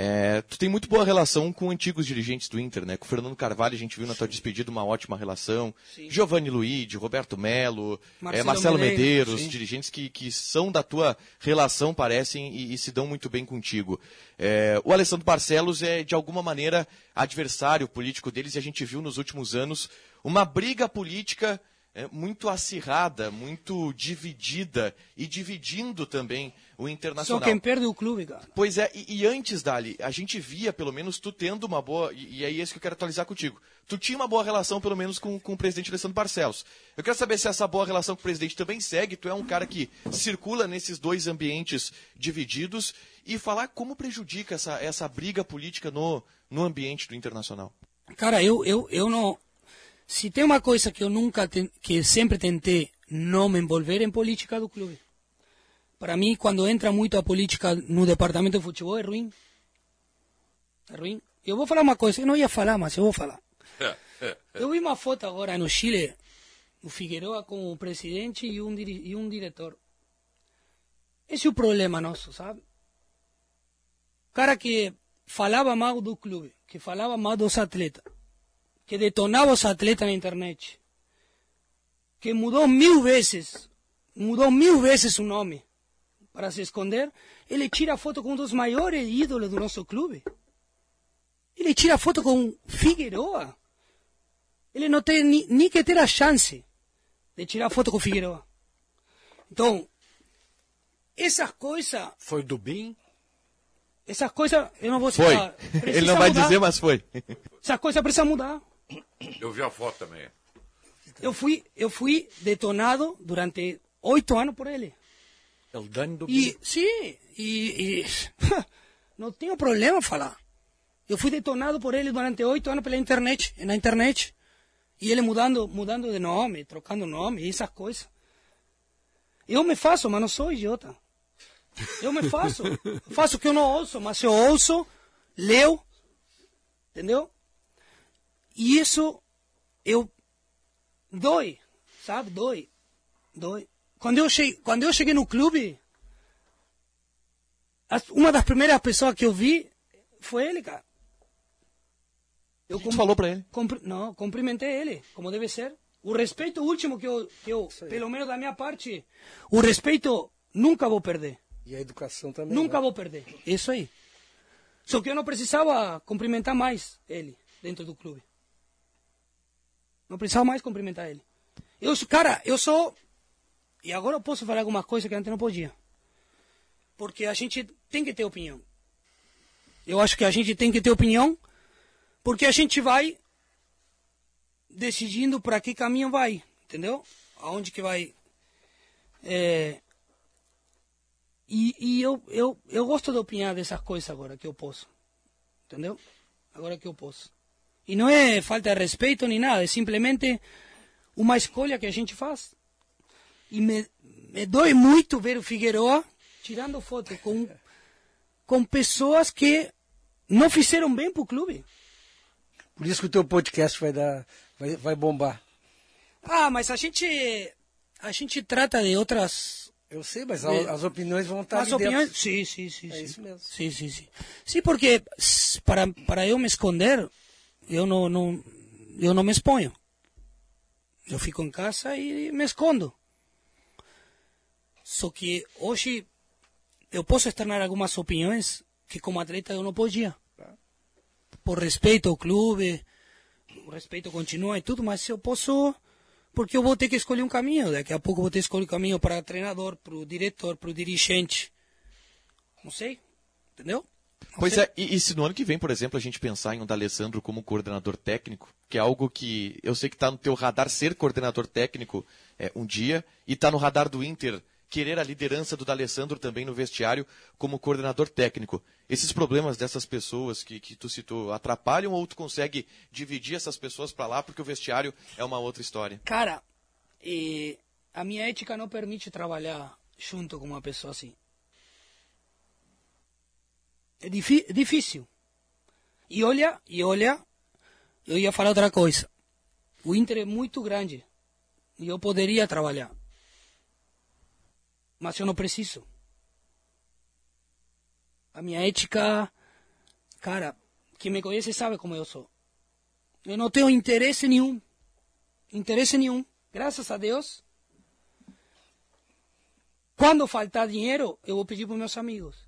É, tu tem muito boa relação com antigos dirigentes do Inter, né? Com o Fernando Carvalho, a gente viu na tua despedida uma ótima relação. Giovanni Luigi, Roberto Melo, Marcelo Marcelo, Marcelo Medeiros, Medeiros, sim. dirigentes que, que são da tua relação, parecem, e, e se dão muito bem contigo. É, o Alessandro Barcelos é, de alguma maneira, adversário político deles, e a gente viu nos últimos anos uma briga política é, muito acirrada, muito dividida e dividindo também o Só Internacional. quem perde o clube, cara. Pois é, e, e antes, Dali, a gente via, pelo menos, tu tendo uma boa. E, e é isso que eu quero atualizar contigo. Tu tinha uma boa relação, pelo menos, com, com o presidente Alessandro Barcelos. Eu quero saber se essa boa relação com o presidente também segue. Tu é um cara que circula nesses dois ambientes divididos e falar como prejudica essa, essa briga política no, no ambiente do internacional. Cara, eu, eu, eu não. Se tem uma coisa que eu nunca, ten- que sempre tentei não me envolver em política do clube. Para mim, quando entra muito a política no departamento de futebol, é ruim. É ruim. Eu vou falar uma coisa, eu não ia falar, mas eu vou falar. Eu vi uma foto agora no Chile, o Figueroa com o presidente e um, e um diretor. Esse é o problema nosso, sabe? Cara que falava mal do clube, que falava mal dos atletas, que detonava os atletas na internet, que mudou mil vezes, mudou mil vezes o nome para se esconder, ele tira foto com um dos maiores ídolos do nosso clube. Ele tira foto com Figueroa. Ele não tem ni, nem que ter a chance de tirar foto com Figueroa. Então, essas coisas, Foi do BIM? essas coisas, eu não vou Foi. citar. Ele precisa não vai mudar. dizer, mas foi. Essas coisas precisam mudar. Eu vi a foto também. Eu fui, eu fui detonado durante oito anos por ele. É o Dani do E, sim, e, e não tenho problema em falar. Eu fui detonado por ele durante oito anos pela internet, na internet. E ele mudando, mudando de nome, trocando nome, essas coisas. Eu me faço, mas não sou idiota. Eu me faço. Eu faço o que eu não ouço, mas eu ouço, leio, entendeu? E isso, eu, dói, sabe? Dói, dói. Quando eu cheguei, quando eu cheguei no clube, uma das primeiras pessoas que eu vi foi ele, cara. Eu falou pra ele? Não, cumprimentei ele, como deve ser. O respeito último que eu, que eu pelo menos da minha parte, o respeito nunca vou perder. E a educação também. Nunca né? vou perder. Isso aí. Só que eu não precisava cumprimentar mais ele dentro do clube. Não precisava mais cumprimentar ele. Eu, cara, eu sou. E agora eu posso falar alguma coisa que antes não podia. Porque a gente tem que ter opinião. Eu acho que a gente tem que ter opinião, porque a gente vai decidindo para que caminho vai, entendeu? Aonde que vai. É, e, e eu, eu, eu gosto de opinar dessas coisas agora que eu posso. Entendeu? Agora que eu posso. E não é falta de respeito nem nada, é simplesmente uma escolha que a gente faz. E me, me dói muito ver o Figueroa tirando foto com, com pessoas que não fizeram bem pro clube. Por isso que o teu podcast vai dar, vai, vai bombar. Ah, mas a gente, a gente trata de outras... Eu sei, mas a- as opiniões vão estar As opiniões, dentro. sim, sim, sim. É sim. isso mesmo. Sim, sim, sim. Sim, porque para, para eu me esconder, eu não, não, eu não me exponho. Eu fico em casa e me escondo. Só que hoje eu posso externar algumas opiniões que como atleta eu não podia. Por respeito ao clube, o respeito continua e tudo, mas eu posso porque eu vou ter que escolher um caminho. Daqui a pouco eu vou ter que escolher um caminho para treinador, para o diretor, para o dirigente. Não sei, entendeu? Não Pois sei. é, e, e se no ano que vem, por exemplo, a gente pensar em um D'Alessandro como coordenador técnico, que é algo que eu sei que está no teu radar ser coordenador técnico é, um dia, e está no radar do Inter querer a liderança do D'Alessandro também no vestiário como coordenador técnico. Esses problemas dessas pessoas que, que tu citou atrapalham ou tu consegue dividir essas pessoas para lá porque o vestiário é uma outra história? Cara, a minha ética não permite trabalhar junto com uma pessoa assim. É difi- difícil. E olha, e olha, eu ia falar outra coisa. O Inter é muito grande e eu poderia trabalhar. Mas eu não preciso. A minha ética, cara, quem me conhece sabe como eu sou. Eu não tenho interesse nenhum. Interesse nenhum. Graças a Deus. Quando faltar dinheiro, eu vou pedir para meus amigos.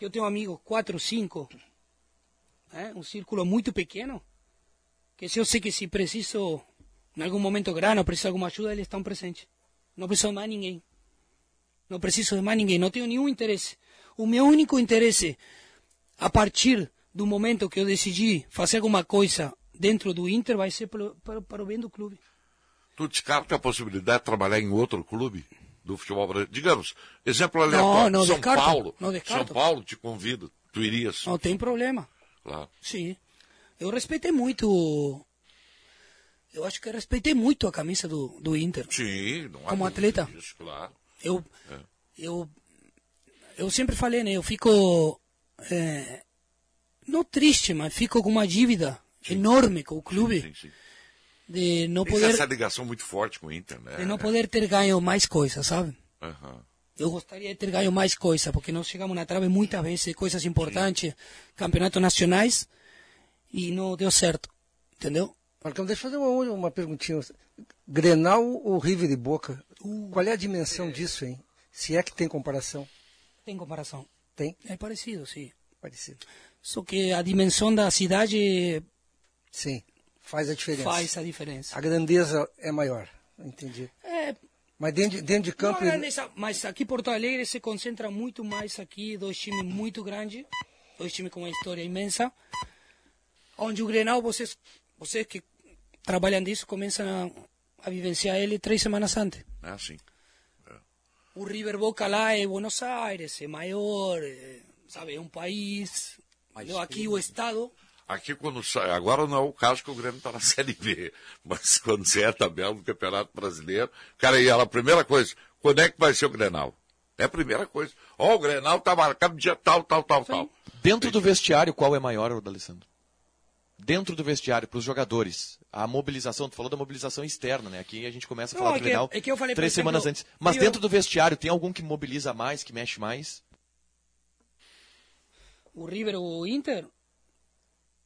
Eu tenho amigos, quatro, cinco, né? um círculo muito pequeno, que se eu sei que se preciso, em algum momento grana, preciso de alguma ajuda, eles estão presentes. Não preciso de mais ninguém. Não preciso de mais ninguém, não tenho nenhum interesse. O meu único interesse, a partir do momento que eu decidi fazer alguma coisa dentro do Inter, vai ser para, para o bem do clube. Tu descarta a possibilidade de trabalhar em outro clube do futebol brasileiro? Digamos, exemplo Não, aleatório, não São descarto, Paulo. não descarto. São Paulo te convida, tu irias. Não tem problema. Claro. Sim. Eu respeitei muito. Eu acho que eu respeitei muito a camisa do, do Inter. Sim, não há Como atleta. disso, claro. Eu, É. eu, eu sempre falei, né? Eu fico. é, não triste, mas fico com uma dívida enorme com o clube. De não Tem poder, essa ligação muito forte com o Inter, né? de não poder ter ganho mais coisas, sabe? Aham. Eu gostaria de ter ganho mais coisas, porque nós chegamos na trave muitas vezes, coisas importantes, campeonatos nacionais, e não deu certo. Entendeu? Marcão, deixa eu fazer uma, uma perguntinha. Grenal ou River e Boca? Qual é a dimensão disso, hein? Se é que tem comparação. Tem comparação. Tem? É parecido, sim. Parecido. Só que a dimensão da cidade Sim, faz a diferença. faz a diferença. A grandeza é maior. Entendi. É, Mas dentro de, dentro de campo. Não, é nessa- mas aqui em Porto Alegre se concentra muito mais aqui, dois times muito grandes, dois times com uma história imensa, onde o Grenal, vocês, vocês que trabalham disso, começam a, a vivenciar ele três semanas antes. É assim. O River Boca lá é Buenos Aires, é maior, é, sabe, é um país. entendeu? aqui o Estado, Aqui quando sai, agora não é o caso que o Grêmio está na Série B, mas quando você é a tabela do Campeonato Brasileiro, cara, e ela, a primeira coisa, quando é que vai ser o Grenal? É a primeira coisa. Ó, o Grenal tá marcado dia tal, tal, tal, tal. Dentro do vestiário, qual é maior, D'Alessandro? Dentro do vestiário, para os jogadores, a mobilização, tu falou da mobilização externa, né? Aqui a gente começa a Não, falar é do que- Grenal é que eu falei, três exemplo, semanas antes. Mas eu- dentro do vestiário, tem algum que mobiliza mais, que mexe mais? o River ou o Inter,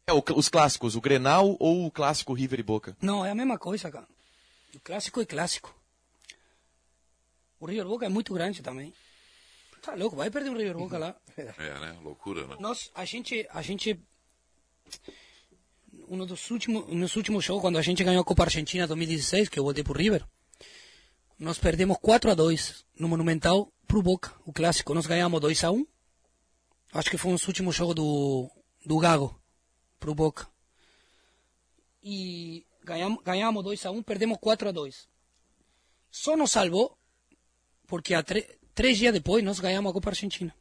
É, o os clássicos, o Grenal ou o clássico River e Boca? Não, é a mesma coisa, cara. O clássico é clássico. O River Boca é muito grande também. Tá louco, vai perder um River Boca lá. É, né? Loucura, né? Nós, a gente, a gente, um dos últimos, meus últimos jogos, quando a gente ganhou a Copa Argentina 2016, que eu voltei pro River, nós perdemos 4 a 2 no Monumental pro Boca, o clássico. Nós ganhamos 2 a 1 Acho que foi um dos últimos jogos do, do Gago pro Boca. E ganhamos, ganhamos 2 a 1 perdemos 4 a 2 Só nos salvou porque tre- três dias depois nós ganhamos a Copa Argentina.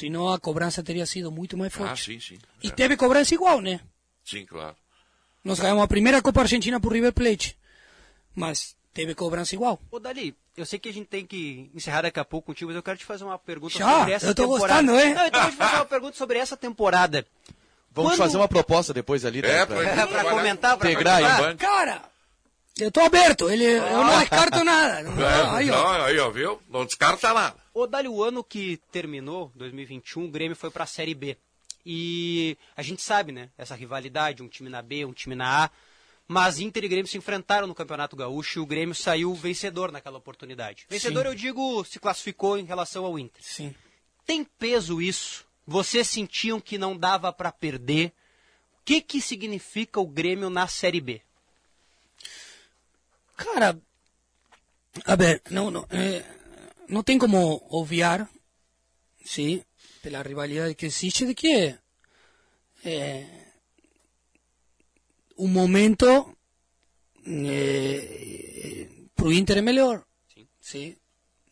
Senão a cobrança teria sido muito mais Ah, forte. sim, sim. E teve cobrança igual, né? Sim, claro. Nós ganhamos a primeira Copa Argentina por River Plate. Mas teve cobrança igual. Ô, Dali, Eu sei que a gente tem que encerrar daqui a pouco contigo, mas eu quero te fazer uma pergunta Já? sobre essa Eu tô temporada. gostando, hein? Não, então eu vou te fazer uma pergunta sobre essa temporada. Vamos Quando- fazer uma proposta depois ali. É, né, pra- pra comentar, pra integrar aí. Cara, eu tô aberto, ele, eu não descarto nada. É, Aí, ó. não, aí, ó, viu? Não descarta nada. O Dali, o ano que terminou, 2021, o Grêmio foi pra Série B. E a gente sabe, né? Essa rivalidade, um time na B, um time na A. Mas Inter e Grêmio se enfrentaram no Campeonato Gaúcho e o Grêmio saiu vencedor naquela oportunidade. Vencedor, Sim. eu digo, se classificou em relação ao Inter. Sim. Tem peso isso? Vocês sentiam que não dava pra perder? O que, que significa o Grêmio na Série B? Cara, a ver, não, não, eh, tem como obviar, sim, pela rivalidade que existe, de que eh, um momento eh, pro Inter é melhor. Sim.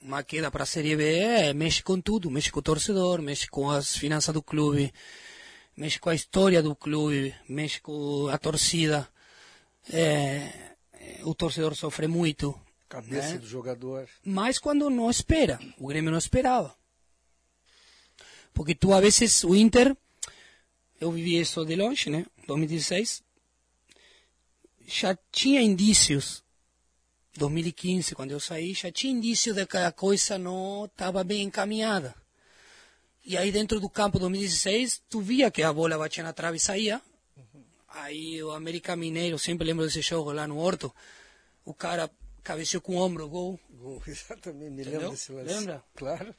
Uma queda para a Série B eh, mexe com tudo, mexe com o torcedor, mexe com as finanças do clube, mexe com a história do clube, mexe com a torcida. Eh, o torcedor sofre muito. Cabeça né? do jogador. Mas quando não espera, o Grêmio não esperava. Porque tu, a vezes, o Inter, eu vivi isso de longe, né? 2016, já tinha indícios, 2015, quando eu saí, já tinha indícios de que a coisa não estava bem encaminhada. E aí, dentro do campo 2016, tu via que a bola batia na trave e saía. Aí, o América Mineiro, sempre lembro desse jogo lá no Horto, o cara cabeceou com o ombro, gol. Gol, exatamente, me Entendeu? lembro desse lance. Lembra? Claro.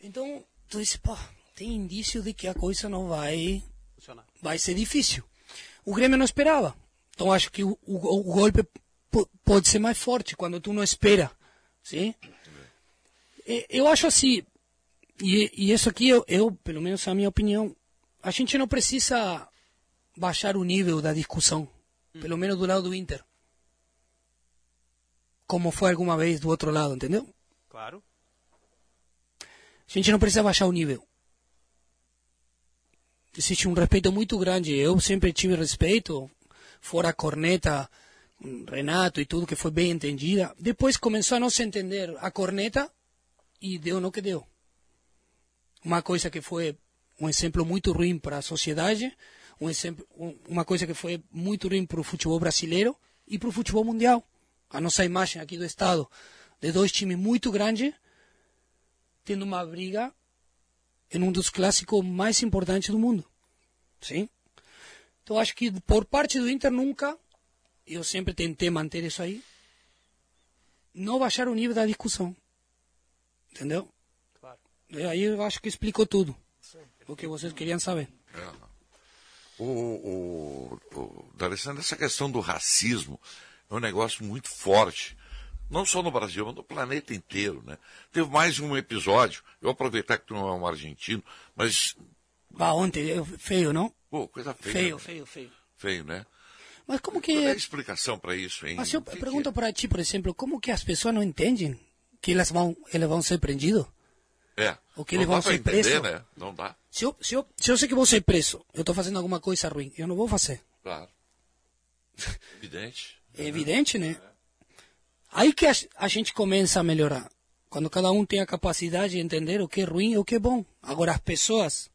Então, tu diz, pô, tem indício de que a coisa não vai, Funcionar. vai ser difícil. O Grêmio não esperava. Então, acho que o, o- o golpe po- pode ser mais forte quando tu não espera. Sim? E- Eu acho assim, e, e isso aqui, eu, eu, pelo menos a minha opinião, a gente não precisa baixar o nível da discussão, pelo menos do lado do Inter. Como foi alguma vez do outro lado, entendeu? Claro. A gente não precisa baixar o nível. Existe um respeito muito grande. Eu sempre tive respeito, fora a corneta, Renato e tudo, que foi bem entendida. Depois começou a não se entender a corneta e deu no que deu. Uma coisa que foi um exemplo muito ruim para a sociedade, um exemplo, um- uma coisa que foi muito ruim para o futebol brasileiro e para o futebol mundial. A nossa imagem aqui do Estado, de dois times muito grandes, tendo uma briga em um dos clássicos mais importantes do mundo. Sim? Então acho que por parte do Inter nunca, eu sempre tentei manter isso aí, não baixar o nível da discussão. Entendeu? Claro. E aí eu acho que explicou tudo. O que vocês queriam saber. O, o, o D'Alessandro, essa questão do racismo é um negócio muito forte. Não só no Brasil, mas no planeta inteiro, né? Teve mais um episódio, eu aproveitar que tu não é um argentino, mas, Ah, ontem, eu- feio, não? pô, coisa feia. Feio, né? feio, feio. Feio, né? Mas como Qual é que... a explicação para isso, hein? Mas eu que que pergunto para ti, por exemplo, como que as pessoas não entendem que elas vão, elas vão ser prendidas? É. O que não eles dá vão ser entender, presos? né? Não dá. Se eu, se, eu, se eu sei que vou ser preso, eu estou fazendo alguma coisa ruim, eu não vou fazer. Claro. Evidente. É evidente, né? Aí que a, a gente começa a melhorar. Quando cada um tem a capacidade de entender o que é ruim e o que é bom. Agora, as pessoas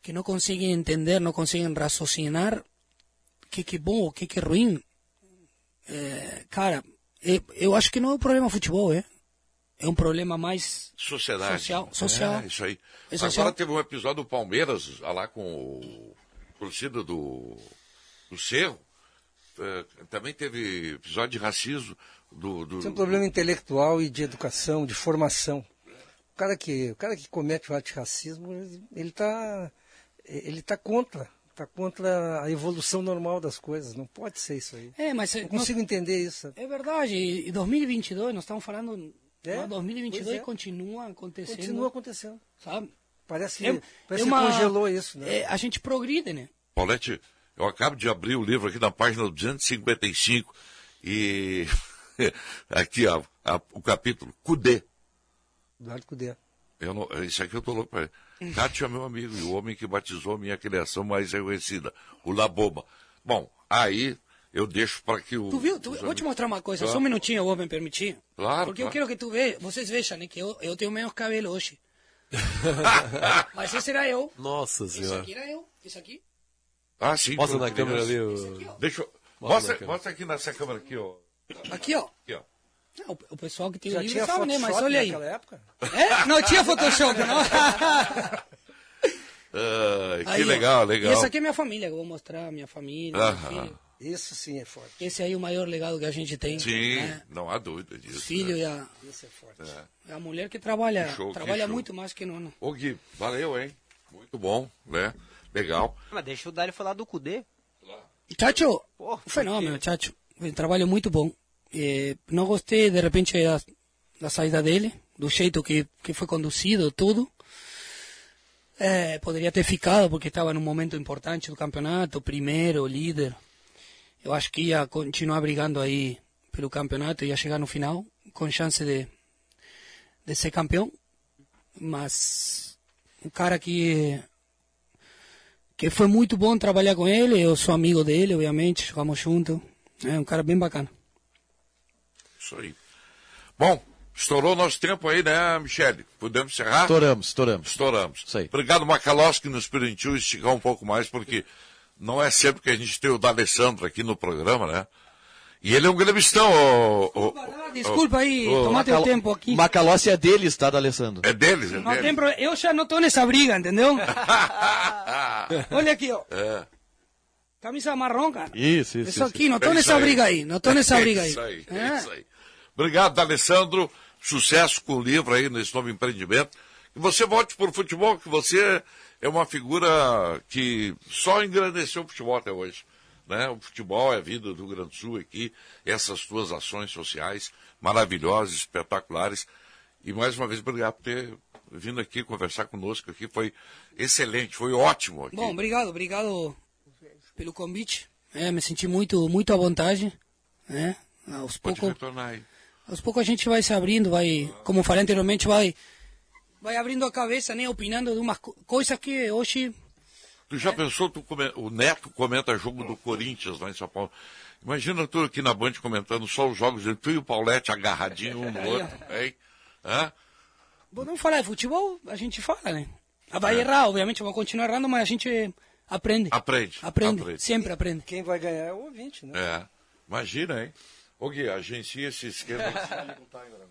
que não conseguem entender, não conseguem raciocinar o que, que é bom, o que, que é ruim, é, cara, eu, eu acho que não é um problema futebol, é? É um problema mais Sociedade. Social, social. É, isso aí. É social. Agora teve um episódio do Palmeiras, ah, lá com o torcida do, do Cerro. eh, também teve episódio de racismo do. do Tem um problema intelectual e de educação, de formação. O cara que, o cara que comete o ato de racismo, ele está ele tá contra. Está contra a evolução normal das coisas. Não pode ser isso aí. É, mas Não consigo entender isso. É verdade. E 2022, nós estamos falando. É, não, 2022 pois é. continua acontecendo. Continua acontecendo. Sabe? Parece que, É- parece é que uma- congelou isso, né? é, a gente progride, né? Paulette, eu acabo de abrir o livro aqui na página 255 e aqui ó, a- o capítulo Cudê. Eduardo Cudê. Eu não, isso aqui eu tô louco para Cátia é meu amigo e o homem que batizou minha criação mais reconhecida, o Laboba. Bom, aí eu deixo para que o. Tu viu? Tu, vou te mostrar uma coisa, Claro. só um minutinho, eu vou me permitir. Claro, Porque eu claro. quero que tu ve, vocês vejam, né, que eu, eu tenho menos cabelo hoje. Mas esse era eu. Nossa Esse senhora. aqui era eu. Esse aqui. Ah, sim. Mostra na câmera ali. o- Deixa eu. Mostra Mostra, mostra aqui nessa câmera aqui, ó. Aqui, ó. Aqui, ó. Ah, o, pessoal que tem Já o livro tinha sabe, né? Mas olha aí. naquela época? É? Não tinha Photoshop, não. Ah, que Aí, legal, legal. E essa aqui é minha família, que eu vou mostrar, minha família, meu Aham. Isso sim é forte. Esse aí é o maior legado que a gente tem. Sim, né? não há dúvida disso. O filho né? e a, Isso é forte. É. é a mulher que trabalha, Que show, que trabalha show. muito mais que nós. Ô Gui, valeu, hein? Muito bom, né? Legal. Mas deixa o Dário falar do Cudê. Chacho, um fenômeno, Chacho. Um trabalho muito bom. Eh, não gostei, de repente, da, da saída dele, do jeito que, que foi conduzido, tudo. Eh, poderia ter ficado, porque estava num momento importante do campeonato, primeiro, líder. Eu acho que ia continuar brigando aí pelo campeonato, ia chegar no final, com chance de, de ser campeão. Mas um cara que que foi muito bom trabalhar com ele. Eu sou amigo dele, obviamente, jogamos junto. É um cara bem bacana. Isso aí. Bom, estourou nosso tempo aí, né, Michele? Podemos encerrar? Estouramos, estouramos. Estouramos. Isso aí. Obrigado, Macalós, que nos permitiu esticar um pouco mais, porque não é sempre que a gente tem o D'Alessandro aqui no programa, né? E ele é um gremistão, ô, ô, ô, Desculpa aí, tomar teu tempo aqui. Macalossi é deles, tá, D'Alessandro? É deles, é Não deles. tem problema. Eu já não tô nessa briga, entendeu? Olha aqui, ó. É. Camisa marrom, cara. Isso, isso. Isso aqui, isso. não tô É nessa aí. briga aí. Não tô nessa É briga aí. isso aí, é É. isso aí. Obrigado, D'Alessandro. Sucesso com o livro aí nesse novo empreendimento. Que você volte por futebol, que você é uma figura que só engrandeceu o futebol até hoje. Né? O futebol é a vida do Rio Grande do Sul aqui, essas tuas ações sociais maravilhosas, espetaculares. E mais uma vez, obrigado por ter vindo aqui conversar conosco aqui. Foi excelente, foi ótimo aqui. Bom, obrigado, obrigado pelo convite. É, me senti muito, muito à vontade. Né? Aos poucos, aos poucos a gente vai se abrindo, vai, como falei anteriormente, vai, vai abrindo a cabeça, né? Opinando de umas co- coisas que hoje Tu já pensou, tu come- o Neto comenta jogo do Corinthians lá em São Paulo. Imagina tu aqui na Band comentando só os jogos, de tu e o Paulette agarradinho um no outro. Hein? Hã? Bom, não falar de futebol, a gente fala, né? Ah, Vai É. errar, obviamente, vai continuar errando, mas a gente aprende. Aprende. Aprende, aprende. sempre aprende. Quem vai ganhar é o ouvinte, né? É. Imagina, hein? Ô Gui, agencia esse esquema.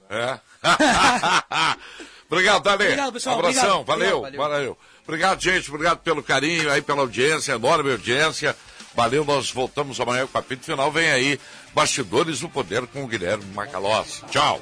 é. obrigado, Dali. Obrigado, pessoal. Abração, Obrigado. valeu, Obrigado, valeu. Obrigado, gente. Obrigado pelo carinho aí, pela audiência, enorme audiência. Valeu, nós voltamos amanhã com o capítulo final. Vem aí, Bastidores do Poder com o Guilherme Macalossi. Tchau.